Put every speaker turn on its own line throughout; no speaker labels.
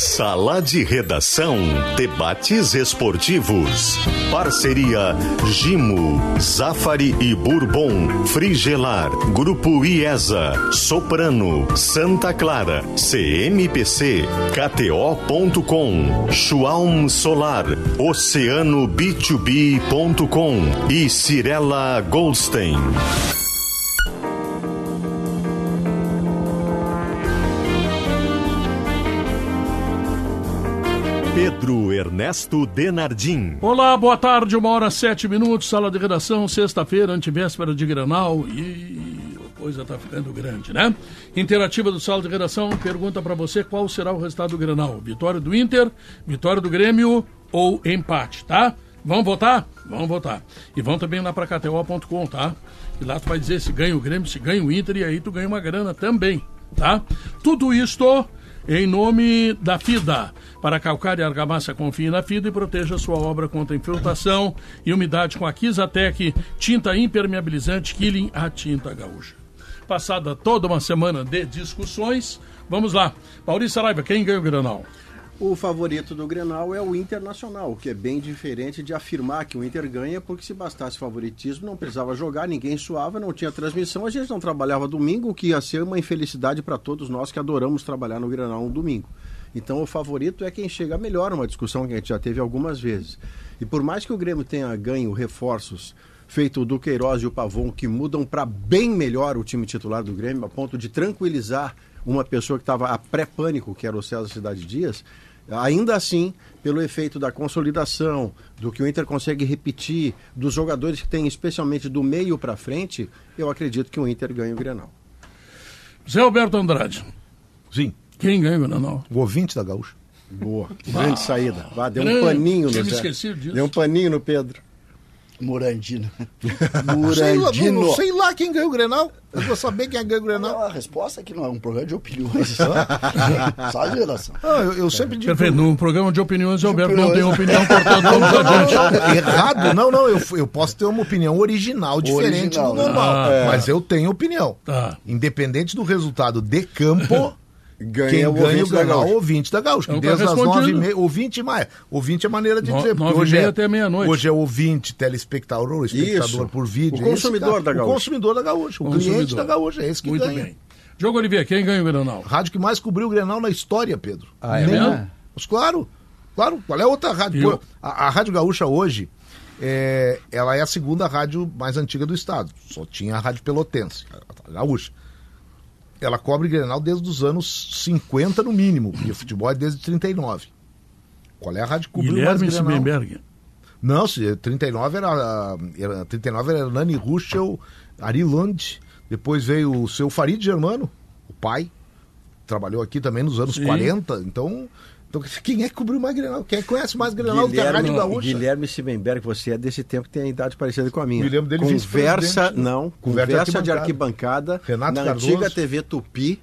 Sala de Redação. Debates esportivos. Parceria Gimo, Zafari e Bourbon, Frigelar, Grupo IESA, Soprano, Santa Clara, CMPC, KTO.com, Schwalm Solar, Oceano B2B.com e Cirela Goldstein. Pedro Ernesto Denardim.
Olá, boa tarde, uma hora sete minutos, sala de redação, sexta-feira, antivéspera de Granal e a coisa tá ficando grande, né? Interativa do sala de redação pergunta para você qual será o resultado do Granal: vitória do Inter, vitória do Grêmio ou empate, tá? Vamos votar? Vamos votar. E vão também lá para KTO.com, tá? E lá tu vai dizer se ganha o Grêmio, se ganha o Inter e aí tu ganha uma grana também, tá? Tudo isto em nome da FIDA. Para calcar e argamassa, confie na FIDA e proteja sua obra contra infiltração e umidade com a Kizatec, tinta impermeabilizante Killing, a tinta gaúcha. Passada toda uma semana de discussões, vamos lá. Maurício Saraiva, quem ganha o Granal?
O favorito do Grenal é o Internacional, que é bem diferente de afirmar que o Inter ganha, porque se bastasse favoritismo, não precisava jogar, ninguém suava, não tinha transmissão, a gente não trabalhava domingo, o que ia ser uma infelicidade para todos nós que adoramos trabalhar no Grenal um domingo. Então o favorito é quem chega melhor, uma discussão que a gente já teve algumas vezes. E por mais que o Grêmio tenha ganho reforços feito o Duqueiroz e o Pavon, que mudam para bem melhor o time titular do Grêmio, a ponto de tranquilizar uma pessoa que estava a pré-pânico, que era o César Cidade Dias, ainda assim, pelo efeito da consolidação, do que o Inter consegue repetir, dos jogadores que tem especialmente do meio para frente, eu acredito que o Inter ganha o Grenal.
Zé Alberto Andrade.
Sim.
Quem ganha o Granal?
O ouvinte da Gaúcha.
Boa, grande saída. Vá, deu um
Grande.
paninho
Tinha
no
me
Zé. Deu um paninho no Pedro.
Morandino.
Sei lá, não, sei lá quem ganhou o Grenal. Eu vou saber quem ganhou o Grenal.
Não, a resposta é que não é um programa de opiniões, só, só de relação.
Ah, eu, eu sempre digo.
Perfeito. No programa de opiniões, o Alberto não tem opinião, portanto, vamos adiante.
Errado? Não, não, eu, eu posso ter uma opinião original, diferente
Original,
do normal.
Ah, é.
Mas eu tenho opinião.
Tá.
Independente do resultado de campo,
Ganha
quem
o
ganha o
ouvinte da
Grenal é o
Gaúcha.
ouvinte da Gaúcha. Que desde as nove e meia, ouvinte mais. Ouvinte é maneira de
No-
dizer. porque
nove e
hoje
meia
é,
até meia-noite.
Hoje é ouvinte, telespectador, espectador
Isso.
por vídeo.
O consumidor
esse
da
O
Gaúcha.
consumidor da Gaúcha. O
Consumidor.
cliente da Gaúcha. É esse que
Muito
ganha.
bem. Diogo Oliveira, quem ganha o Granal?
Rádio que mais cobriu o Grenal na história, Pedro.
Ah, é
Nenhum.
mesmo?
Mas claro, claro. Qual é a outra rádio?
Eu-
Pô, A, a Rádio Gaúcha hoje, é, ela é a segunda rádio mais antiga do estado. Só tinha a Rádio Pelotense, a, a Gaúcha. Ela cobre Grenal desde os anos 50 no mínimo, e o futebol é desde 39. Qual é a rádio cobriu mais
Guilherme
Grenal?
Siebenberg.
Não, se 39 era, era 39 era Nani Ruschel, Ari Lund, depois veio o seu Farid Germano, o pai, trabalhou aqui também nos anos
Sim.
40, então, então quem é que cobriu mais Grenal? Quem é que conhece mais Grenal do que a Rádio Gaúcha?
Guilherme Sibenberg, você é desse tempo que tem a idade parecida com a minha.
Me lembro dele
conversa,
né?
não,
Conversa
conversa,
de arquibancada. Renato
na
Cardoso.
antiga TV Tupi,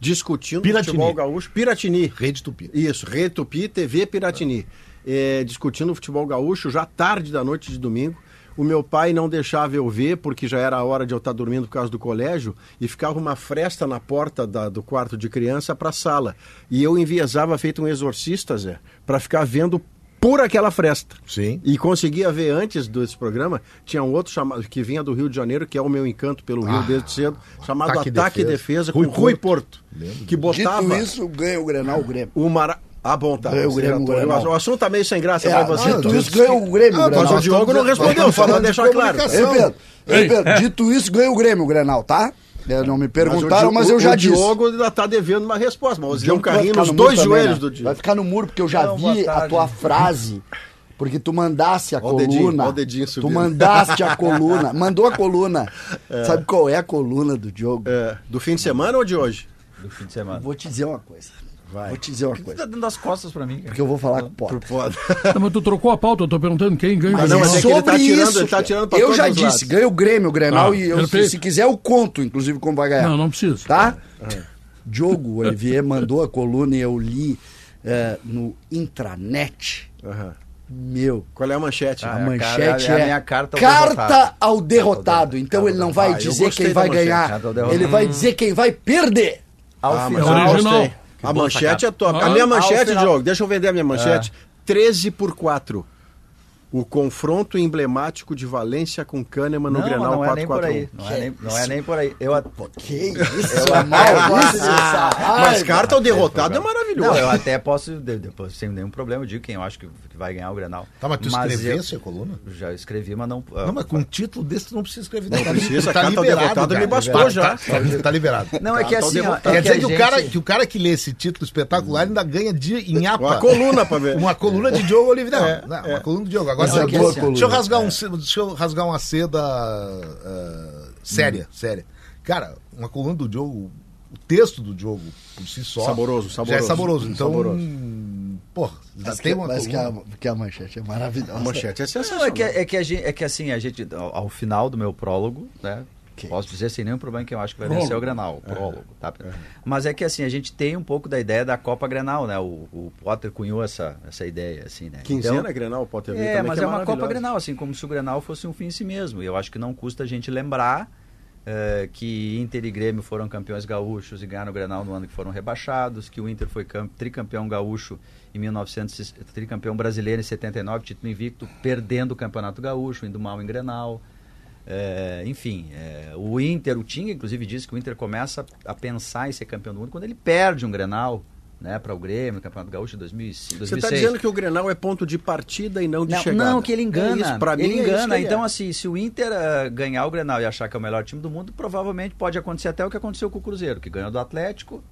discutindo
Piratini.
futebol gaúcho. Piratini.
Rede Tupi.
Isso, Rede Tupi, TV Piratini. É, discutindo o futebol gaúcho já tarde da noite de domingo. O meu pai não deixava eu ver, porque já era a hora de eu estar dormindo por causa do colégio, e ficava uma fresta na porta da- do quarto de criança para a sala. E eu enviesava feito um exorcista, Zé, para ficar vendo por aquela fresta.
Sim.
E conseguia ver antes desse programa, tinha um outro chamado que vinha do Rio de Janeiro, que é o meu encanto pelo Rio
Ah,
desde cedo, chamado
Ataque
Ataque,
e Defesa.
Defesa, com
Rui
Rui
Porto.
Porto. Que botava
Dito isso, ganha o Grenal, o Grêmio.
o Mara... Ah, bom, tá.
Ganha o Grêmio, o
tô-
Grenal.
O assunto tá meio sem graça,
É,
vai você.
dito isso,
que-
o Grêmio,
Ah,
o
mas o Diogo não respondeu, só pra
falando de
deixar claro.
Ei, Pedro, ei,
Ei.
Pedro, dito isso, ganha o Grêmio, o Grenal, tá? É, Não me perguntaram,
o
mas,
Di-
eu já
o
disse.
Diogo ainda tá devendo uma resposta, mas um
Diogo vai
carrinho nos dois
também,
joelhos
né?
do Diogo.
Vai ficar no muro, porque eu já
Não,
vi a tua frase. Porque tu mandasse a
Ó o dedinho,
coluna.
ó o dedinho
tu mandaste a coluna. Mandou a coluna. Sabe qual é a coluna do Diogo?
É, do fim de semana ou de hoje?
do fim de semana.
Vou te dizer uma coisa.
Vai.
Vou te dizer uma
que tu tá
coisa.
dando as costas pra mim? cara?
Porque eu vou falar com o Potter.
Não, mas tu trocou a pauta, eu tô perguntando quem ganha o
Mas
Mas
não,
é
mas é ele
sobre
tá tirando,
isso.
ele tá tirando pra
eu já disse,
lados.
ganha o Grêmio, o Grenal,
Ah,
e eu,
perfeito.
se quiser eu conto, inclusive, como vai ganhar.
Não, não precisa.
Tá? Diogo Olivier mandou a coluna e eu li eh, no intranet.
Aham.
Meu,
Qual é a manchete?
a
Ah, é a
manchete
cara- é a
é,
minha carta ao
carta
derrotado.
ao derrotado. Então
Carta
ele não vai.
Ah,
dizer quem vai
manchete,
ganhar. Ele vai dizer quem vai perder.
Ao
Ah,
final,
É original.
A manchete
sacada.
é top.
Ah,
a minha
ao
manchete,
final-
Diogo, deixa eu vender a minha manchete. 13 por 4. O confronto emblemático de Valência com Kahneman no
não,
Grenal
não é nem por
4-4-1.
aí. Não é nem, não é nem por aí. Eu,
Que isso? É maldito essa
Mas carta ao derrotado é maravilhoso.
não, eu até posso, de- depois, sem nenhum problema, eu digo quem eu acho que, vai ganhar o Grenal.
Tá, mas tu
eu-
escrevesse a coluna?
Já escrevi, mas não.
Não, mas com um título desse tu não precisa escrever.
Não
tá
precisa,
tá
a carta
liberado,
derrotada
cara.
me bastou
Tá-
já.
Tá, tá liberado.
Não, é que
Tá
assim,
derrotado.
é
Quer dizer que, o cara, que o cara que lê esse título espetacular ainda ganha dia em APA.
Uma coluna pra ver.
Uma coluna de Diogo Oliveira. Não,
É,
não,
é.
uma coluna de Diogo. Agora,
é
deixa,
assim,
deixa eu rasgar um, ce- deixa eu rasgar uma seda ah, séria, séria. Cara, uma coluna do Diogo, o texto do Diogo por si só.
Saboroso,
Já é
saboroso.
saboroso. Então,
Saboroso.
porra, já
Mas,
tem
que,
uma
mas que, a, que a manchete é maravilhosa.
A manchete é
Não,
sensacional.
é que, é, que a gente, é que assim, a gente, ao, ao final do meu prólogo, né?
Que
Posso dizer sem nenhum problema que eu acho que vai
Prólogo.
vencer o Grenal, o prólogo, tá? Mas é que assim, a gente tem um pouco da ideia da Copa Grenal, né? O, o Potter cunhou essa, essa ideia, assim, né?
Quinzena
Então-
Grenal, pode ter
É, mas é uma Copa Grenal, assim, como se o Grenal fosse um fim em si mesmo. E eu acho que não custa a gente lembrar eh, que Inter e Grêmio foram campeões gaúchos e ganharam o Grenal no ano que foram rebaixados, que o Inter foi cam- tricampeão gaúcho em 1900, e- tricampeão brasileiro em 79, título invicto, perdendo o Campeonato Gaúcho, indo mal em Grenal. Eh, enfim, eh, o Inter, o Tinga inclusive disse que o Inter começa a pensar em ser campeão do mundo quando ele perde um Grenal, né, para o Grêmio, no Campeonato Gaúcho de 2005,
Você
2006.
está dizendo que o Grenal é ponto de partida e não de
Não,
chegada.
não, que ele engana.
É isso, pra mim
ele
é
engana.
ele
então,
é.
assim, se o Inter ah, ganhar o Grenal e achar que é o melhor time do mundo, provavelmente pode acontecer até o que aconteceu com o Cruzeiro, que ganhou do Atlético.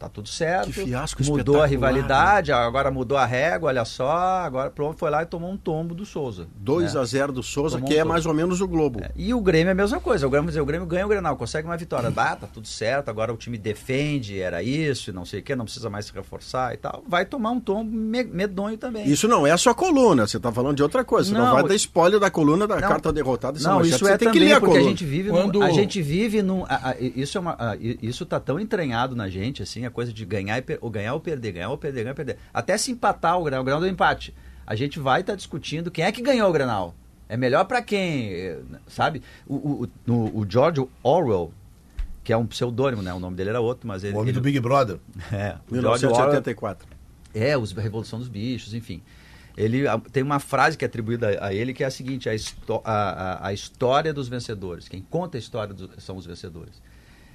Tá tudo certo.
Que fiasco
Mudou a
espetacular, né?
rivalidade, agora mudou a régua, olha só. Agora pronto, foi lá e tomou um tombo do Souza.
2
né?
a 0 do Souza,
Tomou
que
um
é
tombo.
mais ou menos o Globo.
É, E o Grêmio é a mesma coisa. O Grêmio, dizer, o Grêmio ganha o Grenal, consegue uma vitória. Ah, tá tudo certo, agora o time defende, era isso, não sei o que, não precisa mais se reforçar e tal. Vai tomar um tombo me- medonho também.
Isso não é a sua coluna, você está falando de outra coisa. Você não,
Não,
vai dar spoiler da coluna da
Não.
carta derrotada.
Não,
manchete,
isso é
tem que
também
ler a
porque a gente vive
Quando-
num, a gente vive num a- a- isso é uma a- isso tá tão entranhado na gente assim, a coisa de ganhar e per- ou ganhar ou perder, ganhar ou perder, ganhar ou perder. Até se empatar o Grenal, o Grenal do empate. A gente vai estar discutindo quem é que ganhou o Grenal. É melhor para quem, eh, sabe? O, o, o- George Orwell, que é um pseudônimo, né? O nome dele era outro, mas ele,
O homem
ele
do Big Brother.
é, o George Orwell
1984.
é, os, a Revolução dos Bichos, enfim. Ele a- tem uma frase que é atribuída a, a ele que é a seguinte: a, a, a- a história dos vencedores. Quem conta a história dos- são os vencedores.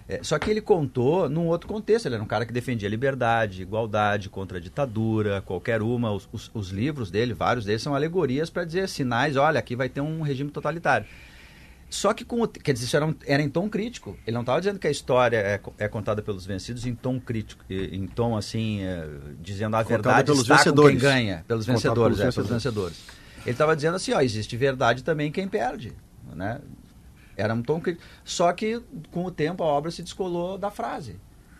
É, só que ele contou num outro contexto. Ele era um cara que defendia liberdade, igualdade, contra a ditadura, qualquer uma. Os, os- os livros dele, vários deles, são alegorias para dizer sinais: olha, aqui vai ter um regime totalitário. Só que, com o, quer dizer, isso era, um- era em tom crítico. Ele não estava dizendo que a história é, é contada pelos vencidos em tom crítico, em tom assim, é, dizendo a
Contada
verdade
pelos
está com
vencedores.
quem ganha, pelos vencedores,
pelos
é, pelos vencedores. Ele estava dizendo assim, ó, existe verdade também em quem perde, né? Era um tom crítico. Só que com o tempo a obra se descolou da frase.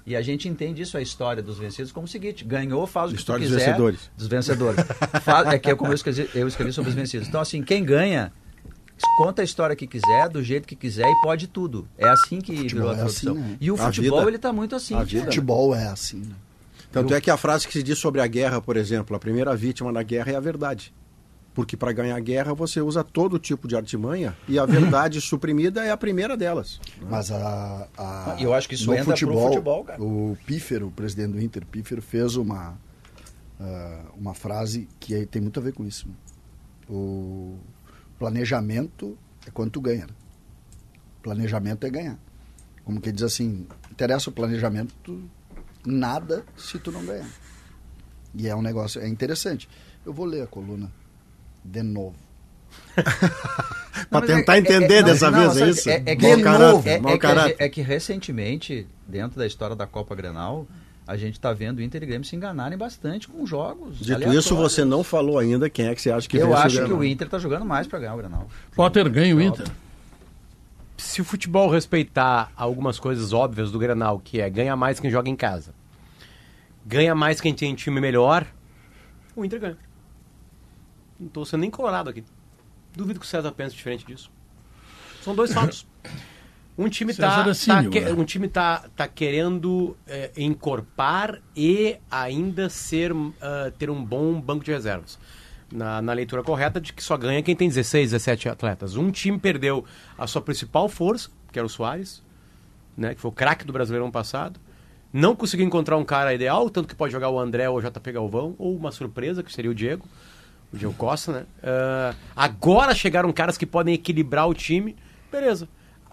E a gente entende isso, a história dos vencidos, como o seguinte: ganhou, faz o que
História
tu
dos
quiser.
vencedores.
Dos vencedores. Faz- é que é como eu escrevi, eu escrevi sobre os vencidos. Então, assim, quem ganha, conta a história que quiser, do jeito que quiser e pode tudo. É assim que virou a
é
tradução.
assim, né?
E o
A
futebol,
vida-
ele tá muito assim.
vida-
cara.
Futebol é assim, né?
Tanto é que a frase que se diz sobre a guerra, por exemplo, a primeira vítima da guerra é a verdade. Porque para ganhar a guerra você usa todo tipo de artimanha e a verdade suprimida é a primeira delas.
Mas a, a-
Ah, eu acho que isso
no
entra pro
futebol,
futebol, cara.
O Pífero, o presidente do Inter, Pífero, fez uma, ah, uma frase que tem muito a ver com isso. né? O planejamento é quando tu ganha. né? Planejamento é ganhar. Como que diz assim, interessa o planejamento, nada se tu não ganhar. E é um negócio, é interessante. Eu vou ler a coluna de novo.
Para
mas
tentar
é- é-
entender
é- não,
dessa
não,
vez,
sabe,
é isso?
É, é que, de
caráter,
novo, é, é que, é que recentemente, dentro da história da Copa Grenal, a gente está vendo o Inter e Grêmio se enganarem bastante com jogos.
Dito
aleatórios.
isso, você não falou ainda quem é que você acha que
Eu acho que
Grenal.
o Inter está jogando mais para ganhar o Grenal.
Potter ganha o Inter.
Se o futebol respeitar algumas coisas óbvias do Grenal, que é ganha mais quem joga em casa, ganha mais quem tem time melhor, o Inter ganha. Não tô sendo nem colorado aqui. Duvido que o César pense diferente disso. São dois fatos. Um time
César
tá,
é
tá
né?
um time tá, tá querendo é, encorpar e ainda ser ah, ter um bom banco de reservas. Na, na leitura correta de que só ganha quem tem 16, 17 atletas. Um time perdeu a sua principal força, que era o Soares, né, que foi o craque do Brasileirão passado. Não conseguiu encontrar um cara ideal, tanto que pode jogar o André ou o JP Galvão, ou uma surpresa, que seria o Diego, o Diego Costa, né? Ah, agora chegaram caras que podem equilibrar o time, beleza.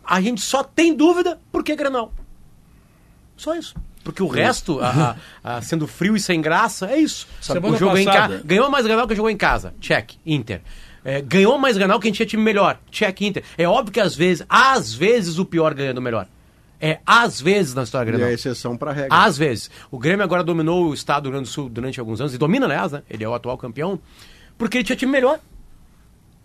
A gente só tem dúvida porque é Grenal. Só isso. Porque o resto, a- a- a- sendo frio e sem graça, é isso.
Semana
o jogo é em casa. Ganhou mais Grenal que jogou em casa. Check. Inter. É, ganhou mais Grenal que a gente tinha time melhor. Check Inter. É óbvio que às vezes, às vezes o pior ganha do melhor. É às vezes na história
E
Grenal.
a exceção para a regra.
Às vezes. O Grêmio agora dominou o estado do Rio Grande do Sul durante alguns anos, e domina, aliás, né? Ele é o atual campeão, porque ele tinha time melhor.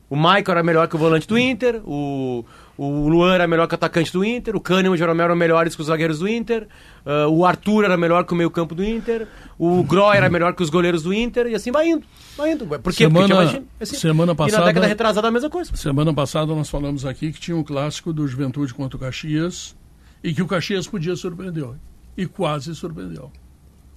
O Michael era melhor que o volante do Inter, o, o Luan era melhor que o atacante do Inter, o Kahneman e o Jeromel eram melhores que os zagueiros do Inter, ah, o Arthur era melhor que o meio campo do Inter, o Groy era melhor que os goleiros do Inter, e assim vai indo. Vai indo. Por quê?
Semana-
Porque tinha. Assim.
semana
E
passada-
na década retrasada a mesma coisa.
Semana passada nós falamos aqui que tinha um clássico do Juventude contra o Caxias e que o Caxias podia surpreender. E quase surpreendeu.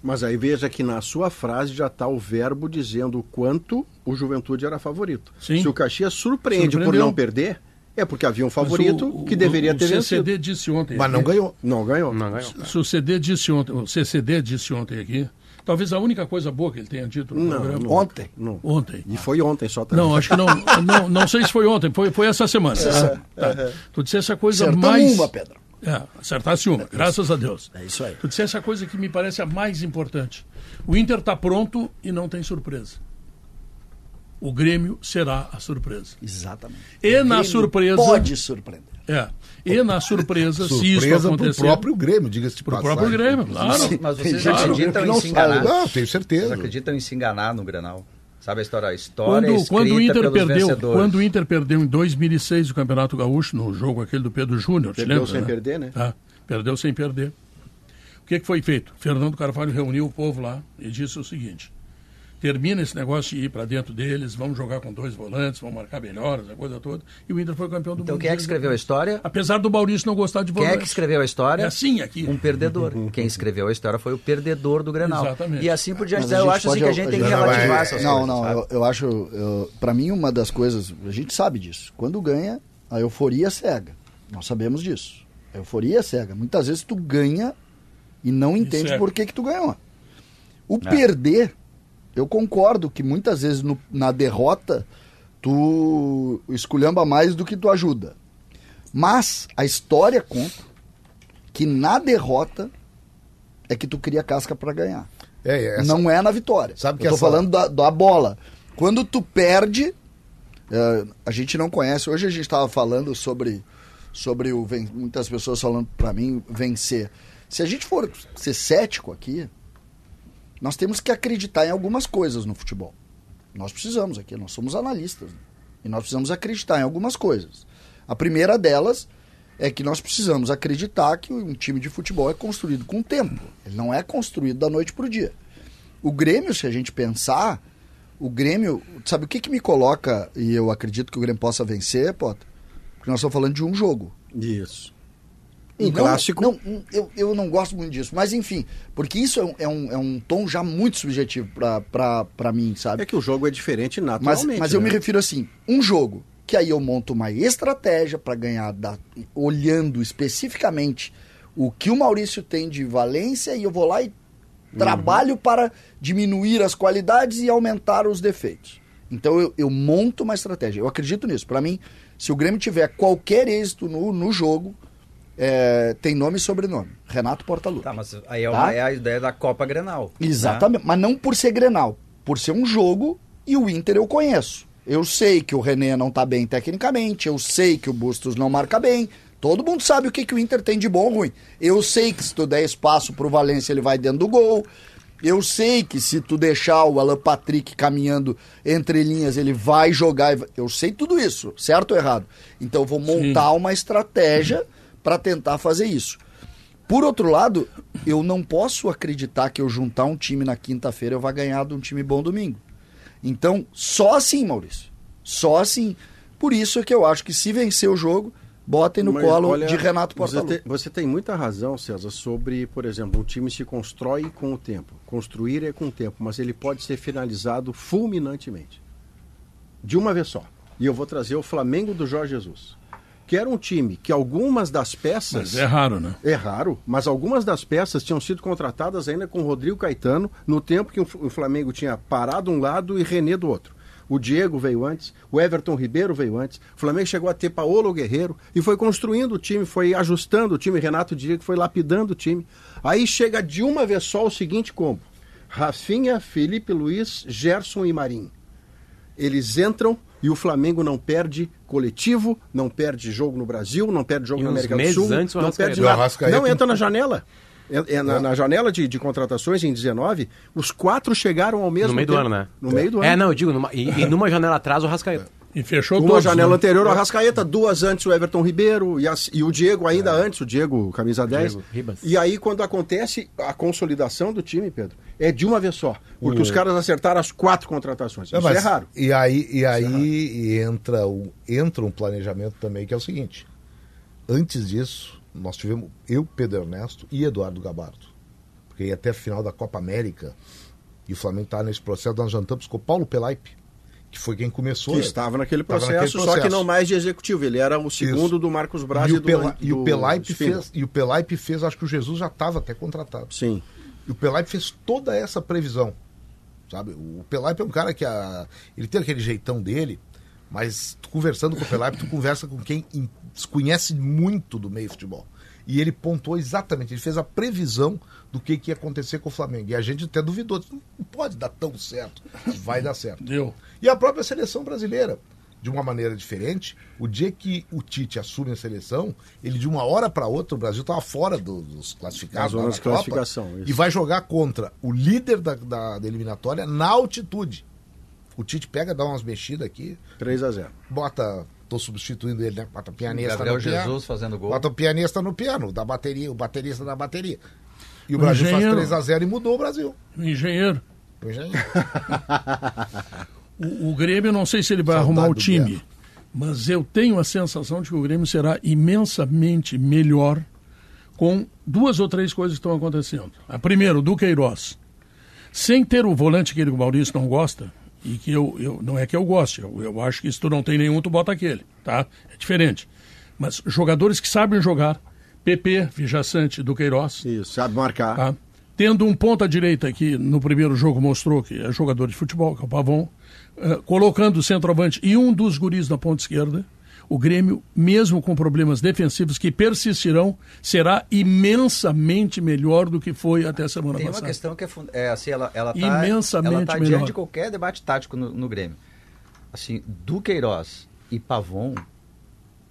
Mas aí veja que na sua frase já está o verbo dizendo o quanto o Juventude era favorito.
Sim.
Se o Caxias surpreende por não perder, é porque havia um favorito
o- o-
que deveria
o
ter vencido.
CCD disse ontem.
Mas não ganhou.
Não ganhou.
Não ganhou.
Se o CD disse ontem, o CCD disse ontem aqui, talvez a única coisa boa que ele tenha dito no
Não,
programa.
não.
Ontem.
Não.
Ontem.
E foi ontem só também.
Não, acho que não, não. Não sei se foi ontem, foi, foi essa semana. tá? Tá. Tu dissesse a coisa
Acertamos
mais.
uma, Pedro.
É, acertasse uma, graças a Deus.
É isso aí.
Tu dissesse a coisa que me parece a mais importante. O Inter está pronto e não tem surpresa. O Grêmio será a surpresa.
Exatamente.
E
O
na surpresa.
Pode surpreender.
É. E na surpresa, se isso
Surpresa pro
acontecer.
próprio Grêmio, diga-se de
pro
passagem.
próprio Grêmio, claro.
Mas vocês
gente
acreditam em se enganar?
Não, tenho
Vocês
certeza.
acreditam em se enganar no Grenal? Sabe a história? A história
Quando,
escrita
quando, o Inter
pelos
perdeu,
vencedores.
quando o Inter perdeu em 2006 o Campeonato Gaúcho, no jogo aquele do Pedro Júnior, te
Perdeu
lembra,
sem
né?
perder, né?
Tá, perdeu sem perder. O que, que foi feito? Fernando Carvalho reuniu o povo lá e disse o seguinte: termina esse negócio de ir para dentro deles, vamos jogar com dois volantes, vamos marcar melhores, a coisa toda. E o Inter foi campeão do
Então
mundo.
quem é que escreveu a história?
Apesar do Maurício não gostar de
Quem
volantes.
é que escreveu a história?
É assim aqui.
Um perdedor. Quem escreveu a história foi o perdedor do Grenal.
Exatamente.
E assim por diante.
Mas a
Eu acho assim que a gente tem que relativar essas
Não,
coisas.
não,
sabe?
eu, eu acho, para mim, uma das coisas, a gente sabe disso. Quando ganha, a euforia cega. Nós sabemos disso. A euforia é cega. Muitas vezes tu ganha e não entende
cega.
por que, que tu ganhou. O perder, eu concordo que muitas vezes no- na derrota tu esculhamba mais do que tu ajuda. Mas a história conta que na derrota é que tu cria casca para ganhar.
É, é, essa-
Não é na vitória.
Sabe que
Eu tô
essa-
falando da, da bola. Quando tu perde, eh, a gente não conhece. Hoje a gente estava falando sobre, sobre o muitas pessoas falando para mim vencer. Se a gente for ser cético aqui, nós temos que acreditar em algumas coisas no futebol. Nós precisamos aqui, nós somos analistas. né? E nós precisamos acreditar em algumas coisas. A primeira delas é que nós precisamos acreditar que um time de futebol é construído com tempo. Ele não é construído da noite para o dia. O Grêmio, se a gente pensar, o Grêmio, sabe o que, que me coloca, e eu acredito que o Grêmio possa vencer, Potter? Porque nós estamos falando de um jogo.
Isso. Um
Não-
clássico.
Não, eu, eu não gosto muito disso. Mas enfim, porque isso é um, é um, é um tom já muito subjetivo para mim, sabe?
É que o jogo é diferente
Mas,
naturalmente.
mas eu
né?
me refiro assim, um jogo que aí eu monto uma estratégia para ganhar, da- olhando especificamente o que o Maurício tem de valência e eu vou lá e trabalho para diminuir as qualidades e aumentar os defeitos. Então eu, eu monto uma estratégia. Eu acredito nisso. Para mim, se o Grêmio tiver qualquer êxito no, no jogo, é, tem nome e sobrenome. Renato Portaluppi.
Tá, mas aí é,
Tá?
uma- é a ideia da Copa Grenal. né?
Exatamente, mas não por ser Grenal, por ser um jogo e o Inter eu conheço. Eu sei que o René não tá bem tecnicamente, eu sei que o Bustos não marca bem. Todo mundo sabe o que, que o Inter tem de bom ou ruim. Eu sei que se tu der espaço pro Valência, ele vai dentro do gol. Eu sei que se tu deixar o Alan Patrick caminhando entre linhas, ele vai jogar. Eu sei tudo isso, certo ou errado? Então eu vou montar uma estratégia para tentar fazer isso. Por outro lado, eu não posso acreditar que eu juntar um time na quinta-feira eu vá ganhar de um time bom domingo. Então, só assim, Maurício. Só assim. Por isso é que eu acho que se vencer o jogo, botem no
Mas,
colo
olha,
de Renato
você
Portaluppi.
tem, você tem muita razão, César, sobre, por exemplo, um time se constrói com o tempo. Construir é com o tempo, mas ele pode ser finalizado fulminantemente. De uma vez só. E eu vou trazer o Flamengo do Jorge Jesus. Que era um time que algumas das peças.
Mas é raro, né?
É raro, mas algumas das peças tinham sido contratadas ainda com Rodrigo Caetano, no tempo que o Flamengo tinha parado um lado e René do outro. O Diego veio antes, o Everton Ribeiro veio antes, o Flamengo chegou a ter Paolo Guerreiro e foi construindo o time, foi ajustando o time, Renato Diego foi lapidando o time. Aí chega de uma vez só o seguinte combo: Rafinha, Felipe Luiz, Gerson e Marinho eles entram e o Flamengo não perde coletivo, não perde jogo no Brasil, não perde jogo
E
na América do Sul,
antes, o
não perde nada. Não entra na janela. É- é na, na janela de, de contratações em 19, os quatro chegaram ao mesmo
No meio do
tempo.
ano, né?
No meio do ano.
É, não, eu digo, numa, e, e numa janela atrás o Rascaeta.
E fechou
Uma
todos,
janela
né?
anterior, o Arrascaeta, duas antes o Everton Ribeiro e, as- e o Diego ainda antes, o Diego, camisa 10.
Diego.
E aí, quando acontece a consolidação do time, Pedro, é de uma vez só. Porque os caras acertaram as quatro contratações.
É,
Isso
mas-
é raro.
E aí, e aí entra, o, entra um planejamento também que é o seguinte. Antes disso, nós tivemos eu, Pedro Ernesto e Eduardo Gabardo. Porque ia até a final da Copa América e o Flamengo estava nesse processo, nós jantamos com o Paulo Pelaipe, que foi quem começou.
Que estava naquele
Estava
processo,
naquele
só que
processo.
não mais de executivo. Ele era o segundo
Isso.
do Marcos Braz
E o, Pela,
do
e o Pelaipe fez, e o Pelaipe fez, acho que o Jesus já estava até contratado.
Sim.
E o Pelaipe fez toda essa previsão. Sabe? O Pelaipe é um cara que a, ele tem aquele jeitão dele, mas conversando com o Pelaipe, tu conversa com quem conhece muito do meio futebol. E ele pontuou exatamente, ele fez a previsão do que, que ia acontecer com o Flamengo. E a gente até duvidou, não pode dar tão certo, vai dar certo.
Deu.
E a própria seleção brasileira, de uma maneira diferente, o dia que o Tite assume a seleção, ele de uma hora para outra, o Brasil estava fora do- dos classificados
Da
Copa,
classificação, isso.
e vai jogar contra o líder da, da- da eliminatória na altitude. O Tite pega, dá umas mexidas aqui,
3 a 0
bota. Tô substituindo ele, né? Bota o pianista
Gabriel
no piano.
Jesus fazendo gol.
Bota o pianista no piano, da bateria, o baterista da bateria. E o
O
Brasil
engenheiro.
faz 3x0 e mudou o Brasil.
O engenheiro.
O engenheiro.
O, o Grêmio, não sei se ele vai
Saudade
arrumar o time, mas eu tenho a sensação de que o Grêmio será imensamente melhor com duas ou três coisas que estão acontecendo. A primeira, o Duqueiroz. Sem ter o volante que ele, o Maurício não gosta, e que eu, eu não é que eu goste, eu, eu acho que se tu não tem nenhum, tu bota aquele, tá? É diferente. Mas jogadores que sabem jogar, PP, Vijaçante, Duqueiroz,
Isso, sabe marcar.
Tá? Tendo um ponta direita que no primeiro jogo mostrou que é jogador de futebol, que é o Pavon, eh, colocando o centroavante e um dos guris na ponta esquerda, o Grêmio, mesmo com problemas defensivos que persistirão, será imensamente melhor do que foi até a semana
Tem uma
passada.
questão que é, é assim, ela, ela tá,
Imensamente
ela tá
melhor.
diante de qualquer debate tático no, no Grêmio. Assim, Duqueiroz e Pavon,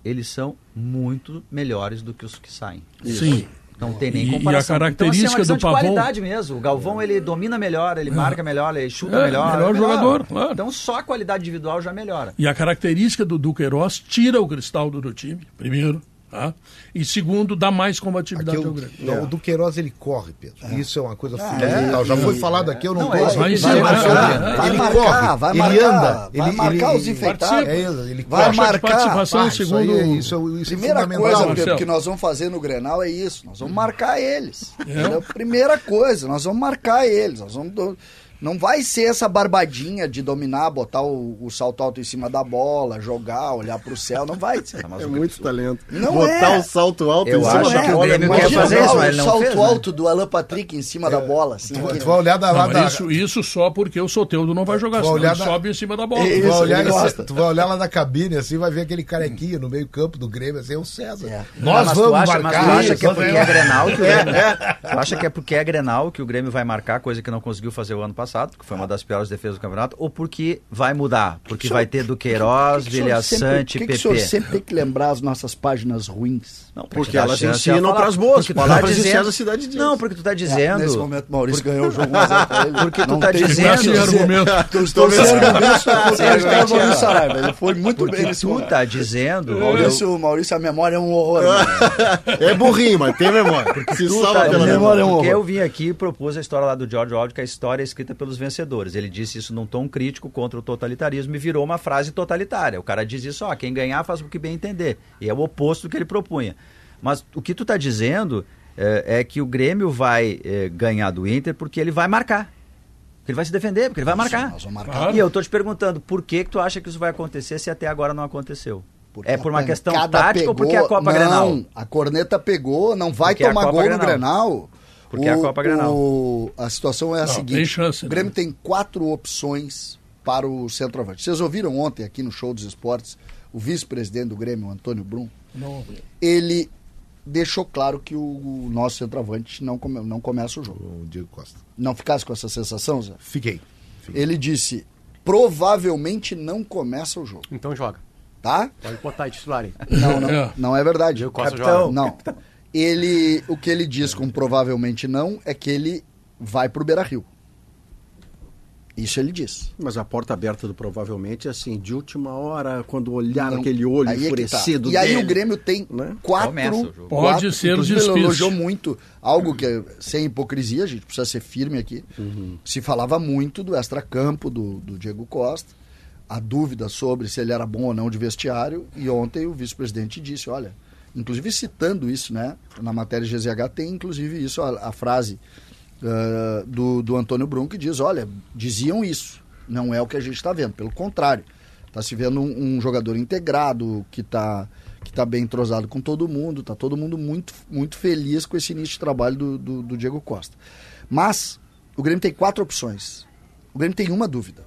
eles são muito melhores do que os que saem.
Sim.
Não tem nem
E- e a
comparação.
característica
então, assim, é uma questão
do
de
Pavon-
qualidade mesmo. O Galvão, ele domina melhor, ele marca melhor, ele chuta
É,
melhor.
melhor jogador, claro.
Então, só a qualidade individual já melhora.
E a característica do Duqueiroz tira o Cristaldo do time, primeiro, tá? e segundo, dá mais combatividade
Aqui
ao
o,
Grêmio.
não, o Duqueiroz ele corre, Pedro. Isso é uma coisa fundamental. Já foi falado aqui, eu não,
Não,
gosto.
é,
vai
Ele
vai,
vai
ele
marcar,
corre,
vai
ele
marcar,
anda,
vai
ele,
marcar
ele,
os infectados.
É isso, ele
Vai marcar.
participação,
Ah, isso aí
segundo...
é- isso é- isso é
Primeira coisa. Pedro, que nós vamos fazer no Grenal é isso. Nós vamos marcar eles. Entendeu? Primeira coisa, nós vamos marcar eles. Nós vamos do- Não vai ser essa barbadinha de dominar, botar o, o salto alto em cima da bola, jogar, olhar pro céu. Não vai ser.
É muito talento.
Não
Botar
é.
o salto alto
Eu
em cima
acho
da
que o
bola é
Grêmio
muito
quer fazer isso,
o
mas não
salto
fez, né?
alto do Alan Patrick em cima da bola. Assim,
Tu,
que-
tu vai olhar da, lá
Não,
da,
isso, isso só porque o Soteudo não vai jogar,
Tu
senão
da-
sobe em cima da bola.
tu,
Isso,
vai olhar
ele
esse-
gosta.
tu vai olhar lá da cabine assim, vai ver aquele carequinha no meio campo do Grêmio, assim, é o César.
É.
Nós
mas
vamos
tu acha,
marcar.
Mas tu acha que é porque é Grenal que o
É,
Grêmio... Tu acha que é porque é Grenal que o Grêmio vai marcar, coisa que não conseguiu fazer o ano passado, que foi uma das piores defesas do campeonato, ou porque vai mudar? Porque vai ter Duqueiroz,
Por que que o senhor
Vilha
sempre-
Sante,
Por que, que o senhor
PP.
sempre tem que lembrar as nossas páginas ruins?
Não,
Porque elas ensinam
falar.
pras boas,
Porque tu tá
palavras de
dizendo-
César Cidade diz.
Não, porque tu tá
É,
dizendo...
nesse momento, Maurício ganhou o jogo 1 a 0 pra ele.
Porque tu tá
tem-
dizendo-
Tá sem argumento.
Eu estou sendo isso
Certamente
o Maurício
é.
Saraiva. Ele foi muito
Porque
bem nesse
tu
momento.
tá dizendo...
Maurício, Maurício, a memória é um horror.
É burrinho, mas tem memória. Se
Tu
salva
tá
pela
dizendo,
memória é um
porque eu vim aqui e propus a história lá do George Orwell, que a história é escrita pelos vencedores. Ele disse isso num tom crítico contra o totalitarismo e virou uma frase totalitária. O cara diz isso, ó, quem ganhar faz o que bem entender. E é o oposto do que ele propunha. Mas o que tu tá dizendo é, é que o Grêmio vai é, ganhar do Inter porque ele vai marcar. Porque ele vai se defender, porque ele vai marcar.
Nós vamos marcar.
Claro.
E eu tô te perguntando, por que que tu acha que isso vai acontecer se até agora não aconteceu?
Porque
É por uma questão tática ou porque é a Copa
não,
Grenal?
a corneta pegou, não vai
Porque
tomar gol
Grenal.
no Grenal.
Porque é a Copa Grenal.
o- a situação é a
Não,
seguinte:
tem chance,
o Grêmio
né?
tem quatro opções para o centroavante. Vocês ouviram ontem aqui no Show dos Esportes o vice-presidente do Grêmio, o Antônio Brum?
Não,
Ele deixou claro que o, o nosso centroavante não, come- não começa o jogo.
O Diego Costa.
Não ficasse com essa sensação, Zé?
Fiquei. Fiquei.
Ele disse: provavelmente não começa o jogo,
Então joga.
tá?
Pode botar aí titular aí.
Não, não,
É.
não é verdade.
Diego Costa
Capitão.
joga.
Não. Ele, o que ele diz com provavelmente não é que ele vai pro Beira-Rio. Isso ele diz.
Mas a porta aberta do provavelmente, assim, de última hora, quando olhar
Não.
aquele olho
Aí é tá.
enfurecido
E aí
dele.
o Grêmio tem
né?
quatro...
O jogo.
Pode
quatro-
ser
ele
despiste.
elogiou muito algo que, é sem hipocrisia, a gente precisa ser firme aqui. Se falava muito do extracampo do, do Diego Costa, a dúvida sobre se ele era bom ou não de vestiário, e ontem o vice-presidente disse, olha, inclusive citando isso, né, na matéria GZH tem inclusive isso, a, a frase ah, do, do Antônio Brum que diz, olha, diziam isso, não é o que a gente está vendo, pelo contrário, está se vendo um, um jogador integrado, que está que tá bem entrosado com todo mundo, está todo mundo muito, muito feliz com esse início de trabalho do, do, do Diego Costa. Mas o Grêmio tem quatro opções. O Grêmio tem uma dúvida.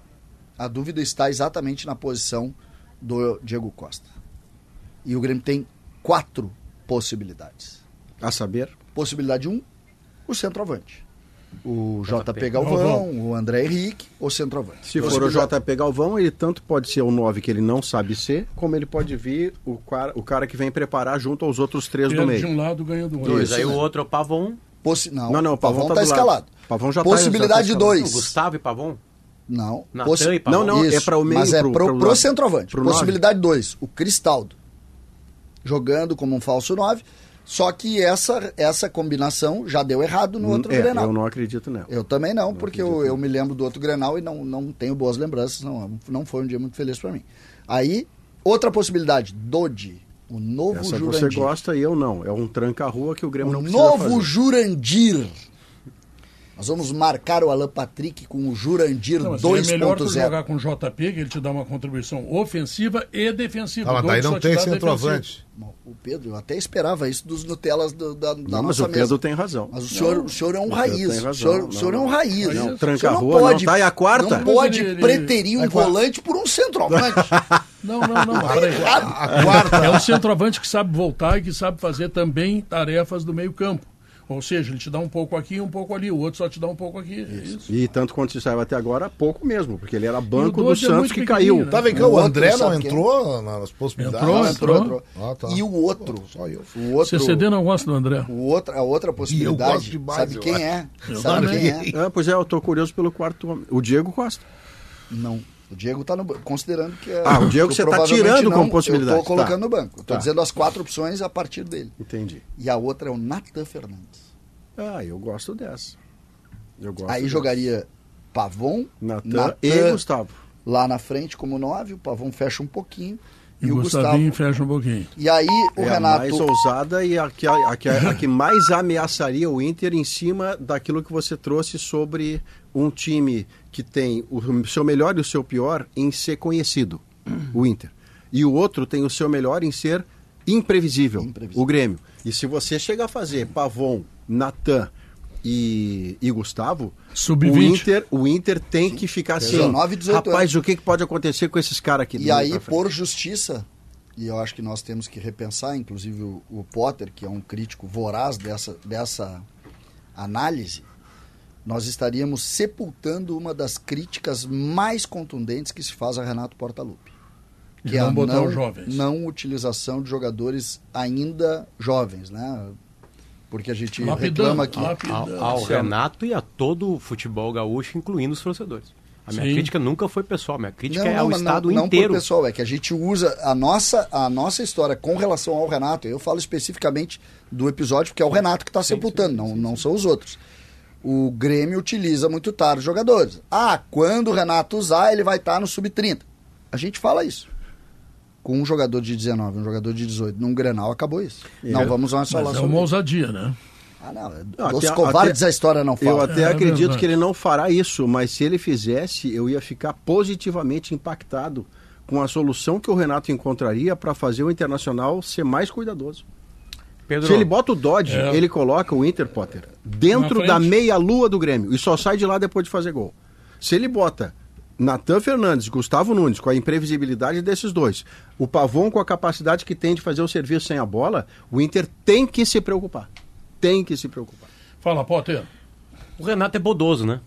A dúvida está exatamente na posição do Diego Costa. E o Grêmio tem quatro possibilidades.
A saber,
Possibilidade 1, um, o centroavante. O JP,
JP
Galvão,
Galvão.
o André Henrique, o centroavante.
se for o JP Galvão, ele tanto pode ser o 9 que ele não sabe ser, como ele pode vir o cara, o cara que vem preparar junto aos outros três do
Perde de
meio.
um lado, ganha do outro.
Dois.
Isso,
aí
né?
o outro é o Pavon.
Possi... Não,
Não, não, o Pavão tá
tá
do lado.
escalado.
Pavão já tá-
Possibilidade
já tá escalado.
2.
Gustavo e Pavon.
Não. Possi-
e Pavon.
Não, não, é
Isso,
para o meio,
Mas é
pro-
centroavante.
Pro
Possibilidade 2, o Cristaldo. Jogando como um falso 9. Só que essa, essa combinação já deu errado no outro
é,
Grenal.
Eu não acredito nela.
Eu também não, porque eu, eu me lembro do outro Grenal e não, não tenho boas lembranças. Não, não foi um dia muito feliz para mim. Aí, outra possibilidade, Dodi, o novo
Essa
Jurandir.
você gosta e eu não. É um tranca-rua que o Grêmio
O
não precisa
novo
fazer.
Jurandir. Nós vamos marcar o Alan Patrick com o Jurandir
Não, mas é melhor tu
2.0.
jogar com o JP, que ele te dá uma contribuição ofensiva e defensiva.
Ah, mas
O
daí não tem centroavante.
O Pedro, eu até esperava isso dos Nutellas do- da, da
Não, mas o Pedro
mesa.
tem razão.
Mas o senhor, o senhor é um raiz.
tem
O
razão.
senhor, o
Não,
senhor é um
não.
raiz.
Não,
O senhor
tranca-rua não tá, a quarta?
Não pode
Mas ele-
preterir um
É
volante por um centroavante.
Não, não, não. Peraí.
A quarta.
É um centroavante que sabe voltar e que sabe fazer também tarefas do meio campo. Ou seja, ele te dá um pouco aqui e um pouco ali, o outro só te dá um pouco aqui. Isso.
E tanto quanto se saiba até agora, pouco mesmo, porque ele era banco do
é
Santos
muito
que caiu.
né?
Tá vendo que
O
o André não
quem?
entrou nas possibilidades?
Entrou,
Não, entrou, entrou.
Ah, tá.
E o outro,
Só eu.
o outro,
CCD não gosta do André.
o outro, a outra possibilidade,
gosto demais,
sabe
eu
quem
acho.
é?
Eu
Sabe
também.
quem é?
É, pois é, eu tô curioso pelo quarto homem. O Diego Costa.
Não. O Diego tá no banco, considerando que é.
Ah, o Diego
que
você tá
provavelmente
tirando
não,
como possibilidade.
Eu tô colocando
Tá.
no banco. Tô
Tá.
dizendo as quatro opções a partir dele.
Entendi.
E a outra é o Natan Fernandes.
Ah, eu gosto dessa. Eu gosto
Aí
dessa.
jogaria Pavon,
Natan
Natan
e Gustavo.
lá na frente como nove, o Pavon fecha um pouquinho
E,
e,
o Gustavinho
Gustavo.
fecha um pouquinho.
E aí o
é a
Renato.
mais ousada e a que, a, que, a que mais ameaçaria o Inter em cima daquilo que você trouxe sobre um time que tem o seu melhor e o seu pior em ser conhecido, o Inter. E o outro tem o seu melhor em ser imprevisível,
Imprevisível.
o Grêmio. E se você chega a fazer Pavon, Natan e, e Gustavo, o
Sub-20.
Inter, o Inter tem que ficar assim,
19, 18
rapaz, o que, que pode acontecer com esses caras aqui?
E aí,
frente?
por justiça, e eu acho que nós temos que repensar, inclusive o, o Potter, que é um crítico voraz dessa, dessa análise, nós estaríamos sepultando uma das críticas mais contundentes que se faz a Renato Portaluppi.
E
Que é
não
a
botar
não,
os jovens.
não utilização de jogadores ainda jovens, né? Porque a gente
Lapidando,
reclama que...
lapidando.
Ao, ao. Renato e a todo o futebol gaúcho, incluindo os torcedores. A minha
Sim.
crítica nunca foi pessoal, minha crítica
Não,
é
não,
ao
mas
Estado
não,
inteiro.
Não pessoal, é que a gente usa a nossa, a nossa história com relação ao Renato. Eu falo especificamente do episódio, porque é o Renato que está sepultando, não, não são os outros. O Grêmio utiliza muito tarde os jogadores. Ah, quando o Renato usar, ele vai estar no sub-30. A gente fala isso. Com um jogador de 19, um jogador de 18, num Grenal, acabou isso. Não vamos mais falar
Mas é
sobre
uma
isso.
ousadia, né?
Ah, não.
Não,
Dos
até-
covardes
até-
a história não
Eu
fala.
até
É, é
acredito
verdade.
que ele não fará isso, mas se ele fizesse, eu ia ficar positivamente impactado com a solução que o Renato encontraria para fazer o Internacional ser mais cuidadoso.
Pedro,
Se ele bota o Dodge,
É.
ele coloca o Inter, Potter, dentro da meia-lua do Grêmio e só sai de lá depois de fazer gol. Se ele bota Natan Fernandes, Gustavo Nunes, com a imprevisibilidade desses dois, o Pavon com a capacidade que tem de fazer o serviço sem a bola, o Inter tem que se preocupar. Tem que se preocupar.
Fala, Potter.
o Renato é bodoso, né?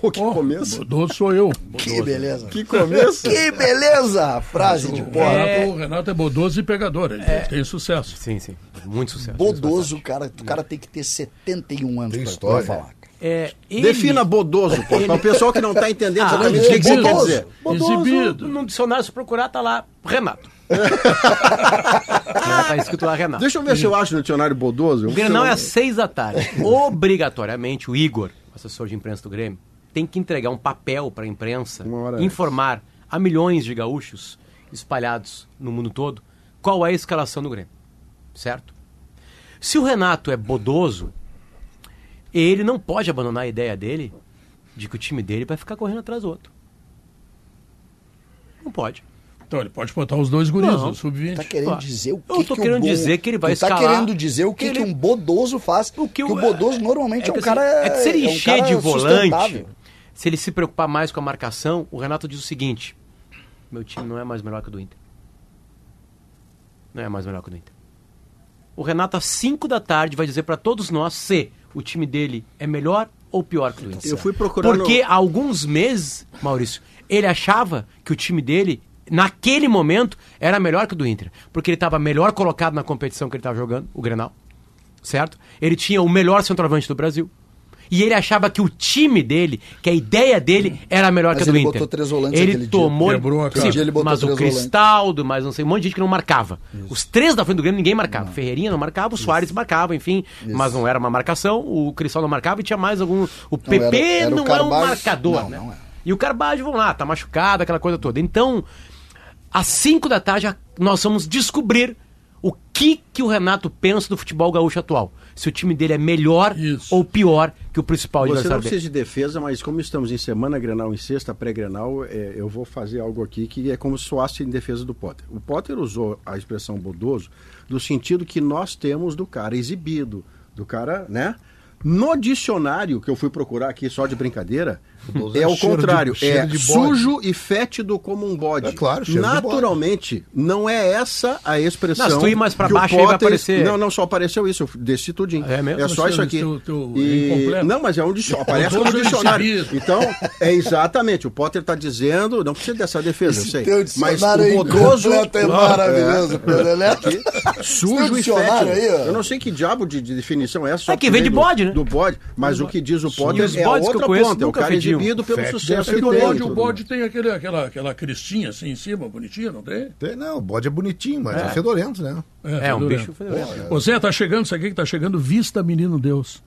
Pô, que
Oh,
começo.
Bodoso sou eu.
Que beleza.
Que começo.
Que beleza! Frase de porra.
Renato, o Renato é bodoso e pegador. Ele tem sucesso.
Sim, sim. Muito sucesso.
Bodoso, cara. O cara tem que ter 71 anos
Tem
pra,
história.
pra falar.
É, ele-
Defina bodoso, pô. Para o pessoal que não está entendendo
Ah,
exatamente o que, que você quer
bodoso.
dizer.
Bodoso,
Exibido.
No dicionário, se procurar, tá lá, Renato. tá escrito lá, Renato.
Deixa eu ver se eu acho no dicionário bodoso.
O Grenal é às seis da tarde. Obrigatoriamente, o Igor, assessor de imprensa do Grêmio, tem que entregar um papel para a imprensa, informar a milhões de gaúchos espalhados no mundo todo qual é a escalação do Grêmio. Certo? Se o Renato é bodoso, ele não pode abandonar a ideia dele de que o time dele vai ficar correndo atrás do outro. Não pode.
Então ele pode botar os dois guris,
Não.
o sub-20.
Tá querendo
Claro.
dizer o que
Eu tô
que
querendo
o bo-
dizer que ele vai
tu tá
escalar-
querendo dizer o que,
Ele-
que um bodoso faz.
O que
que
o-
o bodoso normalmente é,
que
um cara.
assim, é que se ele
é um
encher
cara
de volante. Se ele se preocupar mais com a marcação, o Renato diz o seguinte: meu time não é mais melhor que o do Inter. Não é mais melhor que o do Inter. O Renato, às 5 da tarde, vai dizer para todos nós se o time dele é melhor ou pior que o do Inter.
Eu fui procurando-
Porque há alguns meses, Maurício, ele achava que o time dele, naquele momento, era melhor que o do Inter. Porque ele estava melhor colocado na competição que ele estava jogando, o Grenal certo? Ele tinha o melhor centroavante do Brasil. E ele achava que o time dele, que a ideia dele era melhor
Mas
que a do
ele
Inter.
botou três volantes
ele
dia.
tomou,
Quebrou a cara.
Sim,
dia ele botou
mas o
três volantes.
Cristaldo, mas não sei, um monte de gente que não marcava. Os três da frente do Grêmio ninguém marcava. Ferreirinha não marcava, o Soares marcava, enfim, mas não era uma marcação. O Cristal não marcava e tinha mais algum. O PP
era- era o
não é um marcador,
Não,
né?
não é.
E o Carvalho, vamos lá, tá machucado, aquela coisa toda. Então, às 5 da tarde, nós vamos descobrir o que, que o Renato pensa do futebol gaúcho atual. Se o time dele é melhor
Isso.
ou pior que o principal
Você não
adversário
precisa
dele.
de defesa, mas como estamos em semana Grenal, em sexta pré-Grenal, é, eu vou fazer algo aqui que é como se soasse em defesa do Potter. O Potter usou a expressão bodoso no sentido que nós temos do cara exibido, do cara, né? No dicionário que eu fui procurar aqui só de brincadeira, é
é
o
de-
contrário, é
de bode.
sujo e fétido como um bode.
É claro, cheiro de bode.
Naturalmente, não é essa a expressão.
Não, se tu ir mais
o
baixo aí vai
Potter-
aparecer-
Não, não, só apareceu isso, eu desci tudinho.
É mesmo?
É só isso aqui.
teu- teu-
E-
incompleto.
Não, mas é um dicionário. Aparece
Bodoso
no dicionário. Então, é exatamente. O Potter está dizendo, não precisa dessa defesa, eu sei.
Teu
Mas o
completo é maravilhoso, Neto.
Sujo
Esse
e
dicionário
fétido.
aí, ó.
Eu não sei que diabo de, de definição é essa. só
É que vem de bode, né?
Do bode. Mas o que diz o Potter é outra ponta. É o cara
fediam.
Exibido pelo sucesso
É
que
o
tem.
bode, o bode tem aquele, aquela, aquela cristinha assim em cima, bonitinha, não tem?
Tem, Não, o bode é bonitinho, mas é, fedorento, né?
É, um
fedorento.
bicho fedorento.
Ô Zé, tá chegando isso aqui que tá chegando Vista Menino Deus.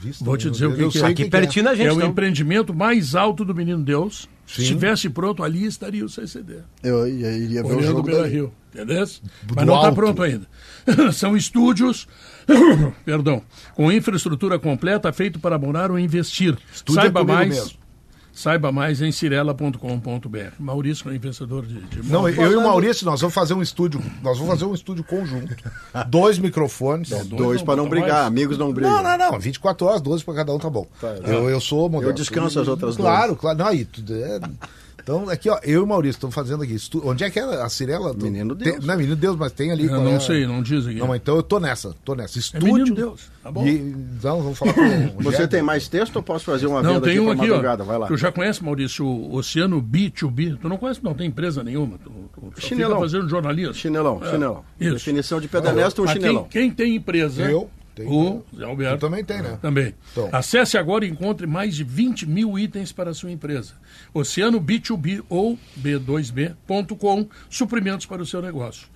Vista,
Vou te dizer o que
eu
que é.
Aqui
que que é.
pertinho da gente.
é o
então.
empreendimento mais alto do Menino Deus. Se
Sim.
estivesse pronto ali, estaria o CCD.
Eu ia, iria ver o
Olhando o
jogo
Beira. Rio. Entendeu? Mas não está pronto ainda. São estúdios, perdão, com infraestrutura completa, feito para morar ou investir.
Estúdio é
Saiba mais.
mesmo.
Saiba mais em cirela.com.br. Maurício é investidor de, de
Não, eu e o Maurício, nós vamos fazer um estúdio. Nós vamos fazer um estúdio conjunto. Dois microfones.
Dois para não brigar,
mais.
amigos não brigam.
Não, não, não. 24 horas, 12 para cada um, tá bom. eu, eu sou moderno.
Eu descanso as outras
Claro, claro. Não, aí, tudo é... Então, aqui, ó, eu e o Maurício estamos fazendo aqui. estu- Onde é que é a Cirela?
Menino
Tem-
Deus.
Não, Menino Deus, mas tem ali.
Eu não
é
sei, não diz aqui.
Não, mas então eu tô nessa, tô nessa.
É
Estúdio.
Menino Deus. Tá bom.
é
E, então, vamos falar com o
Você tem mais texto ou posso fazer uma
Não,
venda
tem
aqui
um aqui,
madrugada?
ó.
Vai lá.
Tu já conhece, Maurício, o Oceano B2B? Tu não conhece? Não tem empresa nenhuma. Tu, tu, tu
Chinelão.
fazendo jornalismo.
Chinelão,
É,
chinelão.
Isso.
Definição de pedanesto, um
Mas
chinelão.
Quem, quem tem empresa?
Eu tenho.
O Zé Alberto.
Também tem, né?
Também.
Então.
Acesse agora e encontre mais de 20 mil itens para a sua empresa. Oceano B2B ou B2B.com, suprimentos para o seu negócio.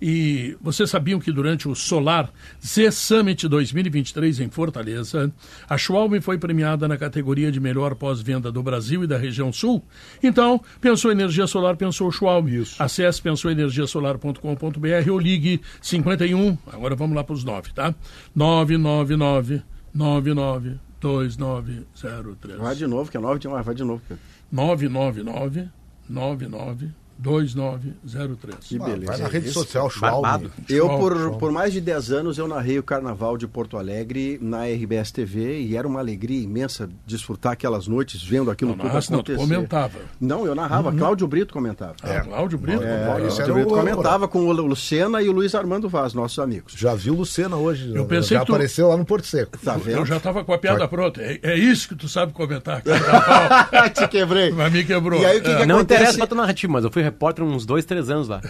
E vocês sabiam que durante o Solar Z Summit 2023 em Fortaleza, a Schwalbe foi premiada na categoria de melhor pós-venda do Brasil e da região sul? Então, pensou energia solar, pensou Schwalbe. Acesse pensouenergiasolar.com.br ou ligue 51, agora vamos lá para os 9, tá? 999 99 2903.
Vai de novo, que é nove demais, vai de novo. Pedro.
999 99 2903.
Que beleza.
Vai na rede
isso,
social. Schwalbe.
Eu, por, por mais de 10 anos, eu narrei o Carnaval de Porto Alegre na RBS TV e era uma alegria imensa desfrutar aquelas noites vendo aquilo
Não,
tudo
narrasse, não, tu
acontecer.
comentava.
Não, eu narrava. Cláudio Brito comentava.
Ah, Cláudio Brito.
É, Cláudio Brito
o-
comentava com o Lucena e o Luiz Armando Vaz, nossos amigos.
Já viu Lucena hoje?
Eu pensei
já
que tu-
apareceu lá no Porto Seco.
Tá vendo?
Eu já estava com a piada pronta. É, é isso que tu sabe comentar. Carnaval.
Te quebrei.
Mas me quebrou.
E aí o que
É.
que
Não
acontece?
interessa pra tua narrativa, mas eu fui repórter uns dois, três anos lá.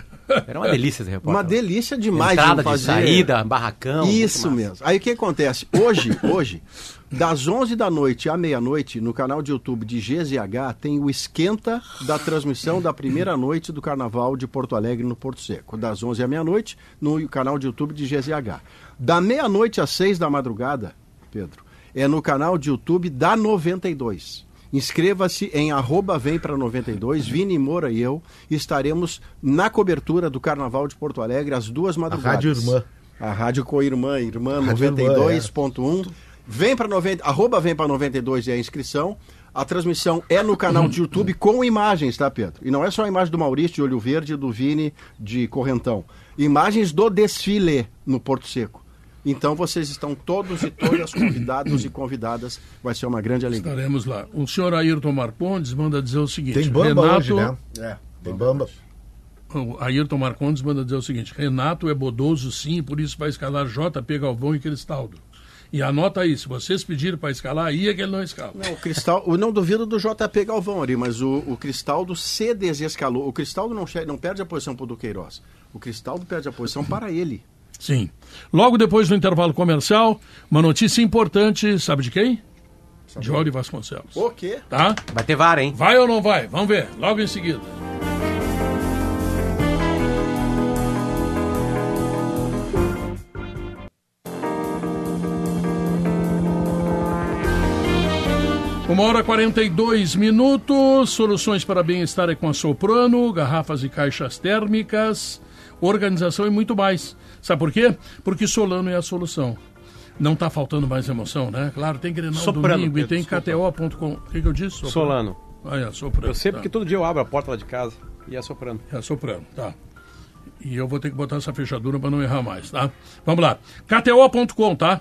Era uma delícia esse repórter.
Uma delícia demais
Entrada
de
de saída, barracão.
Isso mesmo. Aí o que acontece? Hoje, hoje, das 11 da noite à meia-noite, no canal de YouTube de GZH, tem o esquenta da transmissão da primeira noite do Carnaval de Porto Alegre no Porto Seco. Das 11 à meia-noite, no canal de YouTube de GZH. Da meia-noite às 6 da madrugada, Pedro, é no canal de YouTube da 92. Inscreva-se em arroba vem para 92, Vini Moura e eu estaremos na cobertura do Carnaval de Porto Alegre às duas madrugadas.
Rádio Irmã.
A Rádio Coirmã, Irmã
Rádio Irmã,
92.1. Vem para 90, arroba vem para 92 é a inscrição. A transmissão é no canal de YouTube com imagens, tá, Pedro? E não é só a imagem do Maurício de Olho Verde e do Vini de Correntão. Imagens do desfile no Porto Seco. Então vocês estão todos e todas convidados e convidadas. Vai ser uma grande alegria.
Estaremos lá. O senhor Ayrton Marcondes manda dizer o seguinte.
Tem bamba
Renato,
hoje, né?
É.
Tem bamba.
O Ayrton Marcondes manda dizer o seguinte: Renato é bodoso sim, por isso vai escalar JP Galvão e Cristaldo. E anota aí, se vocês pedirem para escalar, aí é que ele não escala.
Não, o Cristal, eu não duvido do JP Galvão ali, mas o, o Cristaldo se desescalou. O Cristaldo não, não perde a posição para o Duqueiroz. O Cristaldo perde a posição para ele.
Sim. Logo depois do intervalo comercial, uma notícia importante, sabe de quem? De Ori Vasconcelos.
O quê?
Tá?
Vai ter vara, hein?
Vai ou não vai? Vamos ver, logo em seguida. Uma hora e 42 minutos. Soluções para bem-estar é com a Soprano, garrafas e caixas térmicas, organização e muito mais. Sabe por quê? Porque Solano é a solução. Não está faltando mais emoção, né? Claro, tem Grenal
Soprano,
domingo e
Pedro,
tem KTO.com. O que, que eu disse?
Solano.
Ah, é, Soprano.
Eu sei
tá.
porque todo dia eu abro a porta lá de casa e é soprando.
É soprano, tá. E eu vou ter que botar essa fechadura para não errar mais, tá? Vamos lá. KTO.com, tá?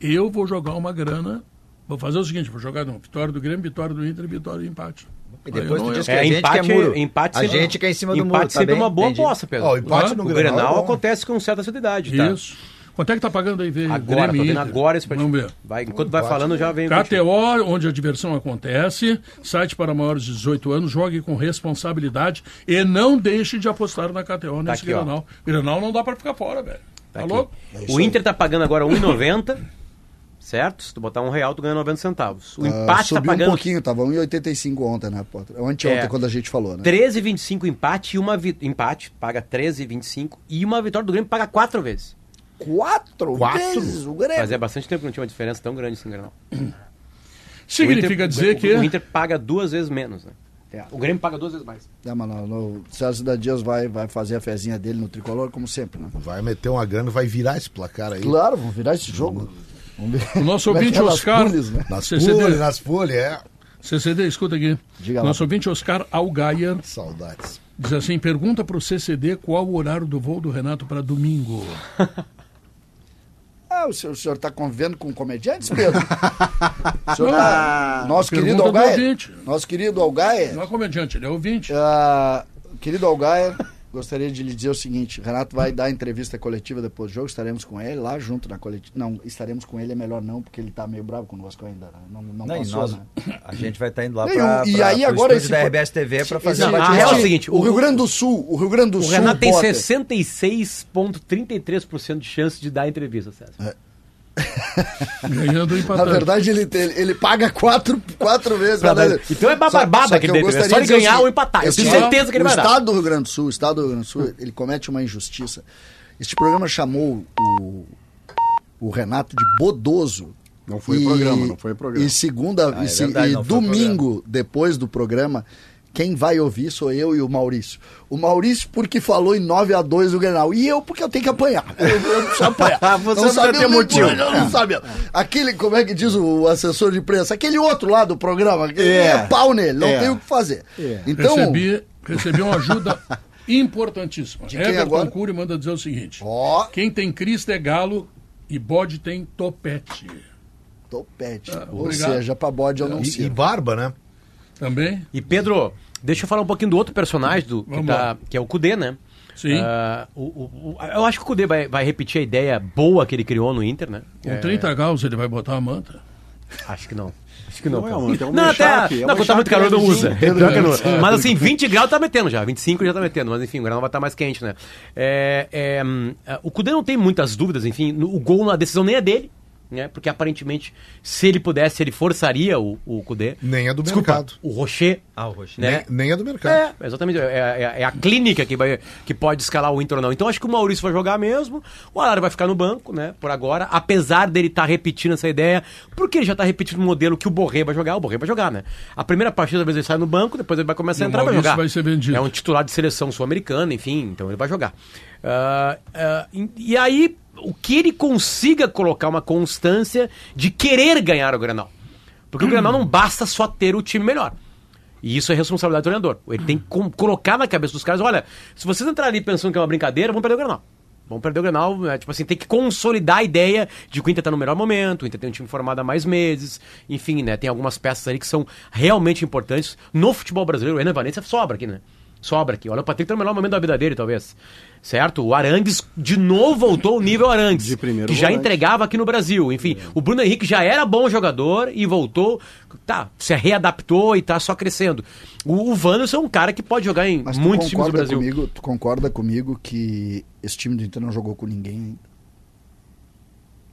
Eu vou jogar uma grana. Vou fazer o seguinte: vou jogar no vitória do Grêmio, vitória do Inter, vitória e empate.
E depois tu diz
erro.
que a gente
empate,
que é muro.
empate
a
sempre-
gente que é em cima do
empate
muro. tá
sempre é uma boa aposta, Pedro.
Ó, o empate
Ah,
no
o
Grenal,
Grenal
é
acontece com certa seriedade, tá?
Isso. Quanto é que tá pagando aí? Vê,
Agora,
Grêmio
tô vendo
Inter?
agora esse
Vamos ver.
Vai, enquanto vai falando, já vem.
KTO, onde a diversão acontece, site para maiores de 18 anos, jogue com responsabilidade e não deixe de apostar na KTO nesse
aqui, ó.
Grenal. Grenal não dá para ficar fora, velho. Tá,
Tá aqui.
louco?
O Inter tá pagando agora 1,90, certo? Se tu botar um real, tu ganha 90 centavos. O
Ah,
empate tá
subiu um
pagando
pouquinho, tava 1,85 ontem, né, Potter? Anteontem,
É.
quando a gente falou, né?
13,25 empate e uma vi... empate, paga 13,25 e uma vitória do Grêmio paga quatro vezes.
Quatro,
Quatro?
vezes o Grêmio.
Fazia bastante tempo que não tinha uma diferença tão grande assim, Grenal.
Significa
Inter-
dizer
o-
que.
O Inter paga duas vezes menos, né? O Grêmio paga duas vezes mais.
É, mas no, no, o César da Dias vai, vai fazer a fezinha dele no tricolor, como sempre, né?
Vai meter uma grana e vai virar esse placar aí.
Claro, vamos virar esse jogo. Vamos.
O nosso
é
ouvinte
é nas
Oscar.
pules, né?
Nas
CCD.
folhas, nas folhas, é.
CCD, escuta aqui.
Diga lá.
Nosso ouvinte Oscar Algaier
Saudades.
diz assim: pergunta pro CCD qual o horário do voo do Renato para domingo.
Ah, o senhor, o senhor tá convivendo com comediantes, Pedro? O senhor
Não,
tá- Nosso querido
do
Algaia. Nosso querido Algaia.
Não é comediante, ele é ouvinte.
Ah, querido Algaia, gostaria de lhe dizer o seguinte: Renato vai dar entrevista coletiva depois do jogo, estaremos com ele lá junto na coletiva. Não, estaremos com ele é melhor não, porque ele tá meio bravo conosco ainda. né? Não, não,
Não, e
passou,
nós,
né?
a gente vai estar indo lá para
e aí agora esse
da RBS TV para fazer
Não, a real é o seguinte,
o
o-
Rio Grande do Sul, o Rio Grande do
O
Sul.
Renato tem
Potter,
66,33% de chance de dar a entrevista, César.
Ganhando e
Na
empatando.
verdade, ele, ele, ele paga quatro, quatro vezes.
Pra
né?
Então é
Só-
barbada
só que
é
gostaria
só ele
o
ganhar
seguinte,
ou empatar. Eu tenho
assim,
certeza que ele
o
vai dar.
Estado do Rio Grande do Sul, o Estado do Rio Grande do Sul, ele comete uma injustiça. Este programa chamou o, o Renato de bodoso.
Não foi o programa, não foi o programa.
E segunda,
Ah, é
e,
verdade,
e
o
domingo, depois do programa, quem vai ouvir sou eu e o Maurício. O Maurício porque falou em 9 a 2 o Grenal. E eu porque eu tenho que apanhar. Eu, eu preciso apanhar.
Você
não
não
sabe
ter motivo.
Eu não sabia. Aquele, como é que diz o assessor de imprensa? Aquele outro lá do programa. É,
É.
pau nele, não
É.
tem o que fazer.
É.
Então,
Recebi, recebi uma ajuda importantíssima.
quem
Everton
agora?
Cury manda dizer o seguinte:
ó,
quem tem crista é galo e bode tem topete.
topete.
Ah,
Ou seja, pra bode eu não
E, e
sei.
barba, né?
Também?
E Pedro, deixa eu falar um pouquinho do outro personagem, do, que, tá- que é o Cudê, né?
Sim.
Ah, o, o- o- eu acho que o Cudê vai, vai repetir a ideia boa que ele criou no Inter, né?
Com
É,
30 graus ele vai botar a manta?
Acho que não. Acho que não.
Não é é um
não, até.
É
não, quando tá muito calor não usa. não. Mas assim, 20 graus tá metendo já. 25 já tá metendo. Mas enfim, o Granal vai estar mais quente, né? É, é, hum, é, o Cudê não tem muitas dúvidas, enfim. o gol na decisão nem é dele. Né? Porque aparentemente, se ele pudesse, ele forçaria o, o Cudê.
Nem é do
Desculpa,
mercado.
o Rocher.
Ah, o Rocher.
Né?
Nem, nem é do mercado.
É, exatamente. É, é- é a clínica que, vai, que pode escalar o Inter ou não. Então acho que o Maurício vai jogar mesmo. O Alário vai ficar no banco, né? Por agora. Apesar dele estar repetindo essa ideia, porque ele já está repetindo o modelo que o Borré vai jogar. O Borré vai jogar, né? A primeira partida, às vezes, ele sai no banco, depois ele vai começar
E
a entrar e vai jogar.
vai ser vendido.
É um titular de seleção sul-americana, enfim, então ele vai jogar. Ah, e- e aí, o que ele consiga colocar uma constância de querer ganhar o Granal. Porque o Granal não basta só ter o time melhor. E isso é responsabilidade do treinador. Ele tem que colocar na cabeça dos caras, olha, se vocês entrarem ali pensando que é uma brincadeira, vão perder o Granal. Vão perder o Granal, né? tipo assim, tem que consolidar a ideia de que o Inter tá no melhor momento, o Inter tem um time formado há mais meses, enfim, né? Tem algumas peças ali que são realmente importantes no futebol brasileiro. O Enan Valência sobra aqui, né? Sobra aqui. Olha, o Patrick tá no melhor momento da vida dele, talvez. Certo? O Arangues de novo voltou ao nível Arangues.
De primeiro
que já
volante.
entregava aqui no Brasil. Enfim, o Bruno Henrique já era bom jogador e voltou, tá, se readaptou e tá só crescendo. O, o Wanderson é um cara que pode jogar em
Mas
muitos times do Brasil.
comigo, tu concorda comigo que esse time do Inter não jogou com ninguém?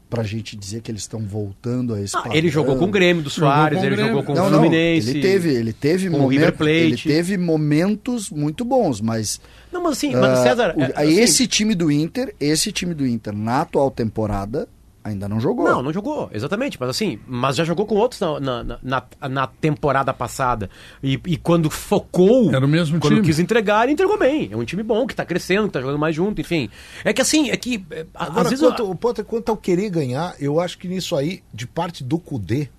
Pra gente dizer que eles estão voltando a esse
Ah, ele jogou com o Grêmio do Soares, ele jogou com o
Não, não,
Fluminense.
ele teve, ele teve
com o River Plate.
ele teve momentos muito bons, mas
Não, mas assim, mas
ah,
César.
o-
é, assim,
esse time do Inter, esse time do Inter na atual temporada ainda não jogou.
Não, não jogou, exatamente. Mas assim, mas já jogou com outros na, na, na, na temporada passada. E, e quando focou,
Era o mesmo
quando
time.
quis entregar, ele entregou bem. É um time bom, que tá crescendo, que tá jogando mais junto, enfim. É que assim, é que. é,
Agora,
às vezes.
quanto,
eu-
o Potter, quanto ao querer ganhar, eu acho que nisso aí, de parte do Cudê,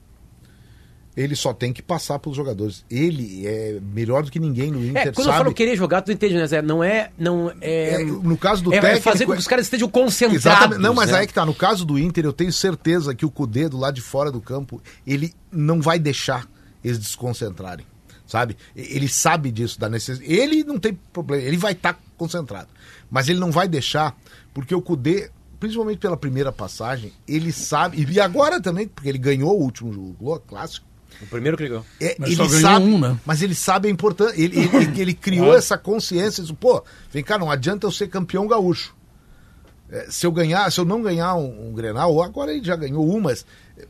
ele só tem que passar pelos jogadores. Ele é melhor do que ninguém no Inter,
É, quando
sabe?
eu falo querer jogar, tu entende, né, Zé? Não é. Não é,
É, no caso do
é, é
técnico...
fazer com que os caras estejam concentrados.
Exatamente. Não, mas
né?
aí que tá. No caso do Inter, eu tenho certeza que o Cudê, do lado de fora do campo, ele não vai deixar eles desconcentrarem. Sabe? Ele sabe disso, da necessidade. Ele não tem problema, ele vai estar concentrado. Mas ele não vai deixar, porque o Cudê, principalmente pela primeira passagem, ele sabe. E agora também, porque ele ganhou o último jogo clássico.
O primeiro que ligou.
É,
Mas
ele sabe,
um, né?
mas ele sabe a importância. Ele, ele, ele criou
Ah.
essa consciência. Diz, Pô, vem cá, não adianta eu ser campeão gaúcho. É, se eu ganhar, se eu não ganhar um, um Grenal, ou agora ele já ganhou um, mas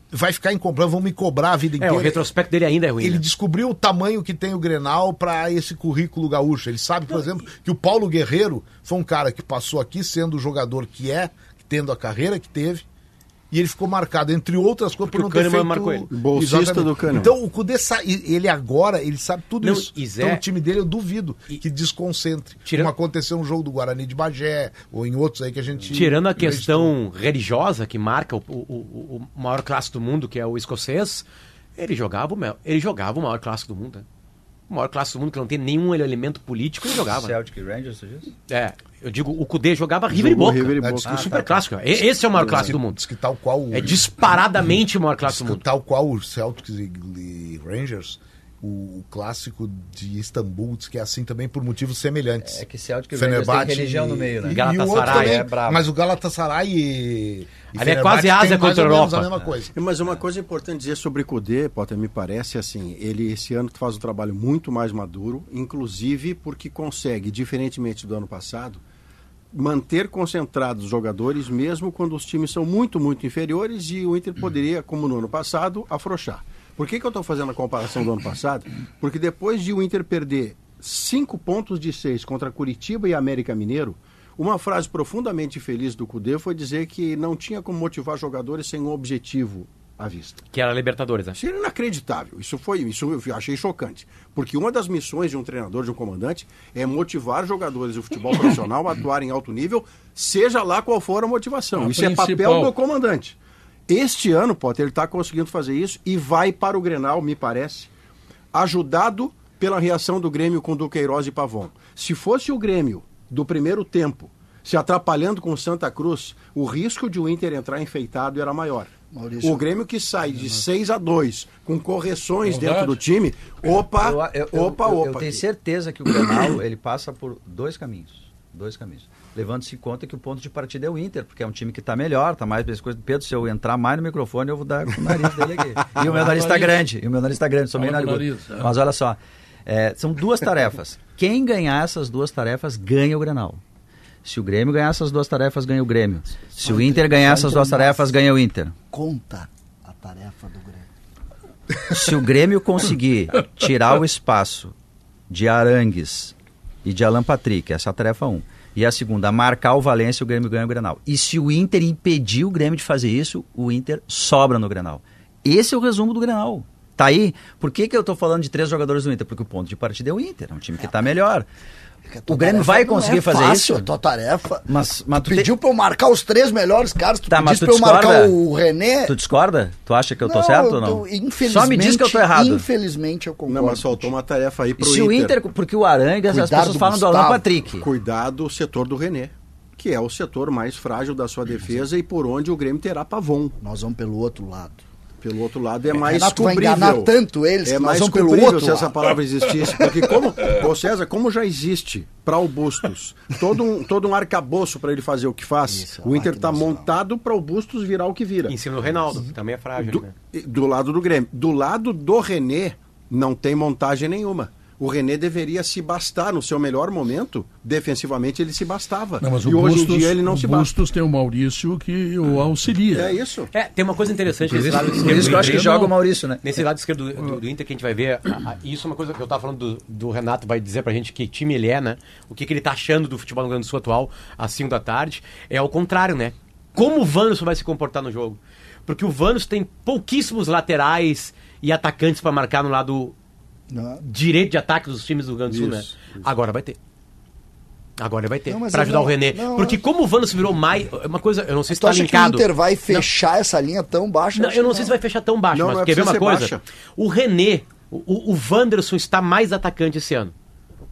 vai ficar incomplano, vão me cobrar a vida
É,
inteira.
o retrospecto dele ainda é ruim.
Ele
né?
descobriu o tamanho que tem o Grenal para esse currículo gaúcho. Ele sabe, por exemplo, que o Paulo Guerreiro foi um cara que passou aqui sendo o jogador que é, tendo a carreira que teve, e ele ficou marcado, entre outras coisas, por
Porque
não
o
ter feito...
marcou ele.
Bolsista
Exatamente.
do Kahneman.
Então o Cudê ele agora, ele sabe tudo
Não,
isso.
Zé-
Então o time dele, eu duvido
E-
que desconcentre.
Tirando-
Como aconteceu no jogo do Guarani de Bagé, ou em outros aí que a gente...
Tirando a
registrou.
questão religiosa que marca o, o- o- maior clássico do mundo, que é o escocês, ele jogava o, mel- ele jogava o maior clássico do mundo. né? O maior clássico do mundo que não tem nenhum elemento político, ele jogava. né?
Celtic Rangers, você diz?
É, eu digo, o Cudê jogava River e Boca.
River e
É,
Boca.
diz que
O
o
super clássico. E- Esse é o maior clássico do mundo.
Diz que tal qual... o-
É disparadamente o maior clássico do
Diz que
mundo.
Tal qual o Celtics e, e Rangers, o, o clássico de Istambul que é assim também por motivos semelhantes.
É que Celtic tem
Fenerbahçe
religião no meio, né?
E,
Galatasaray
e o outro também,
é brabo.
Mas o Galatasaray e, e
Ali é quase
tem
Ásia
mais
contra
ou menos
Europa.
a mesma coisa.
Mas uma coisa importante dizer sobre o Cudê, Potter, me parece assim, ele esse ano faz um trabalho muito mais maduro, inclusive porque consegue, diferentemente do ano passado, manter concentrados os jogadores mesmo quando os times são muito, muito inferiores e o Inter poderia, como no ano passado, afrouxar. Por que, que eu estou fazendo a comparação do ano passado? Porque depois de o Inter perder cinco pontos de seis contra Curitiba e América Mineiro, uma frase profundamente feliz do Cudê foi dizer que não tinha como motivar jogadores sem um objetivo à vista.
Que era a Libertadores, né?
Isso é inacreditável. Isso foi, isso eu achei chocante. Porque uma das missões de um treinador, de um comandante, é motivar jogadores do futebol profissional a atuar em alto nível, seja lá qual for a motivação.
A
isso é
principal.
papel do comandante. Este ano, Potter, ele está conseguindo fazer isso e vai para o Grenal, me parece, ajudado pela reação do Grêmio com Duqueiroz e Pavon. Se fosse o Grêmio do primeiro tempo se atrapalhando com o Santa Cruz, o risco de o Inter entrar enfeitado era maior.
Maurício.
o Grêmio que sai de 6 a 2 com correções
Verdade.
dentro do time, opa,
Eu- eu, eu-
opa,
eu-
opa.
Eu tenho
aqui.
certeza que o Grenal ele passa por dois caminhos. Dois caminhos. Levando-se em conta que o ponto de partida é o Inter, porque é um time que está melhor, está mais coisa. Pedro, se eu entrar mais no microfone, eu vou dar com o nariz dele aqui. E o meu nariz está grande. E o meu nariz está grande, sou meio
nariz, é.
Mas olha só, é, são duas tarefas. Quem ganhar essas duas tarefas ganha o Grenal. Se o Grêmio ganhar essas duas tarefas, ganha o Grêmio. Se o Inter ganhar essas duas tarefas, ganha o Inter.
Conta a tarefa do Grêmio.
Se o Grêmio conseguir tirar o espaço de Arangues e de Alan Patrick, essa é a tarefa 1. E a segunda, marcar o Valência, o Grêmio ganha o Grenal. E se o Inter impedir o Grêmio de fazer isso, o Inter sobra no Grenal. Esse é o resumo do Grenal. Tá aí? Por que, que eu tô falando de três jogadores do Inter? Porque o ponto de partida é o Inter, é um time que tá melhor.
Tua
O Grêmio vai
não
conseguir
é
fazer
fácil,
isso?
A tua tarefa.
Mas, mas
Tu
tu, te-
pediu pra eu marcar os três melhores caras, tu
Tá, mas tu
pra eu marcar
discorda?
o René.
tu discorda? Tu acha que eu tô
Não,
certo ou
eu
não?
tô- infelizmente,
Só me diz que eu tô errado.
Infelizmente eu concordo.
Não, mas faltou uma tarefa aí pro
Se o Inter, porque o Arangues, as pessoas
do
falam do Alan
Gustavo.
Patrick.
Cuidar do setor do René, que é o setor mais frágil da sua defesa e por onde o Grêmio terá pavon.
Nós vamos pelo outro lado.
Pelo outro lado é mais
Renato vai
cobrível.
enganar tanto eles
é mais
vamos pelo
cobrível
outro
se essa palavra existisse. Porque como, ô César, como já existe para o Bustos todo um, todo um arcabouço para ele fazer o que faz,
Isso,
o Inter está montado para o Bustos virar o que vira.
Em cima do Reinaldo, que também é frágil,
Do,
né?
do lado do Grêmio. Do lado do René, não tem montagem nenhuma. O René deveria se bastar no seu melhor momento. Defensivamente, ele se bastava.
Não, mas
e
o
hoje
Bustos,
em dia ele não se basta.
Bustos tem o Maurício que o auxilia.
É isso.
É, tem uma coisa interessante nesse lado
Por
esquerdo.
isso que eu acho que joga o Maurício, né?
Nesse lado esquerdo do, do- do Inter que a gente vai ver, a- a- isso é uma coisa que eu tava falando do, do Renato, vai dizer pra gente que time ele é, né? O que, que ele tá achando do futebol no Rio Grande do Sul atual, às 5 da tarde. É ao contrário, né? Como o Vanderson vai se comportar no jogo? Porque o Vanderson tem pouquíssimos laterais e atacantes pra marcar no lado
Não.
direito de ataque dos times do Rio Grande do Sul,
Isso,
né? Agora vai ter. Agora vai ter,
eu
ajudar
não-
o René.
não,
Porque como o Vanderson virou mais... é Uma coisa, eu não sei se
Tu
tá
acha
linkado.
que o Inter vai
Não,
fechar essa linha tão baixa?
eu não sei se vai fechar tão baixo,
Não,
mas
não é
quer ver uma coisa?
baixa.
O René, o, o Wanderson está mais atacante esse ano.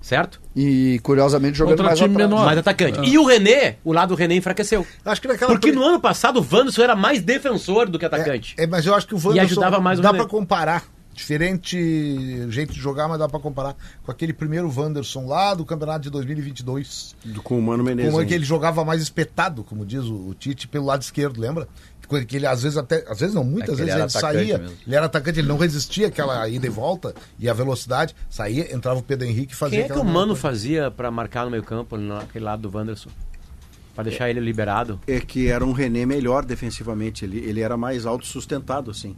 Certo?
E curiosamente jogando
Contra
mais
time
atrás.
menor.
Mais atacante.
Ah.
E o René, o lado do René enfraqueceu.
Acho que naquela
Porque no ano passado o Wanderson era mais defensor do que atacante.
É, mas eu acho que o Wanderson
ajudava mais o
dá
René.
pra comparar. Diferente jeito de jogar, mas dá pra comparar com aquele primeiro Wanderson lá do campeonato de 2022.
Do- Com o Mano Menezes.
Como é que
ainda.
ele jogava mais espetado, como diz o, o Tite, pelo lado esquerdo, lembra? Que ele às vezes até, às vezes não, muitas
É ele
vezes ele
atacante
saía,
mesmo.
ele era atacante, ele não resistia àquela ida e volta e a velocidade, saía, entrava o Pedro Henrique e fazia
Quem é que
aquela
o Mano
coisa.
fazia pra marcar no meio campo, naquele lado do Wanderson? Pra deixar ele liberado?
É que era um René melhor defensivamente. Ele, ele era mais autossustentado, assim.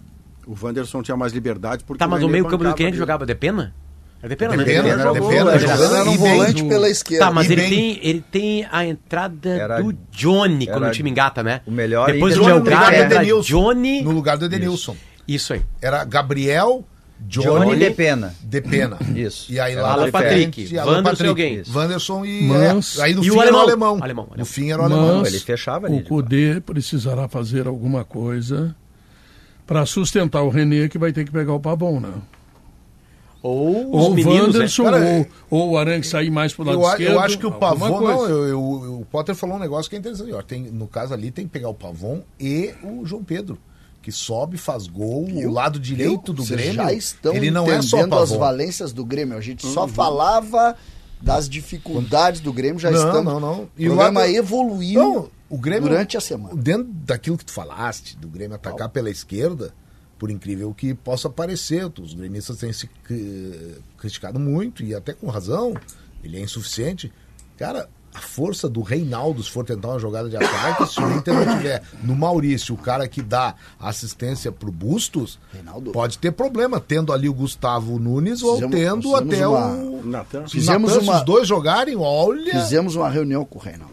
O Wanderson tinha mais liberdade porque
Tá, mas o meio campo do quem é jogava? De pena? Era de pena,
De
né?
pena,
Ele jogou,
de pena, jogando
era um volante
do-
pela esquerda.
Tá, mas
E
ele
bem-
tem, ele tem a entrada
Era-
do Johnny quando
era
o time engata, né?
o melhor
Depois
Inter
o
de
no lugar
Melgar
do
é.
entra
Edenilson.
Johnny.
No lugar do Edenilson.
Isso aí.
Era Gabriel, Johnny,
Johnny de Pena.
de Pena.
Isso.
E aí
Era
lá
Alan
na
Patrick,
Alan
Wanderson
Patrick,
e alguém.
Isso.
Wanderson e
Mas-
é, aí no
e
fim
o
era o
alemão.
alemão.
Alemão, alemão.
No fim era o alemão.
Mas
ele fechava ali,
o Cudê precisará fazer alguma coisa para sustentar o René, que vai ter que pegar o Pavão, né?
Ou os
Ou o
né?
Wanderson, ou, ou o Arangue sair mais pro lado
Eu,
esquerdo.
eu acho que o Pavon. Não, eu- eu- o Potter falou um negócio que é interessante. Ó, tem, no caso ali tem que pegar o Pavon e o João Pedro. Que sobe, faz gol, o lado direito do Grêmio.
já estão
ele não é só
entendendo as
Pavon.
valências do Grêmio. A gente só falava das dificuldades do Grêmio, já
Não,
estamos.
não, não.
O programa
lado-
evoluiu
Não, o Grêmio,
durante a semana.
Dentro daquilo que tu falaste, do Grêmio atacar pela esquerda, por incrível que possa parecer, os gremistas têm se cri- criticado muito, e até com razão, ele é insuficiente. Cara, a força do Reinaldo, se for tentar uma jogada de ataque, se o Inter não tiver no Maurício, o cara que dá assistência pro Bustos,
Reinaldo.
pode ter problema, tendo ali o Gustavo Nunes ou
Fizemos-
tendo
fizemos
até
uma-
o.
Natan.
Se
Fizemos
Natan,
uma-
os dois jogarem, olha.
Fizemos uma reunião com o Reinaldo.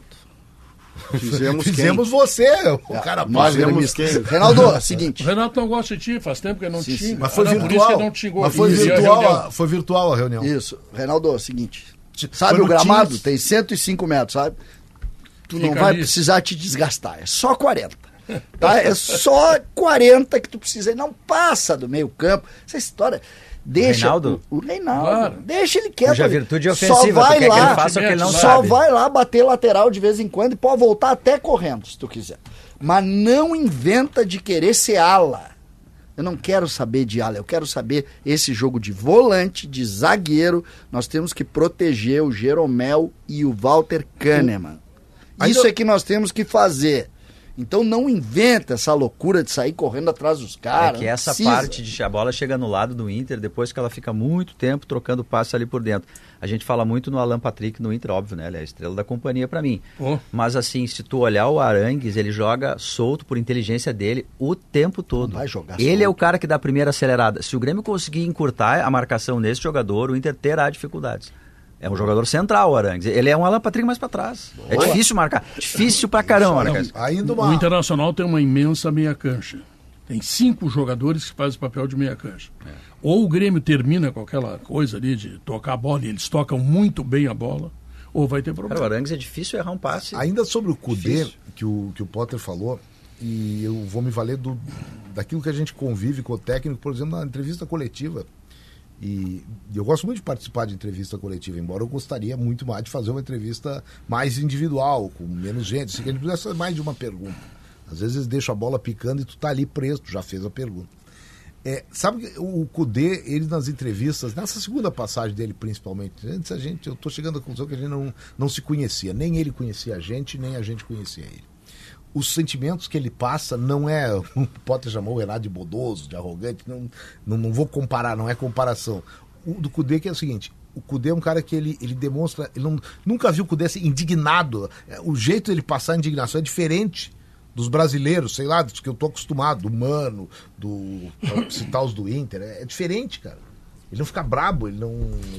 Fizemos,
Fizemos você, o cara
Nós
fizemos-
gremistas. Reinaldo, é o seguinte.
O Renato não gosta de ti, faz tempo que não
Sim,
te xinga.
Mas foi
não, Por isso
virtual.
que não te xingou.
Mas foi virtual, a, foi virtual a reunião.
Isso. Reinaldo, é o seguinte. Sabe o gramado?
Teams.
Tem 105 metros, sabe? Tu não
Fica
vai
ali.
precisar te desgastar. É só 40. Tá? É só 40 que tu precisa. Não passa do meio campo. Essa história. Deixa
Reinaldo?
O, o Reinaldo.
Claro.
Deixa ele quieto.
Cuja virtude é
Só
ofensiva,
vai
tu quer que
lá,
ele faça o que ele não
só
sabe.
vai lá bater lateral de vez em quando e pode voltar até correndo, se tu quiser. Mas não inventa de querer ser ala. Eu não quero saber de ala, eu quero saber esse jogo de volante, de zagueiro. Nós temos que proteger o Jeromel e o Walter Kahneman. Isso é que nós temos que fazer. Então não inventa essa loucura de sair correndo atrás dos
É
caras.
que
não
essa
precisa.
parte de a bola chega no lado do Inter depois que ela fica muito tempo trocando passe ali por dentro. A gente fala muito no Alan Patrick no Inter, óbvio, né? Ele é a estrela da companhia pra mim.
Oh.
Mas assim, se tu olhar o Arangues, ele joga solto por inteligência dele o tempo todo.
Não vai jogar
ele é o
solto.
cara que dá a primeira acelerada. Se o Grêmio conseguir encurtar a marcação nesse jogador, o Inter terá dificuldades. É um jogador central, o Arangues. Ele é um Alan Patrick mais pra trás. É difícil marcar. Difícil pra caramba isso.
Ainda
O
uma.
Internacional tem uma imensa meia cancha. Tem cinco jogadores que fazem o papel de meia cancha. Ou o Grêmio termina com aquela coisa ali de tocar a bola e eles tocam muito bem a bola, ou vai ter
Cara, o
problema.
Arangues é difícil errar um passe.
Ainda sobre o Cudê,
Difícil.
que o, que o Potter falou, e eu vou me valer do, daquilo que a gente convive com o técnico, por exemplo, na entrevista coletiva. E eu gosto muito de participar de entrevista coletiva, embora eu gostaria muito mais de fazer uma entrevista mais individual, com menos gente, que a gente pudesse mais de uma pergunta. Às vezes eles deixam a bola picando e tu tá ali preso, já fez a pergunta. É, sabe o Cudê, ele nas entrevistas, nessa segunda passagem dele principalmente, antes a gente, eu tô chegando à conclusão que a gente não, não se conhecia, nem ele conhecia a gente, nem a gente conhecia ele. Os sentimentos que ele passa não é, o Potter chamou o Renato de bodoso, de arrogante, não, não, não vou comparar, não é comparação. O do Cudê que é o seguinte, o Cudê é um cara que ele, ele demonstra, ele não, nunca viu o Cudê assim, indignado, É, o jeito dele passar a indignação é diferente dos brasileiros, sei lá, dos que eu tô acostumado, do Mano, do citar os do Inter, é, é diferente, cara. Ele não fica brabo, ele não.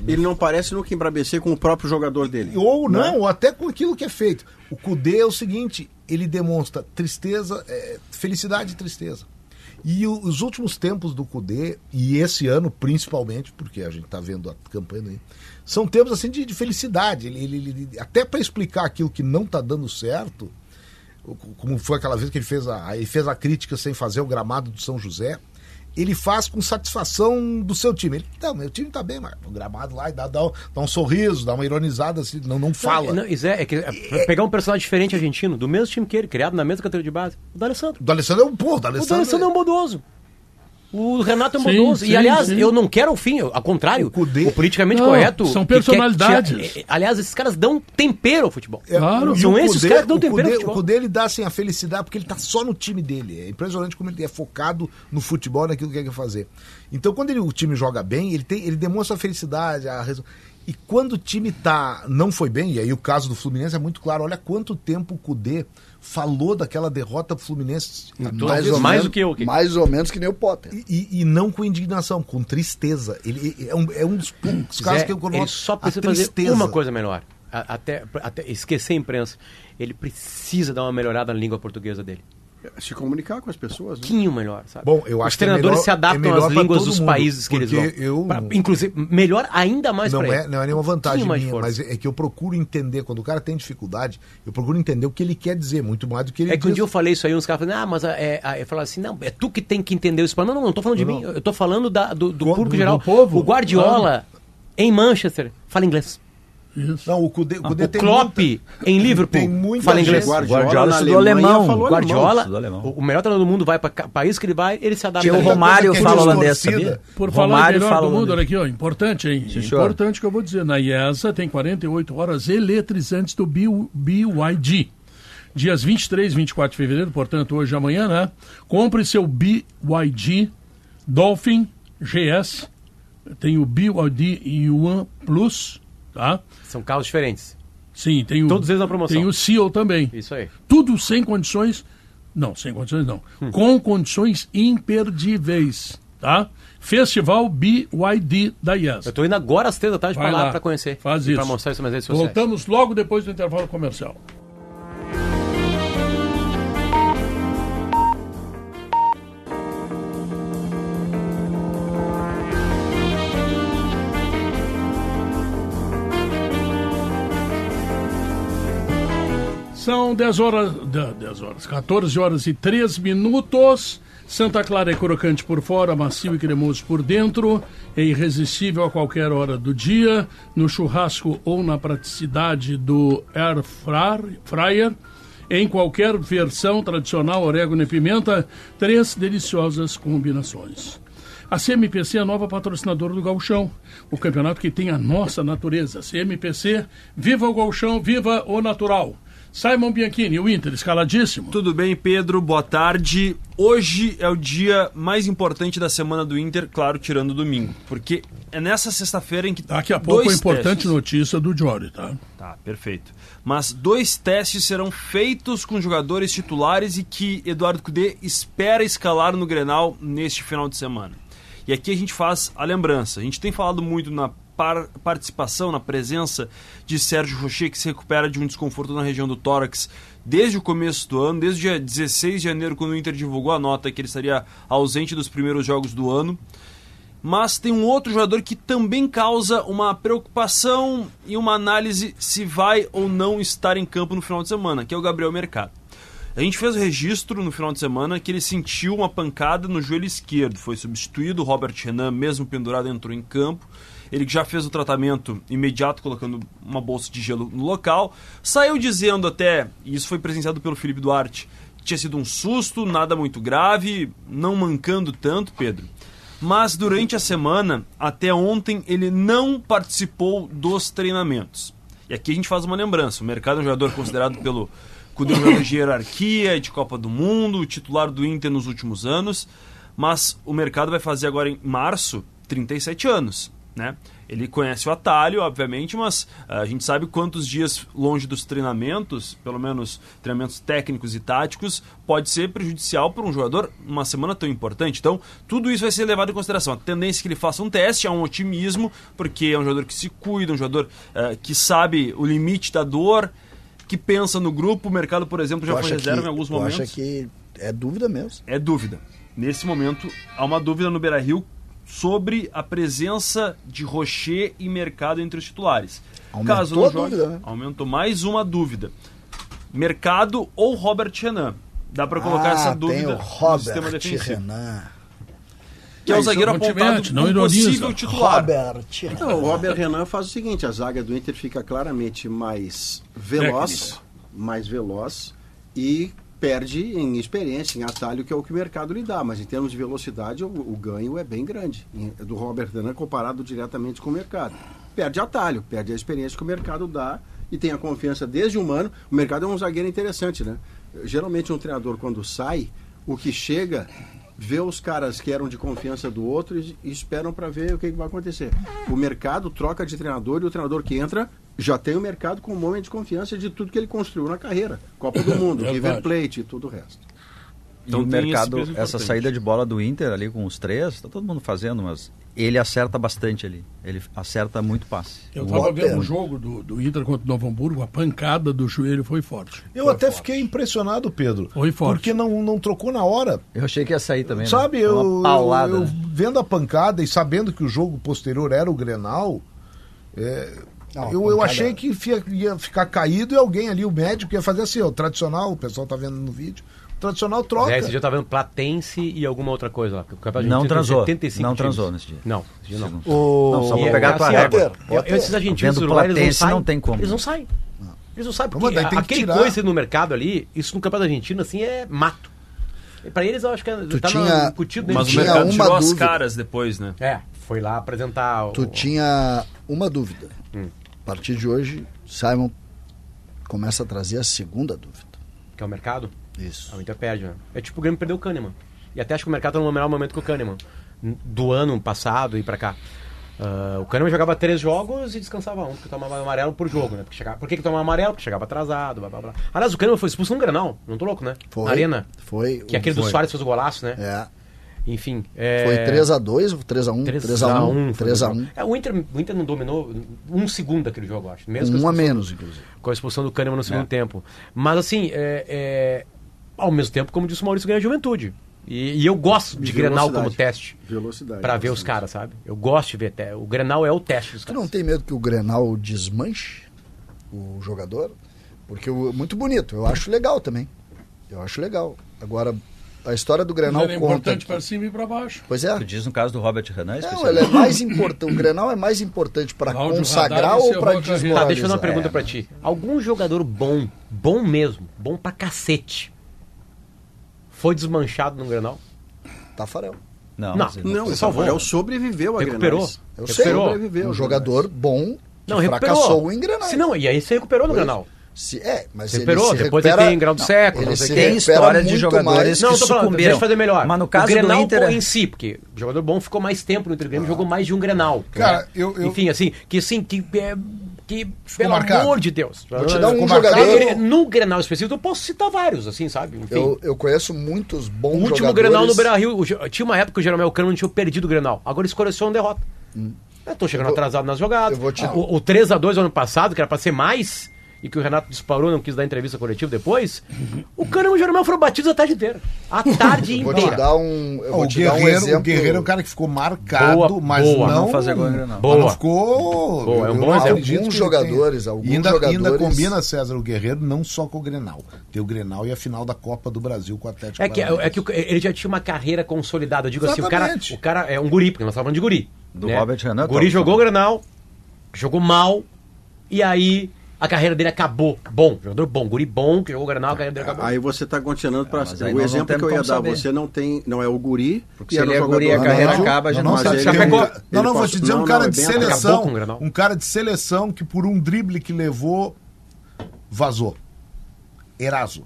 Ele não parece nunca embrabecer com o próprio jogador dele.
Ou não,
Né?
ou até com aquilo que é feito. O Cudê é o seguinte, ele demonstra tristeza, é, felicidade e tristeza. E o- os últimos tempos do Cudê, e esse ano principalmente, porque a gente está vendo a campanha aí, são tempos assim de, de felicidade. Ele, ele- ele- até para explicar aquilo que não está dando certo, como foi aquela vez que ele fez a, ele fez a crítica sem fazer o gramado do São José, ele faz com satisfação do seu time. Ele, não, meu time tá bem, mas o gramado lá dá, dá, um- dá um sorriso, dá uma ironizada, assim, não, não fala.
Não, isso é, é que, é pra pegar um personagem diferente argentino, do mesmo time que ele, criado na mesma categoria de base, o D'Alessandro.
O D'Alessandro é um porra, o
O
D'Alessandro,
D'Alessandro é um bondoso. O Renato é um
Sim,
e, aliás,
sim.
eu não quero o fim, eu- ao contrário.
O Cudê-
O politicamente
Não,
correto.
são
quer
personalidades.
é, é, aliás, esses caras dão tempero ao futebol.
É,
Claro.
e
São
o
esses
Cudê-
caras que dão
o
tempero
Cudê,
ao
o
futebol.
Cudê, ele dá assim, a felicidade porque ele tá só no time dele. É impressionante como ele é focado no futebol, naquilo que ele quer fazer. Então, quando ele- o time joga bem, ele, tem, ele demonstra a felicidade. A E quando o time tá não foi bem, e aí o caso do Fluminense é muito claro, olha quanto tempo o Cudê falou daquela derrota pro Fluminense.
Mais ou- mais
menos-
do que eu aqui.
Mais ou menos que nem o Potter.
E, e- e não com indignação, com tristeza. Ele é um, é um dos poucos casos
Zé,
que eu
ele
noto
só
a
precisa fazer
tristeza.
uma coisa melhor. A- Até, até esquecer a imprensa. Ele precisa dar uma melhorada na língua portuguesa dele.
Se comunicar com as pessoas.
Um
Né?
pouquinho melhor, sabe?
Bom, eu acho
Os
que é
treinadores
melhor-
se adaptam
é
às línguas dos
mundo,
países que eles vão.
eu-
Pra- inclusive, melhor ainda mais
não é,
ele.
não é nenhuma
Um
vantagem
de
minha, mas é que eu procuro entender. Quando o cara tem dificuldade, eu procuro entender o que ele quer dizer, muito mais do que ele
É que um dia eu falei isso aí, uns caras falaram, ah, mas é, é, eu falava assim, não, é tu que tem que entender o espanhol. Não, não, não tô falando de
Não,
mim,
não.
eu tô falando da- do, do
Do-
público
do
geral.
povo.
O Guardiola, em Manchester, fala inglês.
Isso.
Não, o Cudê, o Cudê
o
tem
Klopp,
muita-
em Liverpool,
tem muita
fala inglês.
Guardiola,
Guardiola estudou alemão.
falou
Guardiola,
Estudou alemão.
o, o melhor treinador do mundo vai para país que ele vai, ele se adapta.
Tinha o. Romário fala holandês, sabia?
Por falar
Romário
melhor
fala
do mundo,
holandês.
olha aqui, ó, importante, hein?
Sim, senhor.
importante que eu vou dizer. Na IESA tem 48 horas eletrizantes do BYD. Dias 23 e 24 de fevereiro, portanto, hoje e amanhã, né? Compre seu BYD Dolphin GS. Tem o BYD Yuan Plus, tá?
São carros diferentes.
Sim, tem o.
Todos eles na promoção.
Tem o CEO também.
Isso aí.
Tudo sem condições. Não, sem condições não.
Hum.
Com condições imperdíveis, tá? Festival BYD da IES.
Eu tô indo agora às três da tarde para lá,
lá.
para conhecer.
Faz isso.
Para mostrar isso nas redes sociais.
Voltamos logo depois do intervalo comercial. São 10 horas, 10 horas, 14 horas e 3 minutos. Santa Clara é crocante por fora, macio e cremoso por dentro, é irresistível a qualquer hora do dia, no churrasco ou na praticidade do air fryer, em qualquer versão tradicional, orégano e pimenta, três deliciosas combinações. A CMPC é a nova patrocinadora do Galchão, o campeonato que tem a nossa natureza. CMPC, viva o Galchão, viva o natural. Simon Bianchini, o Inter, escaladíssimo.
Tudo bem, Pedro? Boa tarde. Hoje é o dia mais importante da semana do Inter, claro, tirando o domingo. Porque é nessa sexta-feira em que.
Daqui a pouco a importante
testes...
notícia do Jory, tá?
Tá, perfeito. Mas dois testes serão feitos com jogadores titulares e que Eduardo Cudê espera escalar no Grenal neste final de semana. E aqui a gente faz a lembrança. A gente tem falado muito na par participação, na presença de Sérgio Rocher, que se recupera de um desconforto na região do tórax desde o começo do ano, desde o dia 16 de janeiro, quando o Inter divulgou a nota que ele estaria ausente dos primeiros jogos do ano. Mas tem um outro jogador que também causa uma preocupação e uma análise se vai ou não estar em campo no final de semana, que é o Gabriel Mercado. A gente fez o registro no final de semana que ele sentiu uma pancada no joelho esquerdo. Foi substituído, Robert Renan, mesmo pendurado, entrou em campo. Ele já fez o tratamento imediato, colocando uma bolsa de gelo no local. Saiu dizendo até, e isso foi presenciado pelo Felipe Duarte, tinha sido um susto, nada muito grave, não mancando tanto, Pedro. Mas durante a semana, até ontem, ele não participou dos treinamentos. E aqui a gente faz uma lembrança: o mercado é um jogador considerado pelo Cudê de hierarquia de Copa do Mundo, titular do Inter nos últimos anos, mas o mercado vai fazer agora em março 37 anos. Né? Ele conhece o atalho, obviamente, mas uh, a gente sabe quantos dias longe dos treinamentos, pelo menos treinamentos técnicos e táticos, pode ser prejudicial para um jogador numa semana tão importante. Então, tudo isso vai ser levado em consideração. A tendência é que ele faça um teste, há um otimismo, porque é um jogador que se cuida, um jogador uh, que sabe o limite da dor, que pensa no grupo. O mercado, por exemplo, já foi reserva
que,
em alguns momentos.
acha que é dúvida mesmo?
É dúvida. Nesse momento, há uma dúvida no Beira Rio sobre a presença de Rocher e Mercado entre os titulares.
Aumentou Caso não jogue, dúvida, né?
aumentou mais uma dúvida. Mercado ou Robert Renan? Dá para colocar
ah,
essa dúvida
tem o Robert
no sistema defensivo.
Renan.
Que é o zagueiro apontado
não
possível titular.
Robert Renan.
Então, o Robert Renan faz o seguinte, a zaga do Inter fica claramente mais veloz, Técnica. mais veloz e perde em experiência, em atalho, que é o que o mercado lhe dá. Mas em termos de velocidade, o, o ganho é bem grande do Robert Renan comparado diretamente com o mercado. Perde atalho, perde a experiência que o mercado dá e tem a confiança desde o humano. O mercado é um zagueiro interessante, né? Geralmente um treinador quando sai, o que chega vê os caras que eram de confiança do outro e, e esperam para ver o que, que, vai acontecer. O mercado troca de treinador e o treinador que entra já tem o mercado com um momento de confiança de tudo que ele construiu na carreira. Copa do Mundo, é River Plate e tudo o resto.
Então, o mercado, essa saída de bola do Inter ali com os três, está todo mundo fazendo, mas ele acerta bastante ali. Ele acerta muito passe.
Eu estava vendo o jogo do, do Inter contra o Novo Hamburgo, a pancada do joelho foi forte.
Eu
foi
até
forte.
fiquei impressionado, Pedro.
Foi forte.
Porque não, não trocou na hora.
Eu achei que ia sair também. Né?
Sabe, né? eu,
paulada,
eu, eu
né?
vendo a pancada e sabendo que o jogo posterior era o Grenal, é, não, eu, eu achei que ia, ia, ficar caído e alguém ali, o médico, ia fazer assim, o tradicional, o pessoal tá vendo no vídeo. Tradicional troca.
Zé, esse dia eu tava vendo Platense e alguma outra coisa lá.
O não transou. 75 não transou nesse dia.
Não, esse dia não.
O... Não, só vou pegar a tua
assim,
régua.
Esses argentinos
Vendo Platense eles não, saem, não tem como.
Eles não saem. Não. Eles não saem, porque Mas, aquele coisa no mercado ali, isso no campeonato argentino, assim, é mato. Para eles, eu acho que
tu
tá
tinha,
incutido
Mas o mercado tirou dúvida. as caras depois, né?
É, foi lá apresentar...
Tu tinha uma dúvida. A partir de hoje, Simon começa a trazer a segunda dúvida.
Que é o mercado?
Isso.
O Inter perde, né? É tipo o Grêmio perdeu o Kahneman. E até acho que o mercado tá no melhor momento que o Kahneman. Do ano passado e para cá. Uh, o Kahneman jogava três jogos e descansava um, porque tomava amarelo por jogo, né? Porque chegava... Por que, que tomava amarelo? Porque chegava atrasado, blá blá blá. Aliás, o Kahneman foi expulso num Granal, não tô louco, né?
Foi.
Na Arena.
Foi.
Que aquele
foi.
do Soares fez o golaço, né?
É.
Enfim. É...
Foi 3x2 ou 3x1?
3x1.
3x1.
É, o, Inter, o Inter não dominou um segundo daquele jogo, acho. Mesmo
um a menos, inclusive.
Com a expulsão do Kahneman no segundo é. tempo. Mas assim, é, é, ao mesmo tempo, como disse o Maurício, ganha juventude. E, e, eu gosto de Grenal como teste.
Velocidade.
Pra ver os caras, sabe? Eu gosto de ver. Te... O Grenal é o teste dos
Tu
caras.
não tem medo que o Grenal desmanche o jogador? Porque o, muito bonito, eu acho legal também. Eu acho legal. Agora, a história do Grenal
Era
conta.
importante para cima e para baixo.
Pois é.
Tu diz no caso do Robert Renan,
Não, ele é mais importante. O Grenal é mais importante para consagrar ou para desmoralizar?
Tá, deixa eu fazer uma
É.
pergunta pra ti. Algum jogador bom, bom mesmo, bom pra cacete, foi desmanchado no Grenal?
Tafarel.
Não,
Não.
ele
Não, o
Salvou.
Tafarel sobreviveu a
Recuperou.
Grenais.
Eu sei,
Recuperou.
Sobreviveu
um jogador bom que
Não, recuperou.
fracassou em Grenal.
Se não, e aí você recuperou no
Pois.
Grenal.
Se, é, mas
Recuperou,
ele se
depois
recupera...
ele tem grau do século,
ele
não sei
se
o.
Tem história de jogadores
mais-
que
Não, tô falando,
sucumbiram.
deixa eu fazer melhor.
Mas no
o
caso do
Grenal
Inter é-
em si, porque o jogador bom ficou mais tempo no Inter Grêmio, jogou mais de um Grenal.
Cara,
né?
eu- eu-
Enfim, assim, que assim, que, é, que pelo
marcado.
amor de Deus.
Vou te dar um jogador-
marcado. No Grenal específico, eu posso citar vários, assim, sabe? Enfim.
Eu, eu conheço muitos bons
O último
jogadores.
Grenal no Beira-Rio, o tinha uma época que o Jeromel Cano não tinha perdido o Grenal. Agora eles colecionam derrota. Eu tô chegando
Eu vou-
atrasado nas jogadas.
eu vou te-
O, o 3x2 ano passado, que era pra ser mais, e que o Renato disparou, não quis dar entrevista coletiva depois, o Cano e o Jeromel foram batidos a tarde inteira. A tarde
Eu vou te
inteira.
dar um, eu vou
o,
te dar um
Guerreiro,
exemplo.
o Guerreiro é um cara que ficou marcado,
Boa,
mas
boa.
não,
Não fazer em Grenal.
Boa.
Mas não ficou.
Boa, é um bom exemplo.
Alguns
que ele tem.
jogadores, alguns
E ainda,
jogadores-
ainda combina, César, o Guerreiro não só com o Grenal. Tem o Grenal e a final da Copa do Brasil com o Atlético
É que,
Paranaense.
é que ele já tinha uma carreira consolidada. Eu digo assim, o cara,
Exatamente.
o cara é um guri, porque nós estávamos falando de guri.
Do
né?
Robert Renan,
O guri
tá
jogou o
falando.
Grenal, jogou mal, e aí a carreira dele acabou. Bom, jogador bom, guri bom, que jogou o Grenal, a carreira dele acabou.
Aí você está continuando para
aí
o
não
exemplo que eu ia dar.
saber.
Você não tem, não é o guri,
Porque se
era
ele é guri, a carreira
médio,
acaba, a gente
Não,
não
não,
sabe
é ca- não, não, vou te dizer
não,
um cara
não,
de
é.
Acabou
seleção. Um cara de seleção que por um drible que levou, vazou. Eraso.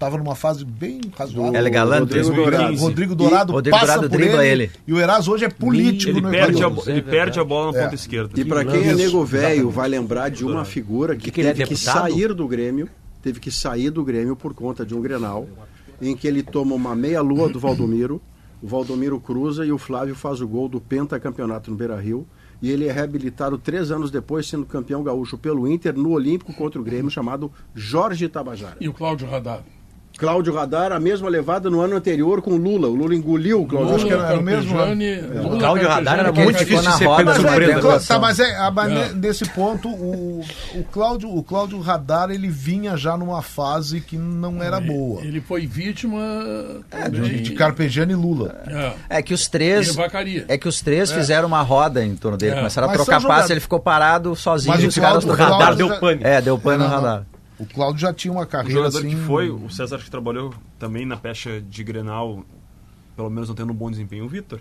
Tava numa fase bem razoável.
Ele é galante.
Rodrigo
2015.
Dourado.
Rodrigo Dourado
Rodrigo
passa
Dourado
por ele,
ele.
E o Eraso hoje é político
Ele
no
perde, a,
Equador.
é
ele perde a bola na
É.
ponta esquerda.
E para quem é nego velho, vai lembrar de uma figura que,
Que é
teve que sair do Grêmio, teve que sair do Grêmio por conta de um Grenal, em que ele toma uma meia-lua do Valdomiro, o Valdomiro cruza e o Flávio faz o gol do pentacampeonato no Beira-Rio, e ele é reabilitado três anos depois, sendo campeão gaúcho pelo Inter no Olímpico contra o Grêmio, chamado Jorge Tabajara.
E o Cláudio Radar.
Cláudio Radar, a mesma levada no ano anterior com o Lula. O Lula engoliu o Cláudio
Acho que
Radar.
era o mesmo,
Carpegiani-
O
Lula
Cláudio Radar era muito difícil de
na
ser
roda,
pego de
mas
surpresa.
é-
Tá, mas é, a- mas
É.
ne- nesse ponto, o, o, Cláudio, o Cláudio Radar ele vinha já numa fase que não era boa.
Ele foi vítima
De,
também-
de Carpegiani e Lula.
É.
É que os três. É que os três fizeram uma roda em torno dele.
É.
Começaram a
Mas
trocar
são
passe, ele ficou parado sozinho
Mas
e
o
os caras
Cláudio-
O
trocaram.
radar deu pane.
É, deu pano no radar.
O Cláudio já tinha uma
O
carreira
jogador
assim.
que foi, o César que trabalhou também na pecha de Grenal, pelo menos não tendo um bom desempenho, o Vitor.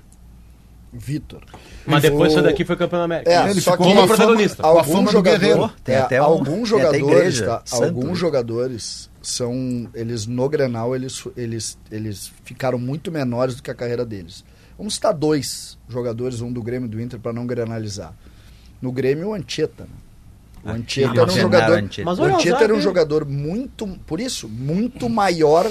Vitor.
Mas depois
O-
isso daqui foi campeão da América.
É,
Ele
só
ficou
que
com a
protagonista.
fama- com a
alguns
fama do
jogadores,
guerreiro.
Tem
é,
até um-
alguns
tem até
jogadores,
igreja,
tá? alguns jogadores são eles no Grenal eles eles eles ficaram muito menores do que a carreira deles. Vamos citar dois jogadores, um do Grêmio e do Inter para não granalizar. No Grêmio o Anchieta, né? O Anchieta
Aquele
era um jogador.
Mas
o
o azar
era um jogador muito, por isso, muito maior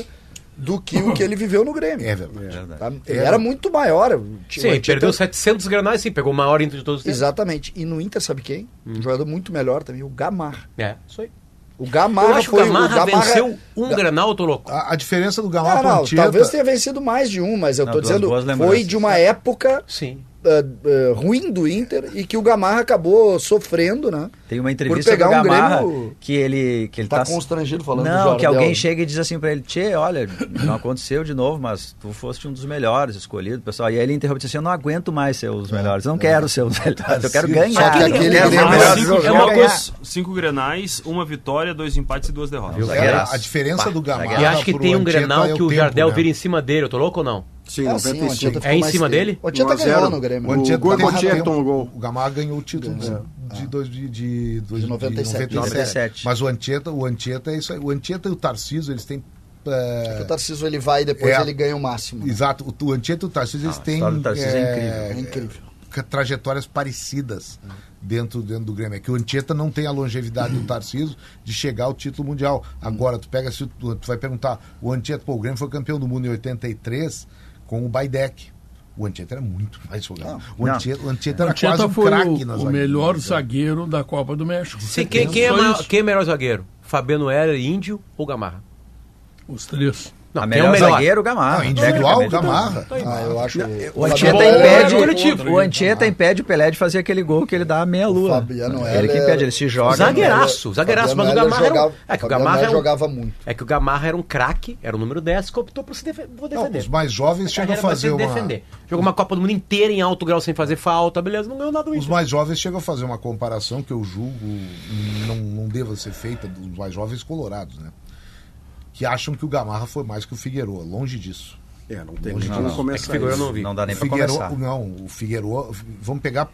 do que o que ele viveu no Grêmio.
É verdade.
Tá? Ele era muito maior. O o
Sim,
Anchieta-
perdeu 700 granais, sim, pegou o maior Inter de todos os tempos.
Exatamente. E no Inter, sabe quem?
Hum.
Um jogador muito melhor também, o Gamarra.
É, isso aí.
O Gamarra
Eu acho que o
foi
Gamarra,
o Gamarra
venceu um
Ga-
granal, eu tô louco.
A, a diferença do Gamal
Ah,
pro
não,
Anchieta...
talvez tenha vencido mais de um, mas eu
Não,
tô
duas
dizendo foi de uma época
Sim.
Ah, ah, ruim do Inter e que o Gamarra acabou sofrendo, né?
Tem uma entrevista
pegar
do
um
Gamarra
Grêmio-
que ele que ele
Tá
tá,
constrangido falando do
Não, que alguém chega e diz assim pra ele: "Tchê, olha, não aconteceu de novo, mas tu foste um dos melhores escolhido, pessoal". E aí ele interrompe e diz assim: "Eu não aguento mais ser os melhores. Eu não quero ser os melhores. Eu quero ganhar.
Só que aquele
o melhor
cinco
é uma
ganhar".
coisa-
Cinco Grenais, uma vitória, dois empates e duas derrotas.
É, a diferença
Pá,
do Gamarra
zagueiraço.
E acho que tem um Grenal
é o
que o
tempo,
Jardel
né?
vira em cima dele, eu tô louco ou não?
Sim,
sim, o
95.
Anchieta
É em cima dele?
O Anchieta
1 a 0.
ganhou no Grêmio.
O Anchieta
gol tomou.
O Gamarra ganhou o título de, de, dois- de, de,
De 97.
97.
Mas o Anchieta, o Anchieta é isso aí. O Anchieta e o Tarcísio, eles têm... é,
O Tarcísio ele vai e depois
É.
ele ganha o máximo. né?
Exato. O, o Anchieta e o Tarcísio, eles
Ah,
têm...
Tarcísio é
É
incrível.
ca- trajetórias parecidas dentro, dentro do Grêmio. É que o Anchieta não tem a longevidade do Tarcísio de chegar ao título mundial. Agora, tu pega, se tu, tu vai perguntar, o Anchieta, pô, o Grêmio foi campeão do mundo em 83 com o Baidec. O Anchieta era muito mais jogador. O
Não.
Anchieta, o Anchieta era
Anchieta
quase um
foi
craque
o,
na
o melhor zagueiro da Copa do México.
Sim, quem, quem é maior, quem é melhor zagueiro? Fabiano Heller, Índio ou Gamarra?
Os três.
Não,
a
é o
melhor
melhor?
zagueiro, o Gamarra.
Não, individual,
Tecnicamente.
Gamarra.
Ah, eu acho.
O
Futebol
Anchieta
é
impede,
coletivo.
o Anchieta impede o Pelé de fazer aquele gol que ele dá a meia lua.
Fabiano
ele que
Heller-
impede, ele se joga.
Zagueiraço, zagueiraço, mas o Gamarra era um-
jogava,
é que o Gamarra era um-
jogava muito.
É que o Gamarra era um craque, era o número 10 que optou por se defe- por
Não,
defender.
os mais jovens chegam a fazer uma.
defender. Jogou uma Copa do Mundo inteira em alto grau sem fazer falta, beleza, não ganhou nada
Os mais jovens chegam a fazer uma comparação que eu julgo não, não deva ser feita dos mais jovens colorados, né? Que acham que o Gamarra foi mais que o Figueiredo. Longe disso.
É, não tem
Não,
nem
não,
como
não.
É que não vi.
Não dá nem
Figueiredo,
começar.
não, o Figueiredo, vamos pegar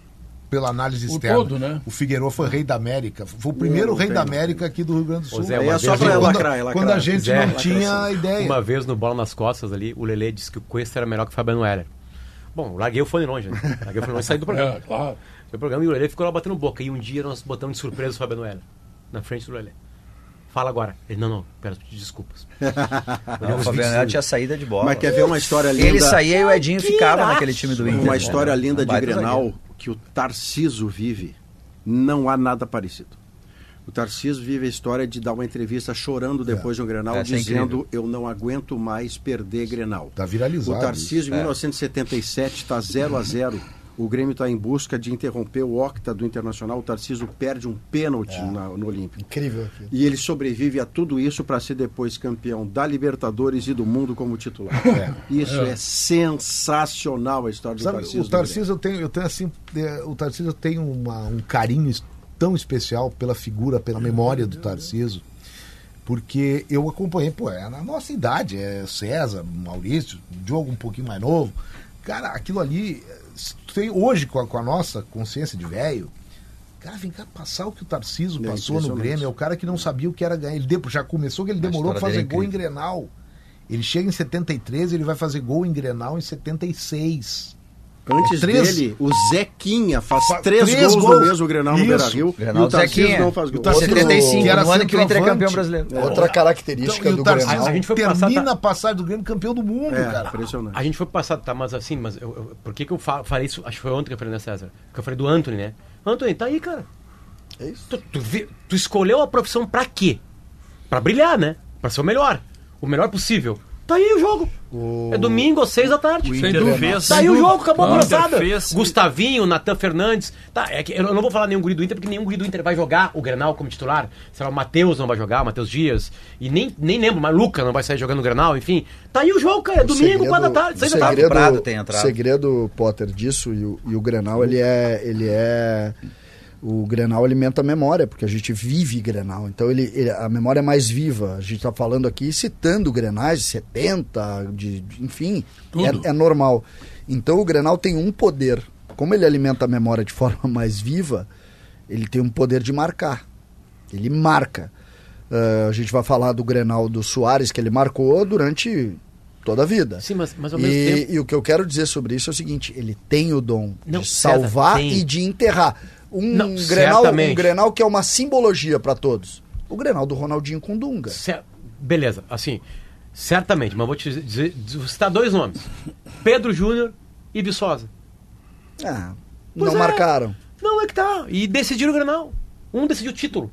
pela análise
O
externa.
todo, né?
O Figueiredo foi rei da América. Foi o primeiro
não
rei
tem,
da
não
América aqui do Rio Grande do Sul.
Zé,
é só pra
quando,
lacrar, é lacrar.
quando a gente
Zé,
não tinha ideia.
Uma vez no Bola nas Costas ali, o Lele disse que o Cuesta era melhor que o Fabiano Heller. Bom, larguei o fone longe, né? Larguei o fone longe e saí do programa.
É, claro.
Foi o programa e o Lele ficou lá batendo boca. E um dia nós botamos de surpresa o Fabiano Heller. Na frente do Lele. Fala agora. Ele, não, não, peço desculpas.
Não, o Fabiano tinha saída de bola.
Mas quer ver uma história linda?
Ele saía e o Edinho
Que
ficava
iraço.
naquele time do Inter.
Uma história linda de
Baita
Grenal
zagueiro.
que o Tarciso vive. Não há nada parecido. O Tarciso vive a história de dar uma entrevista chorando depois de um Grenal,
Essa é
dizendo eu não aguento mais perder Grenal.
Tá viralizado
O Tarciso, em
É.
1977, está 0 a 0 O Grêmio está em busca de interromper o octa do Internacional. O Tarciso perde um pênalti na- no Olímpico.
Incrível aquilo.
E ele sobrevive a tudo isso para ser depois campeão da Libertadores e do mundo como titular. Isso é. sensacional a história do
Sabe,
Tarcísio.
o Tarcísio eu tenho, eu tenho assim, é, o Tarcísio tem uma- um carinho tão especial pela figura, pela memória do Tarcísio, porque eu acompanhei, pô, é na nossa idade, é César, Maurício, Diogo um pouquinho mais novo. Cara, aquilo ali, tem hoje com a, com a nossa consciência de velho, cara, vem cá passar o que o Tarcísio
É
passou no. Grêmio, é o cara que não sabia o que era ganhar. Ele já começou que ele demorou pra fazer
é
gol em Grenal. Ele chega em 73, ele vai fazer gol em Grenal em 76.
Antes
Três-
dele, o Zequinha faz
Fa-
três,
três
gols,
gols.
no mesmo Grenal no
Isso.
Beira-Rio. E o Tarcísio
Zequinha.
não faz
o
gol.
Tarcísio-
75,
que era
no ano que o Inter é campeão brasileiro.
Outra característica
Então,
do
o Tarcísio
Grenal.
A gente foi
termina
passar, tá-
a passagem do Grêmio campeão do mundo,
É,
cara.
impressionante.
A gente foi passado, tá, mas assim, mas eu, eu- por que, que eu fa- falei isso? Acho que foi ontem que eu falei, né, César? Que eu falei do Anthony, né? Anthony, tá aí, cara.
É isso.
Tu, tu vi- tu escolheu a profissão pra quê? Pra brilhar, né? Pra ser o melhor. O melhor possível. Tá aí o jogo. É domingo às seis da tarde.
O
Sem
Inter fez.
Tá aí o jogo, acabou a
O fez-
Gustavinho, Natan Fernandes. Tá, é que eu não vou falar nenhum guri do Inter, porque nenhum guri do Inter vai jogar o Grenal como titular. Sei lá, o Matheus não vai jogar, o Matheus Dias. E nem, nem lembro, mas Luca não vai sair jogando o Grenal, enfim. Tá aí o jogo, cara. É
O
domingo,
segredo-
quatro da tarde,
o
seis da tarde.
segredo,
Prado tem entrado.
segredo, Potter, disso e o, e o Grenal, ele é, ele é... O Grenal alimenta a memória, porque a gente vive Grenal. Então ele, ele- a memória é mais viva. A gente está falando aqui citando Grenais de 70, de, de- enfim, é, é normal. Então o Grenal tem um poder. Como ele alimenta a memória de forma mais viva, ele tem um poder de marcar. Ele marca. Ah, a gente vai falar do Grenal do Soares, que ele marcou durante toda a vida.
Sim, mas, mas ao mesmo
E,
tempo.
e o que eu quero dizer sobre isso é o seguinte: ele tem o dom
Não,
de
César,
salvar
tem.
e de enterrar. Um,
Não,
Grenal, um. Grenal que é uma simbologia para todos. O Grenal do Ronaldinho com Dunga.
Cer- Beleza, assim, certamente, mas vou te dizer, vou citar dois nomes: Pedro Júnior e Viçosa.
Ah,
Pois
não
é.
marcaram.
Não, é que tá. E decidiram o Grenal. Um decidiu o título.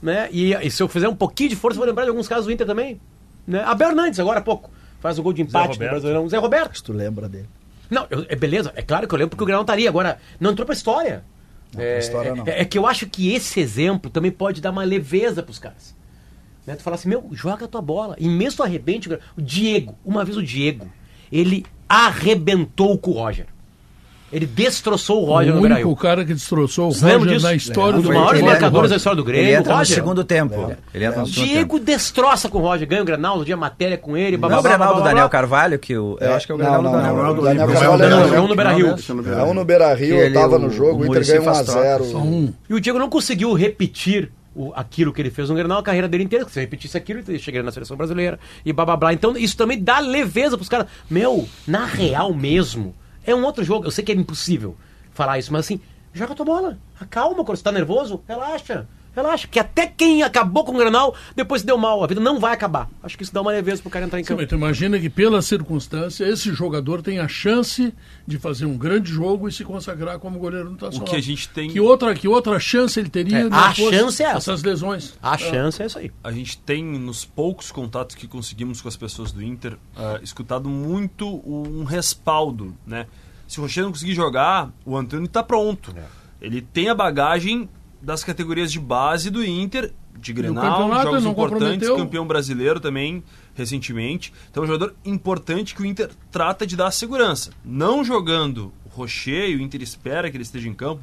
Né? E, e se eu fizer um pouquinho de força, eu vou lembrar de alguns casos do Inter também. Né? Abel Hernandes, agora há pouco. Faz o gol de empate no
Roberto.
Brasileirão. Zé Roberto.
Se tu lembra dele.
Não, eu- é beleza. É claro que eu lembro porque o Grenal estaria. Agora, não entrou pra história.
Não,
é,
história
é-
não.
é que eu acho que esse exemplo também pode dar uma leveza pros caras. Né? Tu fala assim, meu, joga a tua bola. E mesmo arrebente, o Diego, uma vez o Diego, ele arrebentou com o Roger. Ele destroçou o Roger
o
no
único
Beira-Rio.
cara que destroçou o Roger
disso?
na história
Um
do
dos maiores marcadores da história do Grêmio,
Ele entra no
Roger.
segundo tempo. Ele entra no segundo tempo.
Diego destroça com o Roger, ganha o Grenal, no dia matéria com ele,
Não é o Grenal do Daniel. Carvalho, que o, eu acho que é o Grenal
não,
do Daniel Carvalho.
o Daniel
Não,
Carvalho
é o
é
Daniel, é um no Beira-Rio.
É um no Beira Rio,
Que
eu
ele-
tava no jogo,
o
Inter ganhou
faz
1x0.
Só um.
E o Diego não conseguiu repetir o- aquilo que ele fez no Grenal a carreira dele inteira. Se ele repetisse aquilo, ele chegaria na seleção brasileira e blá blá blá. Então isso também dá leveza pros caras. Meu, na real mesmo, é um outro jogo. Eu sei que é impossível falar isso, mas assim, joga a tua bola. Acalma quando você tá nervoso, relaxa. Relaxa, que até quem acabou com o Grenal, depois se deu mal. A vida não vai acabar. Acho que isso dá uma leveza pro cara entrar em
Sim,
campo.
mas tu imagina que pela circunstância, esse jogador tem a chance de fazer um grande jogo e se consagrar como goleiro nacional.
O que a gente tem-
Que outra, que outra chance ele teria
É, a chance é essa.
essas lesões?
A chance é isso aí.
a gente tem, nos poucos contatos que conseguimos com as pessoas do Inter, ah, escutado muito um respaldo, né? Se o Rocher não conseguir jogar, o Antônio está pronto. Ele tem a bagagem das categorias de base do Inter, de Grenal, jogos importantes, campeão brasileiro também, recentemente. Então é um jogador importante que o Inter trata de dar segurança. Não jogando o Rocher o Inter espera que ele esteja em campo,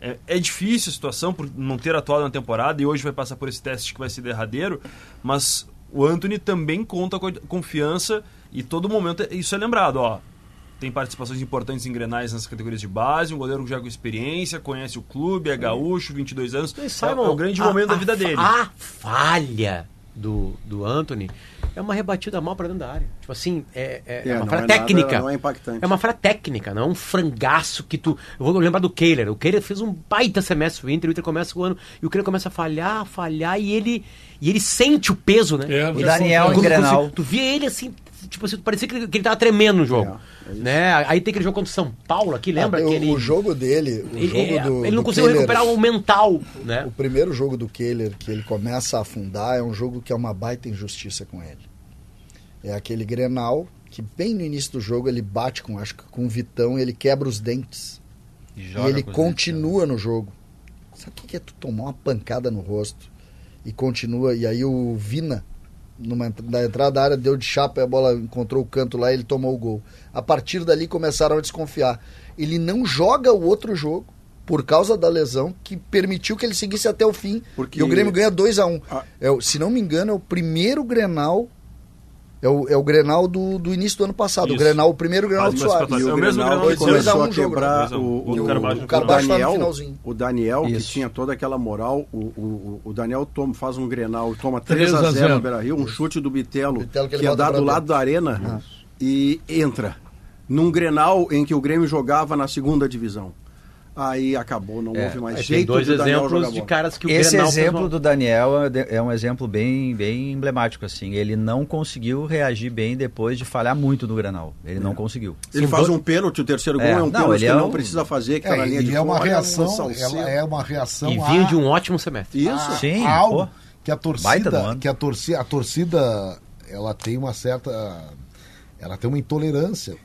é, é difícil a situação por não ter atuado na temporada e hoje vai passar por esse teste que vai ser derradeiro, mas o Anthony também conta com a confiança e todo momento isso é lembrado, ó. Tem participações importantes em grenais nas categorias de base, um goleiro já com experiência, conhece o clube, é gaúcho, 22 anos.
Vocês
É,
saibam,
é o grande
a-
momento da
a
vida dele.
A falha do, do Anthony é uma rebatida mal para dentro da área. Tipo assim, é, é,
É,
é uma falha
é nada-
técnica.
não é impactante.
É uma falha técnica, não é um frangaço que tu. Eu vou lembrar do Kehler. O Kehler fez um baita semestre o Inter, o Inter começa o ano e o Kehler começa a falhar, falhar e ele e ele sente o peso, né?
É,
Ele-
o
Daniel
quando-
em Grenal.
Tu via ele assim, tipo assim, parecia que ele, que ele tava tremendo no jogo.
É, é
né? Aí tem aquele jogo contra o São Paulo aqui, lembra?
Ah, o,
ele,
o jogo dele, o
ele,
jogo do,
ele não
do
conseguiu
Kehler-
recuperar o mental, né?
O primeiro jogo do Kehler, que ele começa a afundar, é um jogo que é uma baita injustiça com ele. É aquele Grenal que bem no início do jogo ele bate com, acho que com o Vitão e ele quebra os dentes.
E
E ele
com os
continua no jogo. Sabe o que que é tu tomar uma pancada no rosto e continua? E aí o Vina, numa, na entrada da área, deu de chapa a bola encontrou o canto lá e ele tomou o gol. A partir dali começaram a desconfiar. Ele não joga o outro jogo por causa da lesão que permitiu que ele seguisse até o fim.
Porque-
E o Grêmio ganha 2 a 1 um.
Ah.
É, Se não me engano, é o primeiro Grenal. É o, é o Grenal do, do início do ano passado. O
Isso.
Grenal, o primeiro Grenal do Soares.
E
É
o
o mesmo
Grenal que
dois a
começou
um
a
jogo,
quebrar
né?
o,
O
o, o,
Carvalho tá no
Daniel,
finalzinho.
o Daniel que
Isso.
tinha toda aquela moral, o, o, o Daniel toma, faz um Grenal, toma
3
3
a
a 0
0.
no Beira-Rio, um chute do Bitelo,
Bitelo que
que, dar
pra
do lado da arena e entra. Num Grenal em que o Grêmio jogava na segunda divisão. Aí acabou, não
É.
houve mais
Aí tem
jeito
dois exemplos
jogar
de caras que o
Esse
Grenal fez
exemplo do Daniel é é um exemplo bem, bem emblemático, assim. Ele não conseguiu reagir bem depois de falhar muito no Granal. Ele não conseguiu.
Ele
Sim,
faz
do-
um pênalti, o terceiro gol
É,
é, um
não,
pênalti
ele
que
é
ele não
um-
precisa fazer, que
É,
tá na linha de
é uma
fora,
reação, ela é uma reação
E
a-
vinha de um ótimo semestre.
Isso.
Sim,
a algo
pô.
que a torcida, que a torcida, a torcida, ela tem uma certa, ela tem uma intolerância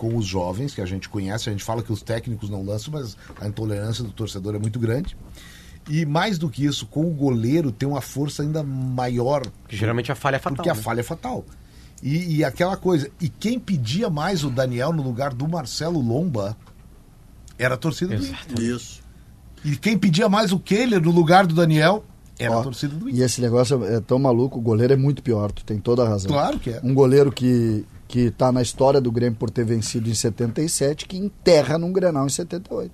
com os jovens que a gente conhece. A gente fala que os técnicos não lançam, mas a intolerância do torcedor é muito grande. E mais do que isso, com o goleiro tem uma força ainda maior,
Que geralmente a falha é fatal.
porque a
né?
falha é fatal. E, e aquela coisa, e quem pedia mais o Daniel no lugar do Marcelo Lomba era a torcida do Inter.
Isso.
E quem pedia mais o Kehler no lugar do Daniel era
Ó,
a torcida do Inter.
E esse negócio é tão maluco, o goleiro é muito pior, tu tem toda a razão.
Claro que é.
Um goleiro que, que tá na história do Grêmio por ter vencido em 77, que enterra num Grenal em 78.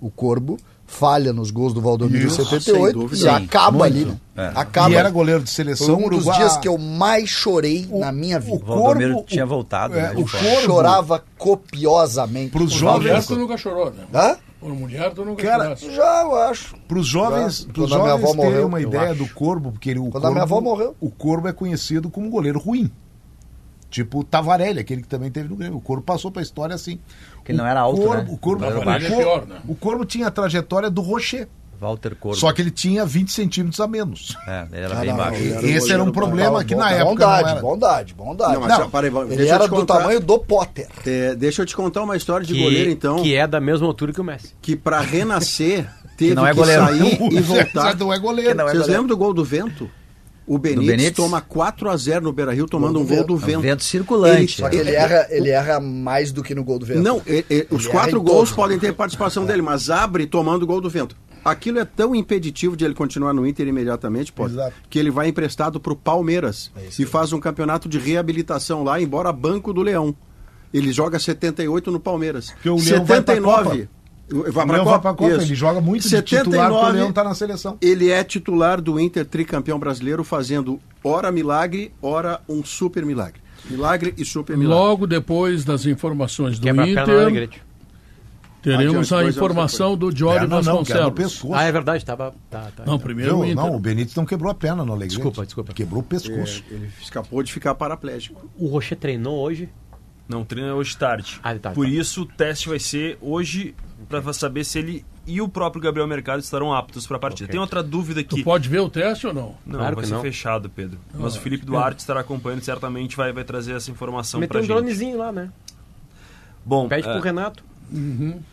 O Corbo falha nos gols do Valdomiro
Isso,
em 78
sem dúvida.
e
Sim,
acaba
muito.
ali, né?
É.
Acaba.
E era goleiro de
Foi
seleção
um dos dias que eu mais chorei
O-
na minha vida.
o
O Valdomiro
Corvo-
tinha voltado,
é,
né,
o. Corvo-
Chorava copiosamente.
Pros
Por
jovens-
tu nunca chorou, né?
Hã?
Por mulher tu nunca
Cara.
Já, eu acho.
Para os jovens, pros jovens
avó
terem
morreu,
uma ideia
acho.
do Corvo, porque ele, o
Quando a minha avó morreu.
O Corvo é conhecido como um goleiro ruim. Tipo o Tavarelli, aquele que também teve no Grêmio. O Corvo passou para a história assim.
Que ele não era alto,
Corvo,
né?
O Corvo,
Era
o,
baixo.
Corvo,
É pior, né?
o Corvo tinha a trajetória do Rocher.
Walter Corvo.
Só que ele tinha 20 centímetros a menos.
É, ele era
Ah,
bem
não,
baixo.
era
Esse era um problema que na época não
Bondade,
era.
bondade, bondade.
Não, mas
Não,
já,
ele
deixa eu
era
te
do
contar.
tamanho do Potter.
É, deixa eu te contar uma história de
que,
goleiro, então,
que
que,
é da mesma altura que o Messi.
para renascer teve
não é
que
goleiro.
sair e voltar.
não é goleiro.
Que não é
Vocês
goleiro.
lembram do gol do vento? O Benítez,
Benítez?
toma 4 a 0 no Beira-Rio tomando
Gol
um
do
gol
vento.
do
É um
vento.
vento circulante.
Só que ele erra, ele erra mais do que no gol do vento.
Não, e- e- os
Ele
quatro gols
todos.
podem ter participação dele, mas abre tomando o gol do vento. Aquilo é tão impeditivo de ele continuar no Inter imediatamente, pô,
Exato.
que ele vai emprestado para o Palmeiras e faz um campeonato de reabilitação lá, embora banco do Leão. Ele joga 78 no Palmeiras.
Porque o Leão vai pra
79 vai
O
pra
Leão vai pra Copa,
Isso.
ele joga muito de titular o Leão tá na seleção.
Ele é titular do Inter tricampeão brasileiro, fazendo ora milagre, ora um super milagre. Milagre e super milagre.
Logo depois das informações do
Quebra a
Inter,
Alegrete.
Teremos
Adiante,
a informação do
Perna não, no
Vasconcelos.
pescoço.
Ah, é verdade, tava. Tá, tá,
Não,
tá.
primeiro Inter.
Não, o Benítez não quebrou a perna no Alegrete.
Desculpa, desculpa.
Quebrou o pescoço.
É, ele escapou de ficar paraplégico.
O Rocher treinou hoje.
Não, o treino é hoje tarde.
Ah, tá,
Por
tá.
isso, o teste vai ser hoje para saber se ele e o próprio Gabriel Mercado estarão aptos para a partida.
Ok.
Tem outra dúvida
Tu
aqui.
pode ver o teste ou não?
Não,
Claro
vai
que
ser
não.
fechado, Pedro. Mas
Ah,
o Felipe
que
Duarte estará acompanhando e certamente vai, vai trazer essa informação para
um
gente.
dronezinho lá, né?
Bom,
Pede
é,
pro Renato.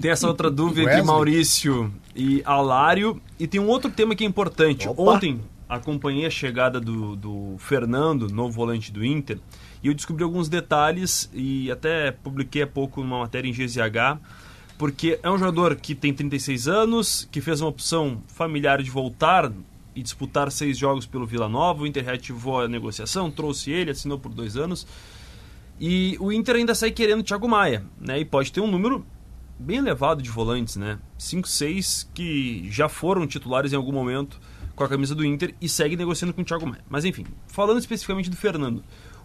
tem essa outra dúvida aqui. Maurício e Alário. E tem um outro tema que é importante.
Opa.
Ontem acompanhei a chegada do, do Fernando, novo volante do Inter, e eu descobri alguns detalhes e até publiquei há pouco uma matéria em GZH, porque é um jogador que tem 36 anos, que fez uma opção familiar de voltar e disputar seis jogos pelo Vila Nova. O Inter reativou a negociação, trouxe ele, assinou por dois anos. E o Inter ainda sai querendo Thiago Maia, né? E pode ter um número bem elevado de volantes, né? 5, 6 que já foram titulares em algum momento com a camisa do Inter e segue negociando com o Thiago Maia. Mas enfim, falando especificamente do Fernando,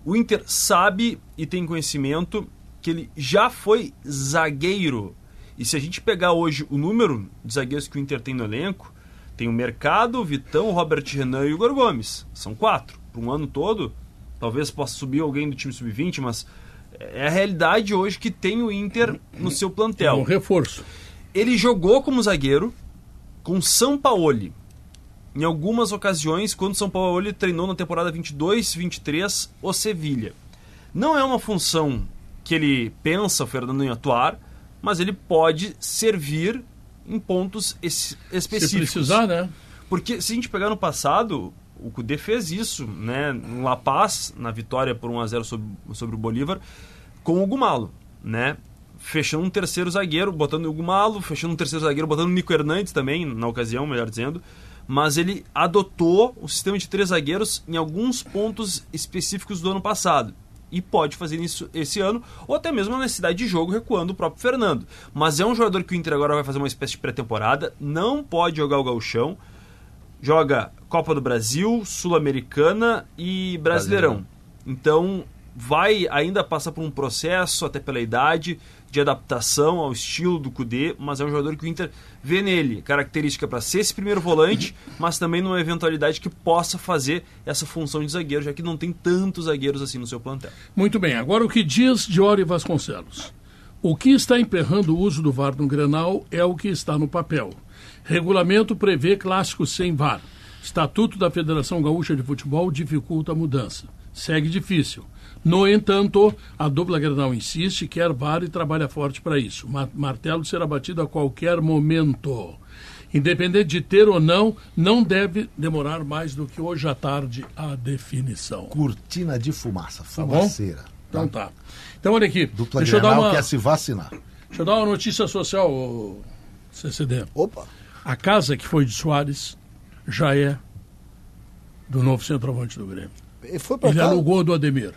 o Inter sabe e tem conhecimento que ele já foi zagueiro. E se a gente pegar hoje o número de zagueiros que o Inter tem no elenco, tem o Mercado, o Vitão, o Robert Renan e o Igor Gomes. São quatro. Para um ano todo, talvez possa subir alguém do time sub-20, mas é a realidade hoje que tem o Inter no seu
É um
plantel.
reforço.
Ele jogou como zagueiro com São Paulo. Em algumas ocasiões, quando São Paulo treinou na temporada 22-23 o Sevilha. Não é uma função que ele pensa, o Fernando, em atuar, mas ele pode servir em pontos es-
Se
específicos.
precisar, né?
Porque se a gente pegar no passado, o Cudê fez isso, né? No La Paz, na vitória por 1x0 sobre, sobre o Bolívar, com o Gumalo, né? Fechando um terceiro zagueiro, botando o Gumalo, fechando um terceiro zagueiro, botando o Nico Hernandes também, na ocasião, melhor dizendo. Mas ele adotou o sistema de três zagueiros em alguns pontos específicos do ano passado. E pode fazer isso esse ano, ou até mesmo na necessidade de jogo, recuando o próprio Fernando. Mas é um jogador que o Inter agora vai fazer uma espécie de pré-temporada, não pode jogar o gauchão, joga Copa do Brasil, Sul-Americana e Brasileirão. Então vai ainda passar por um processo, até pela idade, de adaptação ao estilo do Cudê, mas é um jogador que o Inter vê nele característica para ser esse primeiro volante, mas também numa eventualidade que possa fazer essa função de zagueiro, já que não tem tantos zagueiros assim no seu plantel.
Muito bem, agora o que diz Diori Vasconcelos? O que está emperrando o uso do VAR no Grenal é o que está no papel. Regulamento prevê clássicos sem VAR. Estatuto da Federação Gaúcha de Futebol dificulta a mudança. Segue difícil. No entanto, a dupla Grenal insiste, quer VAR e trabalha forte para isso. Ma- Martelo será batido a qualquer momento. Independente de ter ou não, não deve demorar mais do que hoje à tarde a definição.
Cortina de fumaça,
bom?
fumaceira.
Então tá. Então olha aqui,
Dupla
deixa eu, dar uma,
quer se vacinar.
deixa eu dar uma notícia social, CCD.
Opa!
A casa que foi de Soares já é do novo centroavante do Grêmio.
Ele foi pra
Ele
cá?
alugou do Ademir,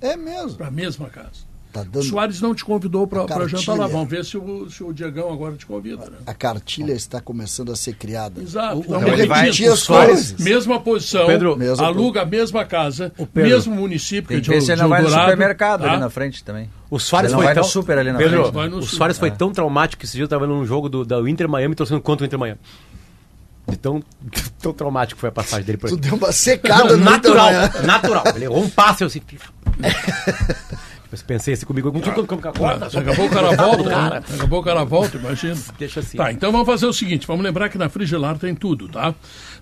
É mesmo.
para a mesma casa.
Tá
O
dando...
Soares não te convidou para
cartilha.
jantar lá. Vamos ver se o, se o Diegão agora te convida. Né?
A cartilha está começando a ser criada.
Exato.
O,
Então,
o,
ele vai-
o
as
Soares-
coisas.
Mesma posição,
Pedro,
Mesmo-
aluga a mesma casa,
Pedro,
mesmo município que
que ver se ele não vai no supermercado
tá?
ali na frente também.
O Soares foi tão...
super ali na
Pedro,
frente.
O. Soares foi
É.
tão traumático que esse dia eu tava num jogo do, da Inter Miami torcendo contra o Inter Miami. De tão, tão traumático foi a passagem dele por
Tu
aí.
deu uma secada
Não, natural, natural. Ele errou um passe, eu assim... Depois pensei assim comigo, com tudo como acorda,
Daqui a pouco o cara volta, né? Daqui a pouco o cara volta, imagina.
Deixa assim.
Tá, então vamos fazer o seguinte, vamos lembrar que na Frigelar tem tudo, tá?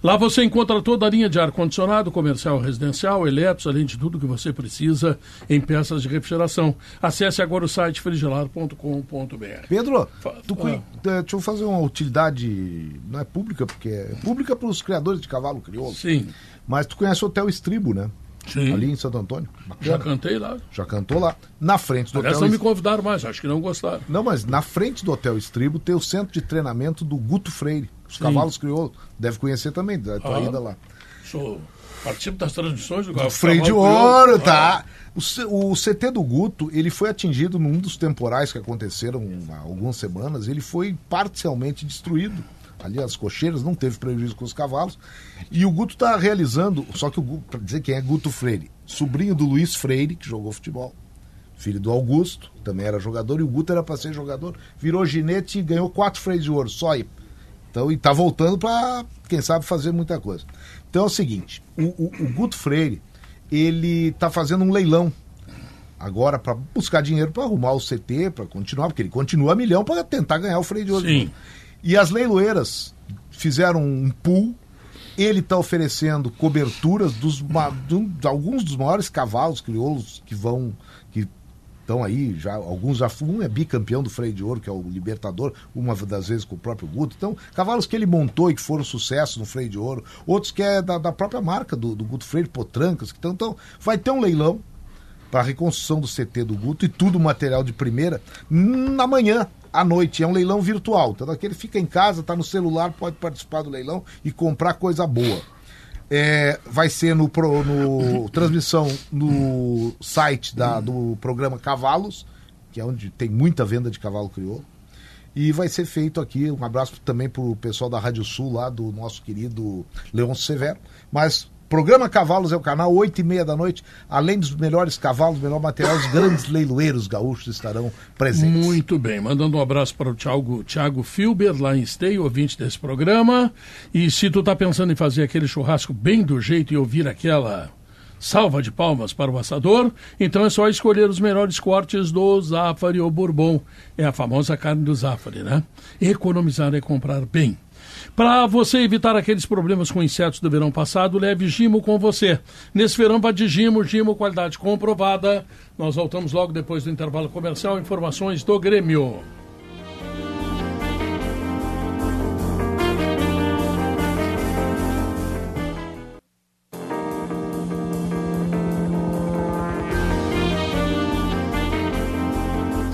Lá você encontra toda a linha de ar-condicionado, comercial, residencial, elétricos, além de tudo que você precisa em peças de refrigeração. Acesse agora o site frigelar.com.br.
Pedro, tu
ah.
eh, deixa eu fazer uma utilidade, não é pública, porque é pública para os criadores de cavalo crioulo.
Sim,
Mas tu conhece o Hotel Estribo, né?
Sim.
Ali em Santo Antônio.
Já
Bacana.
cantei lá.
Já cantou lá. Na frente do
Aliás,
Hotel
não me
Estribo.
convidaram mais, acho que não gostaram.
Não, mas na frente do Hotel Estribo tem o centro de treinamento do Guto Freire. Os cavalos crioulos. Deve conhecer também, da tua
Ah.
ida lá.
Sou, participo das transmissões do,
Do Freio de
Crioulo.
Ouro,
Ah,
tá? O, C- o CT do Guto, ele foi atingido num dos temporais que aconteceram há algumas semanas. Ele foi parcialmente destruído. Ali as cocheiras, não teve prejuízo com os cavalos. E o Guto está realizando, só que o Guto, para dizer quem é Guto Freire, sobrinho do Luiz Freire, que jogou futebol. filho do Augusto, também era jogador, e o Guto era para ser jogador, virou ginete e ganhou quatro freios de ouro, só aí. Então, e tá voltando para, quem sabe, fazer muita coisa. Então é o seguinte, o, o- o Guto Freire, ele tá fazendo um leilão agora para buscar dinheiro para arrumar o CT, para continuar, porque ele continua a milhão para tentar ganhar o freio de ouro.
Sim.
E as leiloeiras fizeram um pool. Ele está oferecendo coberturas dos de, alguns dos maiores cavalos crioulos que vão que estão aí já alguns já um é bicampeão do freio de ouro que é o Libertador uma das vezes com o próprio Guto. Então cavalos que ele montou e que foram sucesso no freio de ouro. Outros que é da, da própria marca do, do Guto Freire Potrancas que tão, então vai ter um leilão para a reconstrução do CT do Guto e tudo material de primeira na manhã à noite. É um leilão virtual. Então, aquele fica em casa, está no celular, pode participar do leilão e comprar coisa boa. É, vai ser no, pro- no transmissão no site da- do programa Cavalos, que é onde tem muita venda de cavalo crioulo. E vai ser feito aqui, um abraço também para o pessoal da Rádio Sul, lá do nosso querido Leôncio Severo. Mas programa Cavalos é o canal, 8 e meia da noite. Além dos melhores cavalos, melhor material, os grandes leiloeiros gaúchos estarão presentes.
Muito bem, mandando um abraço para o Thiago, Thiago Filber, lá em Esteio, ouvinte desse programa. E se tu tá pensando em fazer aquele churrasco bem do jeito e ouvir aquela salva de palmas para o assador, então é só escolher os melhores cortes do Zafari ou Bourbon. É a famosa carne do Zafari, né? Economizar é comprar bem. Para você evitar aqueles problemas com insetos do verão passado, leve Gimo com você. Nesse verão, vá de Gimo, Gimo, qualidade comprovada. Nós voltamos logo depois do intervalo comercial. Informações do Grêmio.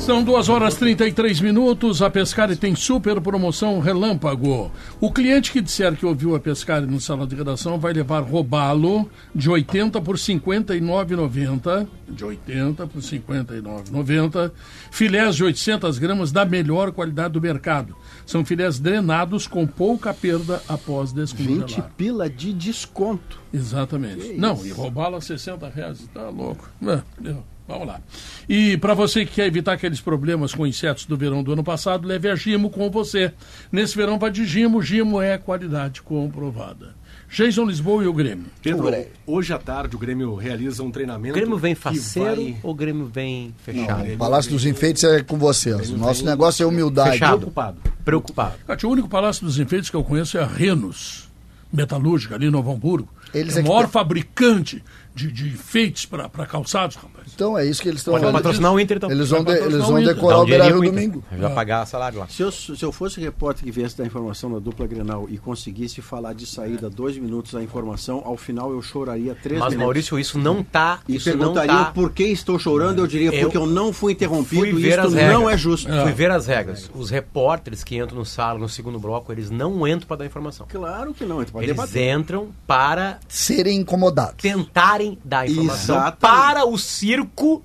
São 2 horas 33 minutos. A Pescari tem super promoção relâmpago. O cliente que disser que ouviu a Pescari no salão de redação vai levar robalo de 80 por 59,90. De 80 por 59,90. Filés de 800 gramas da melhor qualidade do mercado. São filés drenados com pouca perda após
20
descongelar.
pila de desconto.
Exatamente. Não, e roubá-la 60 reais, tá louco. É, deu. Vamos lá. E para você que quer evitar aqueles problemas com insetos do verão do ano passado, leve a Gimo com você. Nesse verão vai de Gimo, Gimo é qualidade comprovada. Jason Lisboa e o Grêmio.
Pedro, hoje à tarde o Grêmio realiza um treinamento.
O Grêmio vem faceiro
vai-
ou o Grêmio vem fechado?
O Palácio dos Enfeites é com vocês. O nosso negócio é humildade.
Fechado.
Preocupado.
Preocupado.
O único palácio dos enfeites que eu conheço é a Renos, metalúrgica, ali em Novo Hamburgo.
Eles
é
é
o
que
maior
tem-
fabricante de, de enfeites para calçados, rapaz.
Então é isso que eles estão
Pode
fazendo.
patrocinar o Inter, então.
Eles vão, de- eles vão decorar
um
o Beira Rio domingo.
Já pagar salário lá.
Se eu, se eu fosse repórter que viesse da informação da dupla Grenal e conseguisse falar de saída dois minutos da informação, ao final eu choraria três
Mas,
minutos.
Maurício, isso não tá.
e
Isso não tá.
por que estou chorando, eu diria
Eu
porque eu não fui interrompido
Fui ver as regras.
não é justo.
Fui ver as regras. Os repórteres que entram no sala, no segundo bloco, eles não entram para dar informação.
Claro que não,
Eles
debater.
entram para
Serem incomodados.
tentarem dar informação
Exatamente.
para o circo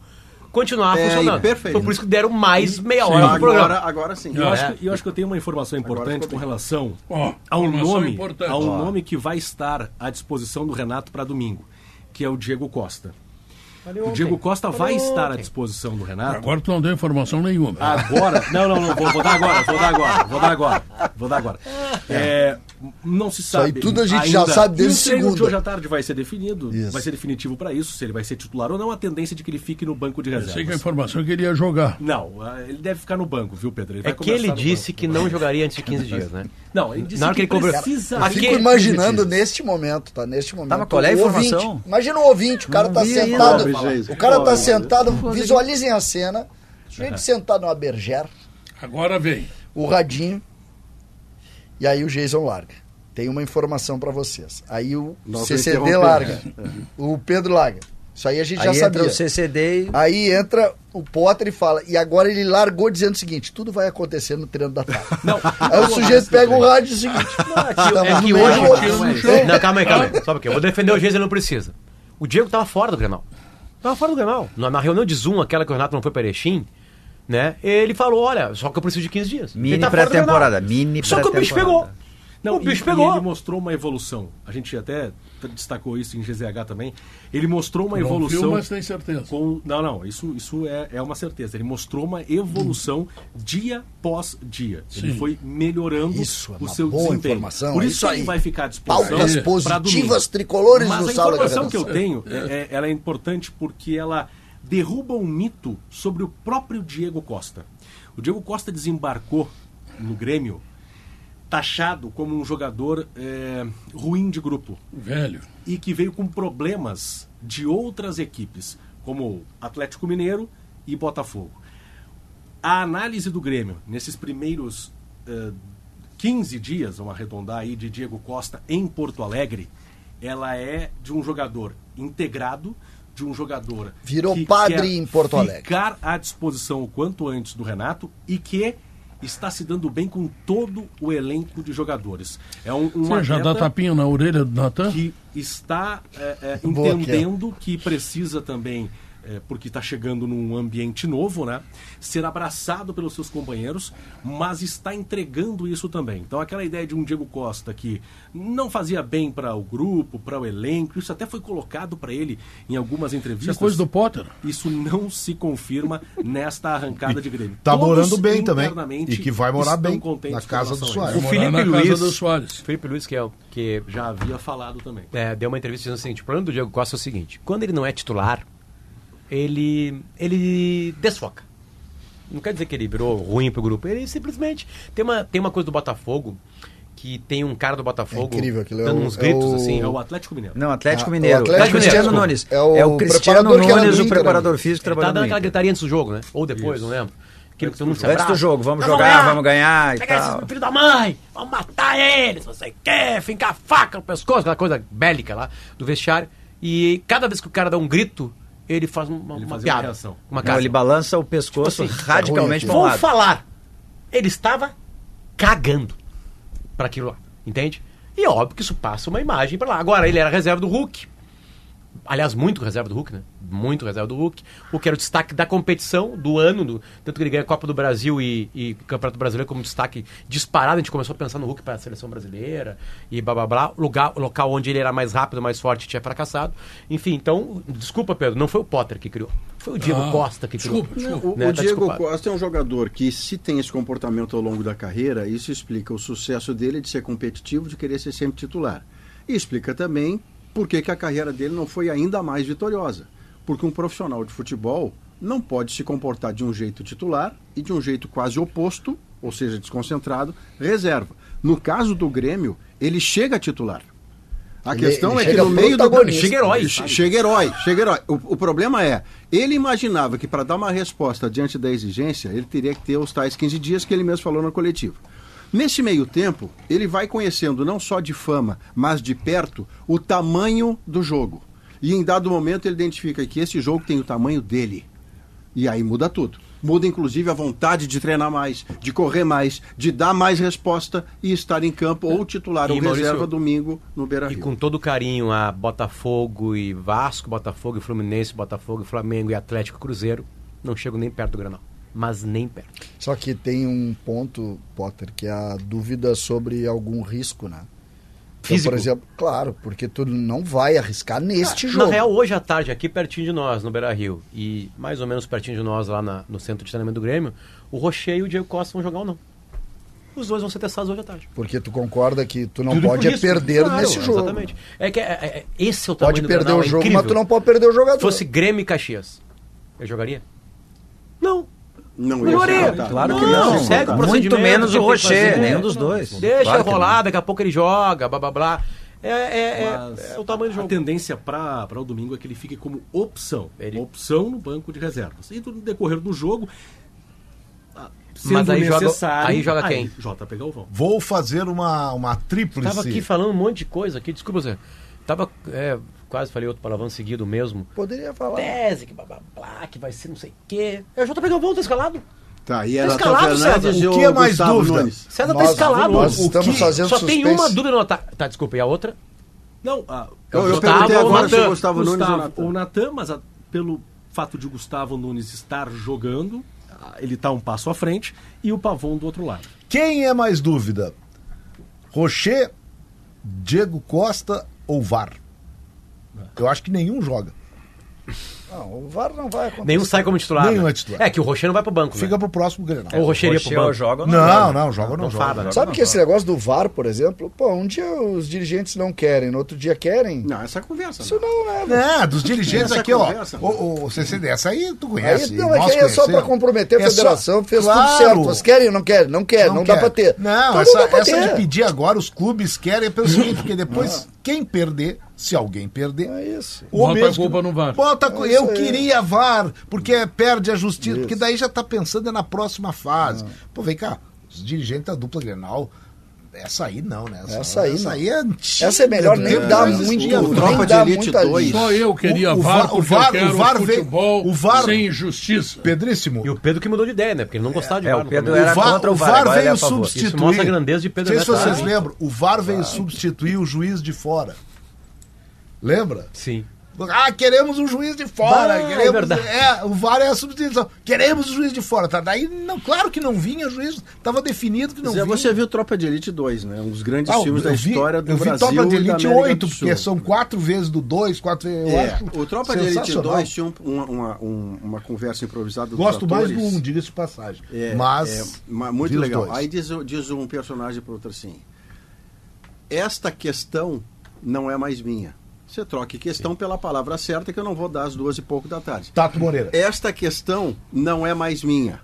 continuar
É,
funcionando.
e perfeito.
Foi por isso que deram mais meia
Sim.
hora pro
Agora,
programa.
agora sim.
E eu,
É.
acho que, eu acho que eu tenho uma informação importante com relação
Ó,
a um
informação
nome,
importante.
a um
Ó.
nome que vai estar à disposição do Renato para domingo, que é o Diego Costa. O Diego Costa vai estar à disposição do Renato.
Agora tu não deu informação nenhuma.
Agora, não, não, não, vou, vou dar agora, vou dar agora, vou dar agora, vou dar agora. É, não se sabe.
aí tudo a gente já sabe desde
E o de
segunda.
hoje à tarde vai ser definido,
Isso.
vai ser definitivo para isso, se ele vai ser titular ou não, a tendência é de que ele fique no banco de
Eu sei que a
reservas.
informação é que ele ia jogar.
Não, ele deve ficar no banco, viu, Pedro? Ele vai
É que ele disse
banco.
que não jogaria antes de 15 dias, né?
Não, ele disse
Na hora que ele cobrou-
precisa.
Fico
que-
imaginando neste momento, tá? Neste momento.
Mas qual é a
o ouvinte-
informação?
imagina o ouvinte, o cara tá sentado. O cara tá sentado, visualizem a cena. Gente sentado numa berger,
Agora vem.
o radinho. E aí o Jason larga. Tem uma informação pra vocês. Aí o
Nós
CCD larga.
interromper.
O Pedro larga. Isso aí a gente
Aí
já
entra
sabia.
o CCD e...
Aí entra o Potter e fala. E agora ele largou dizendo o seguinte: tudo vai acontecer no treino da tarde.
Não,
Aí o sujeito pega o rádio e diz o seguinte: estamos
É
no
que
meio
hoje
tiro no chão.
Não, calma aí, calma aí. Sabe por quê? Eu vou defender o ele não precisa. O Diego tava fora do Grenal. Tava fora do Grenal. Na, na reunião de Zoom, aquela que o Renato não foi para Erechim, né? Ele falou, olha, só que eu preciso de 15 dias.
Mini
tá
pré-temporada, mini
Só que o bicho pegou.
Não,
O bicho
e,
pegou.
E ele mostrou uma evolução. A gente até destacou isso em GZH também. Ele mostrou uma
Não
evolução.
viu, mas tem certeza.
com- não, não, isso, isso é, é uma certeza. Ele mostrou uma evolução dia após dia. Ele
Sim.
foi melhorando
Isso, é
o
uma
seu
boa
desempenho.
informação,
Por
é
isso,
isso
que ele
aí.
vai ficar à disposição
Pautas positivas tricolores
Mas
no
a
Sala de
informação que eu tenho, é, é- ela é importante porque ela derruba um mito sobre o próprio Diego Costa. O Diego Costa desembarcou no Grêmio taxado como um jogador é, ruim de grupo
Velho.
e que veio com problemas de outras equipes, como Atlético Mineiro e Botafogo. A análise do Grêmio nesses primeiros eh, 15 dias, vamos arredondar aí, de Diego Costa em Porto Alegre, ela é de um jogador integrado, de um jogador
Virou
que
padre
quer
em Porto Alegre.
ficar à disposição o quanto antes do Renato e que está se dando bem com todo o elenco de jogadores. É um, um
Você já dá tapinha na orelha do Natan?
que está é, é, entendendo que precisa também, é, porque está chegando num ambiente novo, né? Ser abraçado pelos seus companheiros, mas está entregando isso também. Então, aquela ideia de um Diego Costa que não fazia bem para o grupo, para o elenco, isso até foi colocado para ele em algumas
Isso é
entrevistas.
coisa do Potter.
Isso não se confirma nesta arrancada de Grêmio.
Tá
Todos
morando bem também. E que vai morar bem na casa do Soares.
O Felipe Luiz.
do Soares.
Felipe Luiz, que é o que
Já havia falado também.
é, deu uma entrevista dizendo o seguinte: o problema do Diego Costa é o seguinte: quando ele não é titular, ele, ele desfoca. Não quer dizer que ele virou ruim pro grupo. Ele simplesmente. Tem uma, tem uma coisa do Botafogo que tem um cara do Botafogo
É incrível, aquilo é
dando
o-
uns
é
gritos
o-
assim.
É o Atlético Mineiro.
Não, Atlético
Ah,
Mineiro.
o Atlético
Cristiano
Mineiro.
Nunes.
É o
É o Cristiano Nunes, o
Inter,
preparador
né?
físico,
Ele tá
trabalhando
dando
no
aquela gritaria antes do jogo, né? Ou depois, não lembro. Aquilo que todo mundo se
Antes do jogo, vamos
Nós
jogar, vamos ganhar e
Pegar
tal.
esses filho da mãe, vamos matar eles, se você quer, fincar a faca no pescoço, aquela coisa bélica lá do vestiário. E cada vez que o cara dá um grito, ele faz uma,
Ele
uma
uma
piada. Uma
Não,
cara.
ele balança o pescoço
Tipo assim,
radicalmente
tá
para um
Vou
lado.
falar. Ele estava cagando para aquilo lá, entende? E óbvio que isso passa uma imagem para lá. Agora, ele era reserva do Hulk. Aliás, muito reserva do Hulk, né? Muito reserva do Hulk. O que era o destaque da competição do ano, do, tanto que ele ganha a Copa do Brasil e, e Campeonato Brasileiro como destaque disparado. A gente começou a pensar no Hulk para a seleção brasileira e blá blá blá. Lugar, o local onde ele era mais rápido, mais forte, tinha fracassado. Enfim, então, desculpa, Pedro, não foi o Potter que criou. Foi o Diego
Ah,
Costa que criou.
desculpa, desculpa.
O,
Né,
o
tá
Diego
desculpado.
Costa é um jogador que, se tem esse comportamento ao longo da carreira, isso explica o sucesso dele de ser competitivo, de querer ser sempre titular. E explica também por que, que a carreira dele não foi ainda mais vitoriosa. Porque um profissional de futebol não pode se comportar de um jeito titular e de um jeito quase oposto, ou seja, desconcentrado, reserva. No caso do Grêmio, ele chega a titular. A
Ele-
questão
ele
é que no meio do.
Chega herói.
Che- Chega herói, chega herói. O, o problema é, ele imaginava que para dar uma resposta diante da exigência, ele teria que ter os tais 15 dias que ele mesmo falou na coletiva. Nesse meio tempo, ele vai conhecendo não só de fama, mas de perto, o tamanho do jogo. E em dado momento ele identifica que esse jogo tem o tamanho dele. E aí muda tudo. Muda inclusive a vontade de treinar mais, de correr mais, de dar mais resposta e estar em campo ou titular
E,
ou
Maurício,
reserva domingo no Beira
E
Rio.
com todo carinho a Botafogo e Vasco, Botafogo e Fluminense, Botafogo e Flamengo e Atlético e Cruzeiro, não chego nem perto do Granal. Mas nem perto.
Só que tem um ponto, Potter, que é a dúvida sobre algum risco, né? Então,
Físico.
por exemplo, claro, porque tu não vai arriscar neste
Na
jogo.
real, hoje à tarde, aqui pertinho de nós, no Beira Rio, e mais ou menos pertinho de nós, lá na- no centro de treinamento do Grêmio, o Rocher e o Diego Costa vão jogar ou não. Os dois vão ser testados hoje à tarde.
Porque tu concorda que tu não
Tudo
pode é perder
Claro,
nesse jogo.
Exatamente. É que é- é- é- esse é o tamanho
Pode perder o
é
jogo, mas tu não pode perder o jogador.
Se fosse Grêmio e Caxias, eu jogaria? Não.
Não,
Não
ia ser.
Claro que
Não,
não.
segue o
Muito
procedimento
menos
que
o Rocher, nenhum dos dois.
Deixa
Claro
rolar, daqui a pouco ele joga, blá blá blá. É, é, é- é o tamanho do
A
jogo.
tendência para o domingo é que ele fique como opção.
Ele-
Opção no banco de reservas. E no decorrer do jogo, ah, sendo
Mas aí joga- aí joga quem?
JP Galvão.
Vou fazer uma, uma tríplice.
Tava aqui falando um monte de coisa aqui, desculpa você. Tava, é, quase falei outro palavrão seguido mesmo.
Poderia falar.
Tese, que blá blá blá, que vai ser não sei o quê. Eu já tô pegando volta escalado.
Tá, e era
escalado,
Natan Fernandes
César. O que é mais
Gustavo
dúvida?
Nunes.
César tá
Nós-
escalado.
nós
O
estamos
que-
fazendo
Só tem
suspense.
uma dúvida no ataque. Tá, desculpa, e a outra?
Não, ah,
Eu, eu
Gustavo
perguntei agora se o Gustavo Nunes ou
Gustavo
Natan.
ou Natan, mas ah, pelo fato de Gustavo Nunes estar jogando, ele está um passo à frente, e o Pavon do outro lado.
Quem é mais dúvida? Rocher, Diego Costa ou VAR? Eu acho que nenhum joga.
Não, o VAR não vai acontecer.
Nenhum sai como titular.
Nenhum
né?
é titular.
É que o Rocher não vai pro banco,
Fica
né?
pro próximo Grenal.
Ou o Rocher iria pro banco.
joga ou
Não,
joga?
não, joga ou não,
Não
joga.
fala, né?
Sabe que esse negócio do VAR, por exemplo, pô, um dia os dirigentes não querem, no outro dia querem.
Não, essa é conversa.
Isso
né?
não é.
Não, dos dirigentes aqui, ó. O, o CCD, essa aí tu conhece.
Aí, não, é que aí é só pra comprometer a
É só-
federação, fez
Claro.
tudo certo. Vocês querem ou não querem? Não quer, não, dá
quer.
pra ter.
Não,
Então
essa, de pedir agora, os clubes querem é pelo seguinte, porque depois, quem perder, se alguém perder,
É isso.
o
Bota a
mesmo
culpa
que-
no VAR.
Bota,
É isso
eu
aí.
queria VAR, porque perde a justiça,
Isso.
porque daí já tá pensando é na próxima fase. Pô, vem cá, os dirigentes da dupla Grenal, essa aí não, né?
Essa aí não.
é antiga.
Essa é melhor nem dar
Não
muito,
o
nem
Tropa de
dar
Elite
muita
2.
lista.
Só eu queria
O- o
VAR,
VAR-
porque
o VAR-
eu
o VAR veio-
futebol
o VAR-
sem injustiça.
Pedríssimo,
E o Pedro que mudou de ideia, né? Porque ele não gostava de
É,
VAR.
o
no
Pedro era
o VAR,
contra o
o
VAR,
VAR
ele é
veio
favor.
substituir.
Isso mostra a grandeza de Pedro
Não sei se vocês
Ah,
lembram. O VAR veio substituir o juiz de fora. Lembra?
Sim.
Ah, queremos um juiz de fora.
Ah, é
queremos,
verdade.
é, o VAR é a substituição. Queremos o juiz de fora. Tá? Daí, não, claro que não vinha, o juiz estava definido que não
Zé,
vinha.
você viu Tropa de Elite 2, né? Um dos grandes
Ah,
filmes da
eu vi-
história do
eu vi
Brasil
Tropa de
e da
Elite
América
8,
do Sul.
porque são quatro vezes do 2, quatro vezes. Eu
É, o Tropa de Elite
sensacional.
2 tinha um- uma, uma, um- uma conversa improvisada dos
Gosto mais do
atores.
1, um, diga-se de passagem.
É,
Mas.
é, ma- muito
vi os
legal.
dois.
Aí diz, diz um personagem para outro assim: Esta questão não é mais minha. Você troque questão pela palavra certa que eu não vou dar às duas e pouco da tarde.
Tato Moreira.
Esta questão não é mais minha.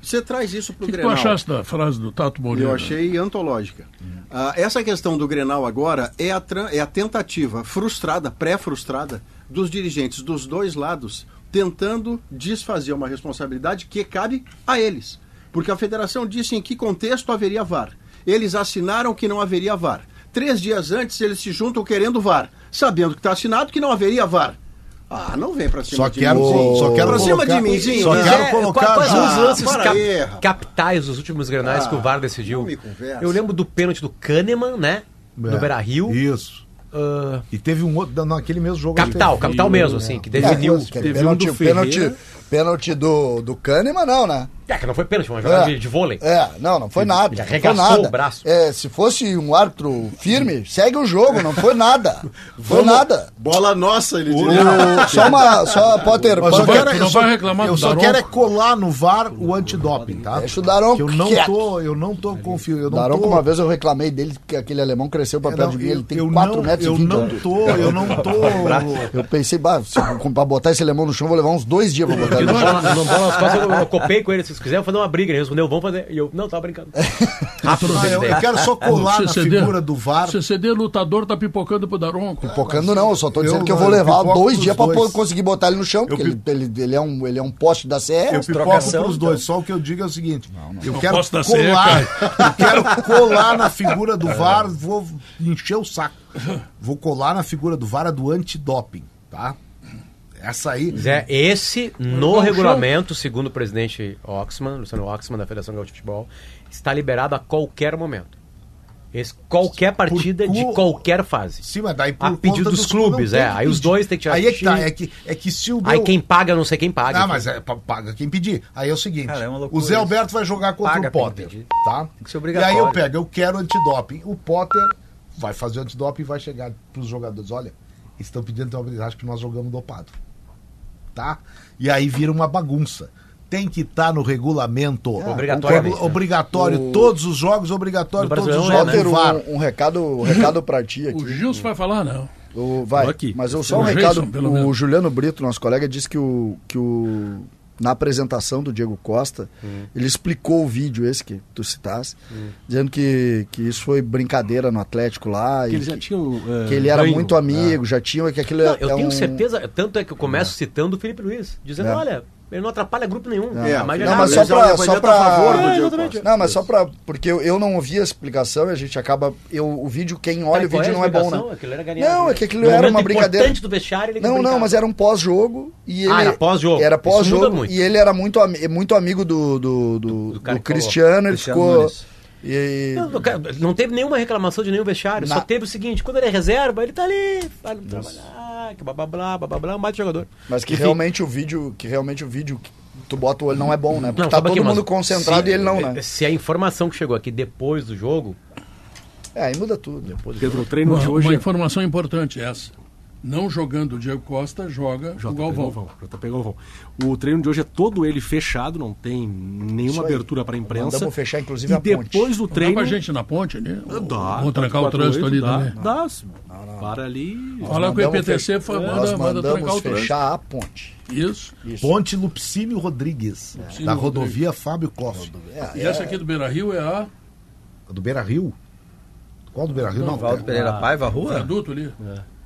Você traz isso para
O
o
que,
Grenal.
achaste da frase do Tato Moreira?
Eu achei antológica. Ah, essa questão do Grenal agora é a, é a tentativa frustrada, pré-frustrada, dos dirigentes dos dois lados tentando desfazer uma responsabilidade que cabe a eles. Porque a federação disse em que contexto haveria VAR. Eles assinaram que não haveria VAR. Três dias antes eles se juntam querendo VAR, sabendo que está assinado que não haveria VAR. Ah, não vem pra cima
Só
de
quero,
mim.
só quero
pra cima
colocar,
de mim, Zinho,
Só
né?
quero
É,
colocar
quais
já-
são os lances
para
cap-
aí,
capitais dos últimos granais
Ah,
que o VAR decidiu? Eu lembro do pênalti do Kahneman, né? No
É,
Beira Rio.
Isso. E teve um outro, naquele mesmo jogo.
Capital, capital mesmo, assim, que
É,
definiu.
que
Teve um
pênalti,
do
pênalti, pênalti do, do Kahneman, não, né?
É, que não foi pênalti, foi uma jogada
É.
de, de vôlei.
É, não, não foi nada.
Ele
não foi
arregaçou
nada.
o braço.
É, se fosse um árbitro firme, segue o jogo, não foi nada. Foi
Vamos-
nada.
Bola nossa, ele diz.
O- só uma, só, Potter,
Mas eu
Potter,
quero, eu
não
só,
vai reclamar
eu só
Daronco?
quero é colar no VAR o antidoping, tá?
Deixa o Daronco
Que eu não
quieto.
tô, eu não tô confiando. Eu não
Daronco,
tô,
uma vez eu reclamei dele que aquele alemão cresceu pra
É,
perto
não,
de mim, ele tem
eu
4
não,
metros
eu
e 20
não tô, eu não tô.
Eu pensei, bah, se, pra botar esse alemão no chão, eu vou levar uns dois dias pra botar ele
no
chão.
eu, eu copei com ele, se quiserem fazer uma briga. Ele respondeu, vamos fazer. E eu, não, tava brincando. Rápido,
Ah, eu, eu quero só colar na figura do VAR.
CCD lutador tá pipocando pro Daronco.
Pipocando não, eu só tô dizendo
Eu
que eu
não,
vou
eu
levar
pipoco
dois dias pra
dois.
pô- conseguir botar ele no chão, porque
Eu
ele, ele, ele, é um, ele é um poste da CE.
Eu pipoco
trocação,
pros dois,
então.
só o que eu digo é o seguinte: eu
Não
quero
posso dar ceia,
colar, eu quero colar na figura do VAR, vou encher o saco. Vou colar na figura do VAR a do antidoping, tá? Essa aí.
Zé, esse, no regulamento, segundo o presidente Oxman, Luciano Oxman, da Federação Gaúcha de Futebol, está liberado a qualquer momento. Esse, qualquer partida
Por
de qualquer fase.
Sim, mas daí por
A pedido
conta
dos clubes, é. Aí os dois têm que tirar
Aí é que tá, é que, é que se o
Aí
meu-
quem paga, não sei quem paga.
Ah, mas é, pa- paga quem pedir. Aí é o seguinte:
Cara, é
o Zé
isso.
Alberto vai jogar contra
Paga
o Potter, tá?
Tem que ser
E
obrigatório.
aí eu pego, eu quero antidoping. O Potter vai fazer o antidoping e vai chegar pros jogadores: olha, estão pedindo então habilidade que nós jogamos dopado. Tá? E aí vira uma bagunça. Tem que estar no regulamento.
Obrigatoriamente,
Ob- Obrigatório, todos os jogos, obrigatório, todos os
é,
jogos. VAR.
um, um recado, um recado pra ti aqui.
O Gilson vai falar, não.
O, vai,
aqui.
mas eu só um
O
recado.
Jason, pelo
o
menos.
Juliano Brito, nosso colega, disse que o, que o na apresentação do Diego Costa, ele explicou o vídeo esse que tu citaste, dizendo que, que isso foi brincadeira no Atlético lá
Que
e
eles já
que,
tinham. eh,
que ele era
ganho.
muito amigo, já tinha que aquilo
Não,
é,
eu
é
tenho
um-
certeza, tanto é que eu começo citando o Felipe Luiz, dizendo,
É.
olha, ele não atrapalha grupo nenhum.
É, não,
Não, mas
Ele
só
é um
pra,
depoimento
só
a
pra...
favor do
É,
Diego. Costa.
Não, mas só pra. Porque eu, eu não ouvi a explicação e a gente acaba. Eu, o vídeo, quem olha
Tá,
o vídeo não é bom,
explicação?
né?
Aquilo era ganhar,
Não, é que aquilo era uma brincadeira.
do vestiário, ele
Não, não, mas era um pós-jogo e ele.
Ah, era pós-jogo.
Era pós-jogo
muito.
e ele era muito, muito amigo do, do, do,
Do
do. Cristiano, ele ficou. E,
Não, não teve nenhuma reclamação de nenhum vestiário.
Na-
Só teve o seguinte: quando ele é reserva, ele tá ali, vai trabalhar, que blá blá blá, blá blá blá, mais jogador.
mas que
Enfim,
realmente o vídeo, que realmente o vídeo que tu bota o olho não é bom, né? Porque
Não,
tá todo
aqui,
mundo concentrado
se-
e ele não, né?
Se a informação que chegou aqui depois do jogo
É, aí muda tudo.
Pedro, o treino
Uma,
de
uma
hoje é
informação importante essa. Não jogando o Diego Costa, joga o
JP
Galvão.
Galvão. JP Galvão. O treino de hoje é todo ele fechado, não tem nenhuma abertura para a imprensa.
Mandamos fechar, inclusive,
e
a ponte.
depois do
Dá
treino.
pra gente na ponte ali?
Dá.
Vamos trancar o
448,
trânsito ali
dá,
também.
Dá. sim. Para ali.
Fala com o EPTC, fa-
Nós
manda, manda trancar o trânsito.
fechar a ponte.
Isso.
Isso.
Ponte Lupicínio Rodrigues,
Lupicínio
da
Rodrigues.
rodovia Fábio Koff.
É,
E essa aqui do Beira Rio é a
Do Beira Rio? Qual do Beira Rio? Não,
Valdo Pereira Paiva, rua?
viaduto ali.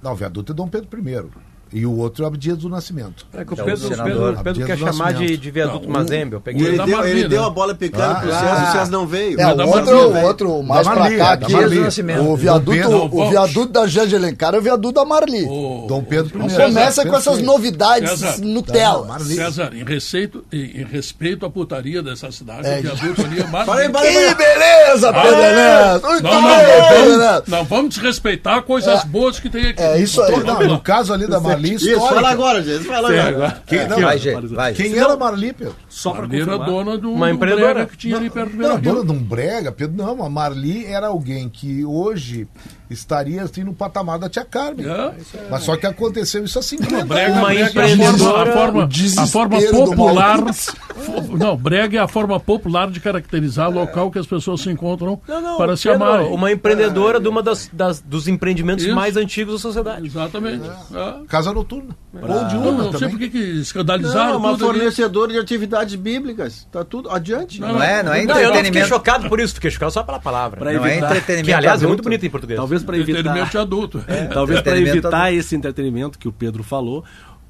Não, o viaduto é Dom Pedro I. E o outro é Abdias do Nascimento.
É que o
É o
Pedro, o. Pedro, o Pedro
Abdias
quer chamar de, de viaduto Mazembe. Eu peguei
Ele, deu,
Marli,
ele deu a bola picando
Ah,
pro César, o César não veio.
É, o outro,
Marli,
o outro mais
Da
pra
Marli,
cá aqui.
Marli.
O
Nascimento.
viaduto,
Pedro,
o viaduto da Janja Alencar é o viaduto da Marli.
Ô,
Dom Pedro I.
Não começa com essas novidades
César.
Nutella.
Marli.
César, em, receito, em, em respeito à putaria dessa cidade,
É.
o viaduto ali é
aí,
Que beleza, Pedro Ernesto! Muito
Não, não,
bem, Pedro Ernesto!
não vamos desrespeitar coisas boas que tem aqui.
É isso aí.
No caso ali da Marli,
Isso,
histórica.
fala agora, gente. Fala agora.
Quem, não,
Vai, gente, vai.
quem era Marli, Pedro?
Só para
Marli era dona do,
Uma
do
empreendedora.
brega que tinha ali perto do
Não, dona de um brega, Pedro, não, a Marli era alguém que hoje estaria assim no patamar da tia Carmen.
É.
Mas só que aconteceu isso assim.
Brega,
Uma
brega é a forma,
empreendedora,
a forma, a forma popular. Não, brega é a forma popular de caracterizar local que as pessoas se encontram
Não, não,
para se amarem.
Uma empreendedora de uma das, das- dos empreendimentos
Isso.
mais antigos da sociedade.
Exatamente. É.
Casa noturna. Ou de
Não,
uma
não sei
também.
por que escandalizaram
Não, uma fornecedora de atividades bíblicas. Tá tudo adiante.
Não é, não é
Não, eu não fiquei
entretenimento.
chocado por isso, fiquei chocado só pela palavra.
Pra
Não é
evitar-
entretenimento
Que, aliás, é muito
adulto.
bonito em português.
Talvez para evitar.
Entretenimento de adulto.
Talvez para
Entretenimento
evitar
adulto.
esse entretenimento que o Pedro falou,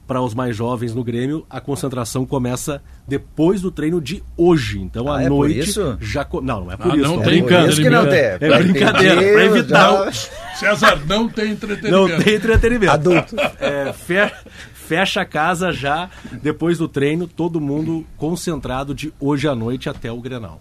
para os mais jovens no Grêmio, a concentração começa depois do treino de hoje. Então,
Ah,
à
é por
noite
isso?
já. co- Não, não é por
Ah,
isso.
não
é
tem
brincando.
Por isso que não tem.
É brincadeira, para evitar.
já-
César, não tem
Não
entretenimento.
tem entretenimento.
Adulto.
É, fe- fecha a casa já depois do treino, todo mundo concentrado de hoje à noite até o Grenal.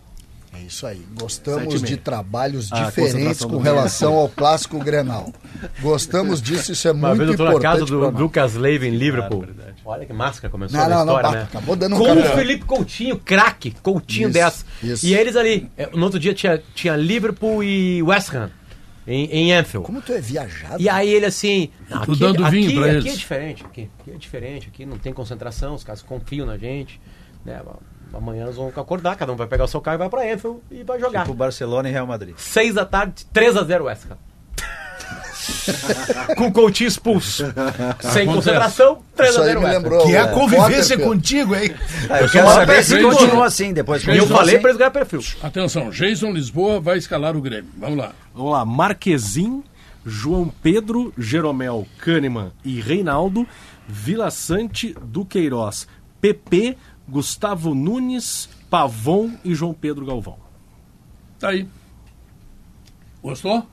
É isso aí. Gostamos de trabalhos
A
diferentes com relação ao clássico Grenal. Gostamos disso, isso é
Uma
muito
vez eu tô na
importante.
casa do. Lucas Leiva em Liverpool. Olha que máscara começou
Não,
a
não, não,
história,
bah,
né?
acabou dando um
Com o Felipe Coutinho, craque, Coutinho
Isso,
dessa.
isso.
E eles ali, é, no outro dia tinha, tinha Liverpool e West Ham, em, em Anfield.
Como tu é viajado?
E aí ele assim, aqui,
dando vinho
aqui,
pra
aqui
eles.
é diferente, aqui, aqui é diferente, aqui não tem concentração, os caras confiam na gente, né? Amanhã nós vamos acordar, cada um vai pegar o seu carro e vai pra Anfield e vai jogar.
Tipo Barcelona e Real Madrid.
6 da tarde, 3 a 0 West Ham. Com o Coutinho expulso. Sem concentração, 3
Isso
a
aí
0
me
West Ham.
lembrou.
Que é a
o
convivência
Potter,
contigo, hein?
Ah, eu quero
sou
saber se continua assim depois.
E eu falei
assim.
pra eles ganhar perfil.
Atenção, Jason Lisboa vai escalar o Grêmio. Vamos lá.
Vamos lá, Marquezin, João Pedro, Jeromel, Kahneman e Reinaldo, Vila Sante, Duqueiroz, PP, Gustavo Nunes, Pavon e João Pedro Galvão.
Tá aí. Gostou?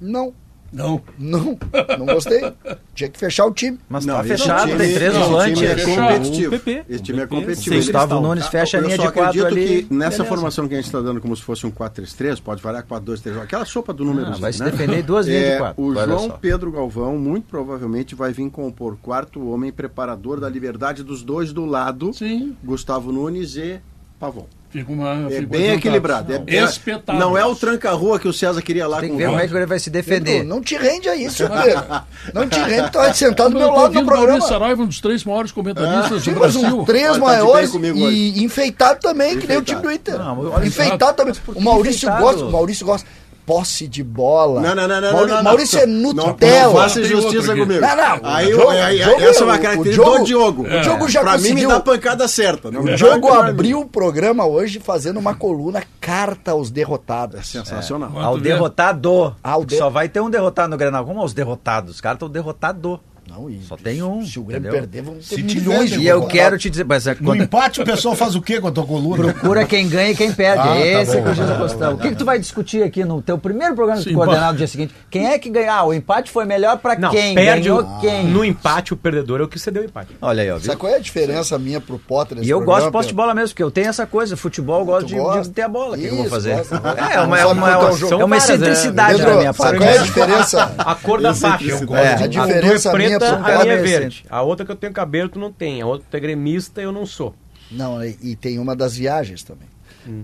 Não,
Não.
não, não gostei. Tinha que fechar o time.
Mas
Não,
tá
esse
fechado,
time-
tem três
esse
volantes.
time é
Fechado.
competitivo.
O PP.
Esse time é competitivo. Ele-
Gustavo
Cristal.
Nunes fecha a linha
só
de quatro
acredito
ali.
que nessa
beleza.
formação que a gente está dando como se fosse um 4-3-3, pode variar 4-2-3, aquela sopa do número
Ah, vai se defender duas linhas de
é,
quatro.
O João. Pedro Galvão muito provavelmente vai vir compor quarto homem preparador da liberdade dos dois do lado,
Sim.
Gustavo Nunes e Pavon.
Fica uma.
É
fica
bem equilibrado. É,
Não,
é-
espetáculo.
Não é o tranca-rua que o César queria lá
Tem
com
que ver
o
como é que ele vai se
Pedro,
defender.
não te rende a isso, Pedro. Não te rende, tu vai sentar do
Eu
meu lado no programa.
Maurício Saraiva, um dos três maiores comentaristas
Sim,
do Brasil.
um três
Olha, tá
maiores
comigo
e enfeitado também, que nem o time do Inter.
Não, olha
enfeitado também. O Maurício
enfeitado?
gosta, o Maurício gosta. Posse de bola.
Não, não, não, não,
Mauri-
não, não,
Maurício
não.
é
Não,
Nutella.
Não faça
aqui.
comigo.
Não, não.
Aí,
O jogo-
aí-
jogo-
essa é uma
o
característica
jogo-
do Diogo.
o Diogo já
pra mim me
conseguiu-
dá a pancada certa. Não
O Diogo abriu o programa hoje fazendo uma coluna carta aos derrotados.
Sensacional.
Ao
Tu vê?
derrotado.
Ao de-
Só vai ter um derrotado no Grenal. Como aos derrotados? Os caras estão derrotado.
Não, e
Só tem um,
Se o Grêmio
entendeu?
perder, vamos ter
Se
milhões
tiver,
de
E eu quero te dizer, mas é
No
quando-
empate o pessoal faz o quê com a tua coluna?
procura quem ganha e quem perde.
Ah, tá
Esse é
bom.
que o Jesus Costão. O que, que tu vai discutir aqui no teu primeiro programa de
Sim,
coordenado no dia seguinte? Quem é que ganhar? Ah, o empate foi melhor pra
Não,
quem?
perde
Ganhou
o,
quem?
no empate, o perdedor é o que cedeu o empate.
Olha aí, ó. Viu?
Sabe qual é a diferença minha pro Potter nesse
E eu
programa,
gosto de posse de bola mesmo, porque eu tenho essa coisa. Futebol, eu gosto de, de ter a bola. O que eu vou fazer?
gosta.
É, uma, é
Sabe
uma,
é
é uma
é.
excentricidade da minha
sabe
parte.
qual é a diferença?
A cor da faixa.
Eu gosto
É, a diferença
é
minha pro
a minha é verde. A outra que eu tenho cabelo, tu não tem. A outra tu é gremista, eu não sou.
Não, e, e tem uma das viagens também.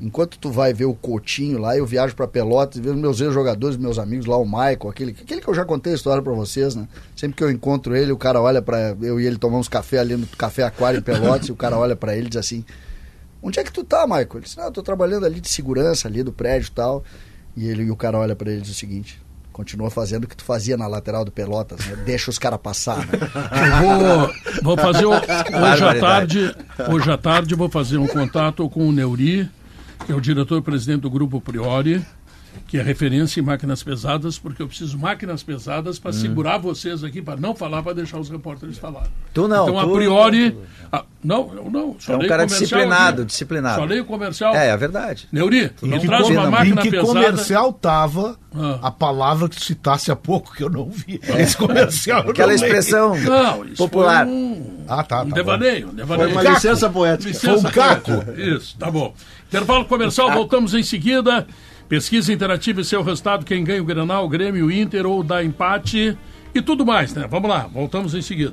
Enquanto tu vai ver o Coutinho lá, eu viajo pra Pelotas e vejo meus ex-jogadores, meus amigos lá, o Michael, aquele, aquele que eu já contei a história pra vocês, né? Sempre que eu encontro ele, o cara olha pra. Eu e ele tomamos café ali no Café Aquário em Pelotas, e o cara olha pra ele e diz assim: Onde é que tu tá, Michael? Ele disse: Não, eu tô trabalhando ali de segurança, ali do prédio e tal. E, ele, e o cara olha pra ele e diz o seguinte: Continua fazendo o que tu fazia na lateral do Pelotas, né? Deixa os caras passar, né?
Eu vou, vou fazer o- hoje à tarde, hoje à tarde vou fazer um contato com o Neuri, que é o diretor-presidente do grupo Priori, que é referência em máquinas pesadas, porque eu preciso de máquinas pesadas
Hum.
para segurar vocês aqui, para não falar, para deixar os repórteres falarem.
Tu não,
Então, a
tu-
priori. ah, não, eu não. Só
É um
leio
cara disciplinado,
aqui.
disciplinado.
Só leio comercial.
É, é verdade.
Neuri, tu não
que
traz uma
em
máquina
que
pesada.
comercial tava
Ah.
a palavra que tu citasse há pouco, que eu não vi. Esse comercial.
Aquela expressão
Não, isso
popular.
Foi um,
Ah, tá.
um
tá
devaneio. um devaneio.
Foi uma licença poética.
Licença
Foi um caco.
Isso, tá bom. Intervalo comercial, voltamos em seguida. Pesquisa interativa e seu resultado, quem ganha o Granal, Grêmio, Inter ou dá empate e tudo mais, né? Vamos lá, voltamos em seguida.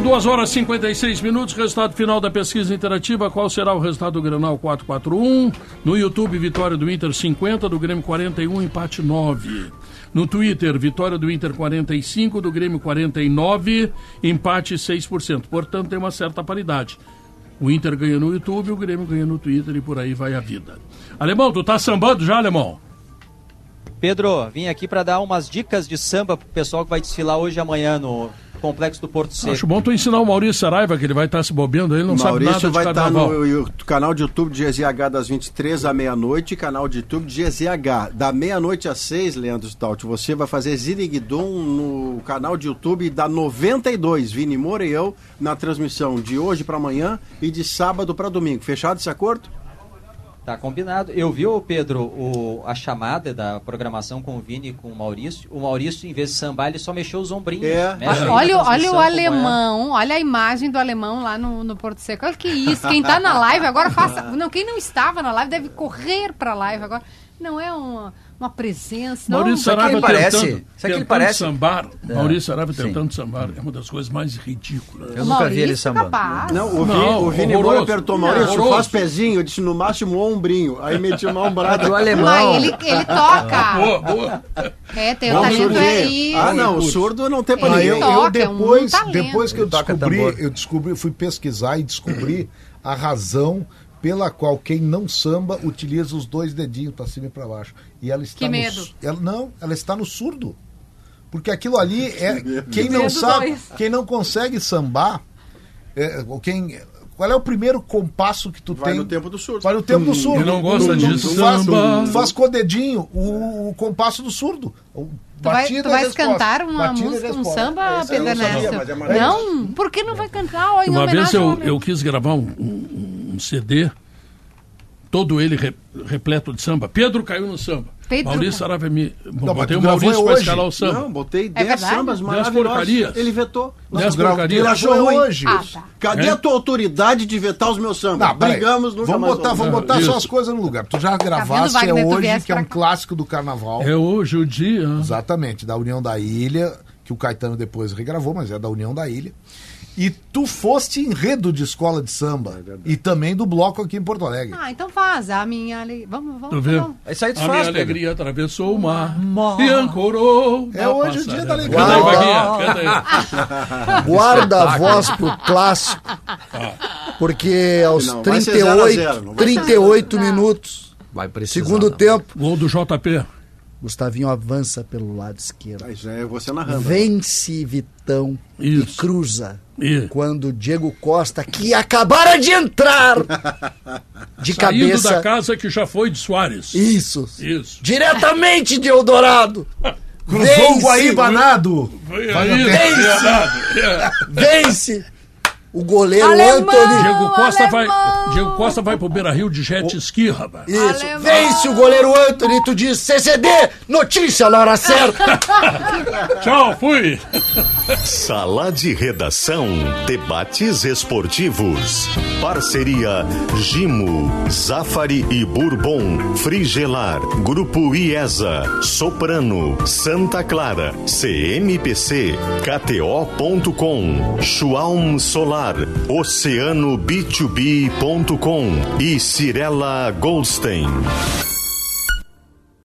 São 2 horas e 56 minutos. Resultado final da pesquisa interativa. Qual será o resultado do Granal 441? No YouTube, vitória do Inter 50, do Grêmio 41, empate 9. No Twitter, vitória do Inter 45, do Grêmio 49, empate 6%. Portanto, tem uma certa paridade. O Inter ganha no YouTube, o Grêmio ganha no Twitter e por aí vai a vida. Alemão, tu tá sambando já, Alemão?
Pedro, vim aqui para dar umas dicas de samba pro pessoal que vai desfilar hoje e amanhã no Complexo do Porto Seco.
Acho bom tu ensinar o Maurício Saraiva, que ele vai estar se bobeando aí, ele não sabe nada
Maurício
de
vai estar
carnaval.
no canal de YouTube de GZH das 23 à meia-noite, canal de YouTube de GZH. Da meia-noite às 6, Leandro Stout, você vai fazer Ziriguidum no canal de YouTube da 92, Vini Moura e eu, na transmissão de hoje para amanhã e de sábado para domingo. Fechado esse acordo?
Tá combinado. Eu vi, ô, Pedro, o, a chamada da programação com o Vini e com o Maurício. O Maurício, em vez de sambar, ele só mexeu os ombrinhos.
É.
Olha, olha
transmissão
o
como é.
alemão, olha a imagem do alemão lá no, no Porto Seco. Olha que isso. Quem tá na live agora faça. Não, quem não estava na live deve correr pra live agora. Não é uma, uma presença.
Maurício Saraiva
ele parece?
tentando,
Sabe que ele
tentando
parece?
sambar. Maurício Saraiva
Sim.
tentando sambar é uma das coisas mais ridículas.
Eu nunca vi ele
Maurício
sambando.
capaz.
Não, o, Vi,
Não,
o Vini. Moura apertou Maurício, faz pezinho, eu disse no máximo ombrinho. Aí meti uma ombrada.
Do
Mas
alemão.
ele, ele toca.
Boa, boa.
É, tem o
Não,
talento
surdinho.
aí.
Ah, não, o surdo não tem pra
Ah,
ninguém.
eu,
toca,
eu
é um
depois,
talento.
depois que eu descobri, eu descobri, fui pesquisar e descobri a razão pela qual quem não samba utiliza os dois dedinhos para cima e para baixo. E ela está
Que
no,
medo.
su- ela, não, ela está no surdo. Porque aquilo ali é quem não sabe, quem não consegue sambar, é, ou quem qual é o primeiro compasso que tu
Vai
tem?
no tempo do surdo.
Vai no tempo do surdo.
Ele não gosta
Tu-
de
tu faz,
samba.
tu faz com o dedinho o, o compasso do surdo. O
Tu, vai,
batida
tu vais cantar uma
Batida
música, um samba, Pedro
não
Ernesto?
é.
Não, por que não vai cantar? Ó,
Uma vez eu, eu quis gravar um- um CD, todo ele re- repleto de samba. Pedro caiu no samba.
Pedro
Maurício me.
mas
botei o Maurício
gravou
para escalar o samba.
Não, botei 10
verdade?
sambas
Dez
maravilhosos.
porcarias.
Ele vetou.
Dez
Gra-
porcarias.
Ele achou
hoje.
Ah, tá.
Cadê
É?
a tua autoridade de vetar os meus sambas?
Não.
Brigamos, nunca
vamos botar, vamos
Não,
botar só as coisas no lugar. Tu já gravaste,
Tá vendo, Wagner,
é hoje, que é um
cá.
clássico do carnaval.
É hoje o dia.
Exatamente, da União da Ilha, que o Caetano depois regravou, mas é da União da Ilha. E tu foste enredo de escola de samba. e também do bloco aqui em Porto Alegre.
Ah, então faz a minha ali. Vamos, vamos.
Tu
vamos.
Isso aí tu
A
faz,
minha
Pedro.
alegria atravessou o mar e ancorou.
É hoje o dia da alegria.
Canta aí. Vaguinha, canta aí.
Guarda a voz pro clássico. Porque aos
Não, vai ser zero a
38,
zero, não vai ser
38
Não.
minutos,
Vai precisar.
segundo
não.
tempo,
Gol do JP.
Gustavinho avança pelo lado esquerdo.
Ah, Isso é você narrando.
Vence Vitão
Isso.
e cruza.
E
Quando Diego Costa, que acabara de entrar de
saindo
cabeça.
da casa que já foi de Soares.
Isso.
Isso.
Diretamente de Eldorado.
Cruzou o
Vence,
Guaíbanado.
Aí,
até-
verdade. É.
Vence O goleiro
Alemão!
Anthony.
Diego Costa, vai! Diego Costa vai pro Beira Rio de jet ski, rapaz.
Isso.
Alemão!
Vence o goleiro Anthony. Tu diz CCD, notícia na hora certa.
Tchau, fui.
Sala de Redação. Debates esportivos. Parceria Gimo, Zafari e Bourbon, Frigelar, Grupo IESA, Soprano, Santa Clara, CMPC, KTO.com, Schwalm Solar, Oceano B2B.com e Cirela Goldstein.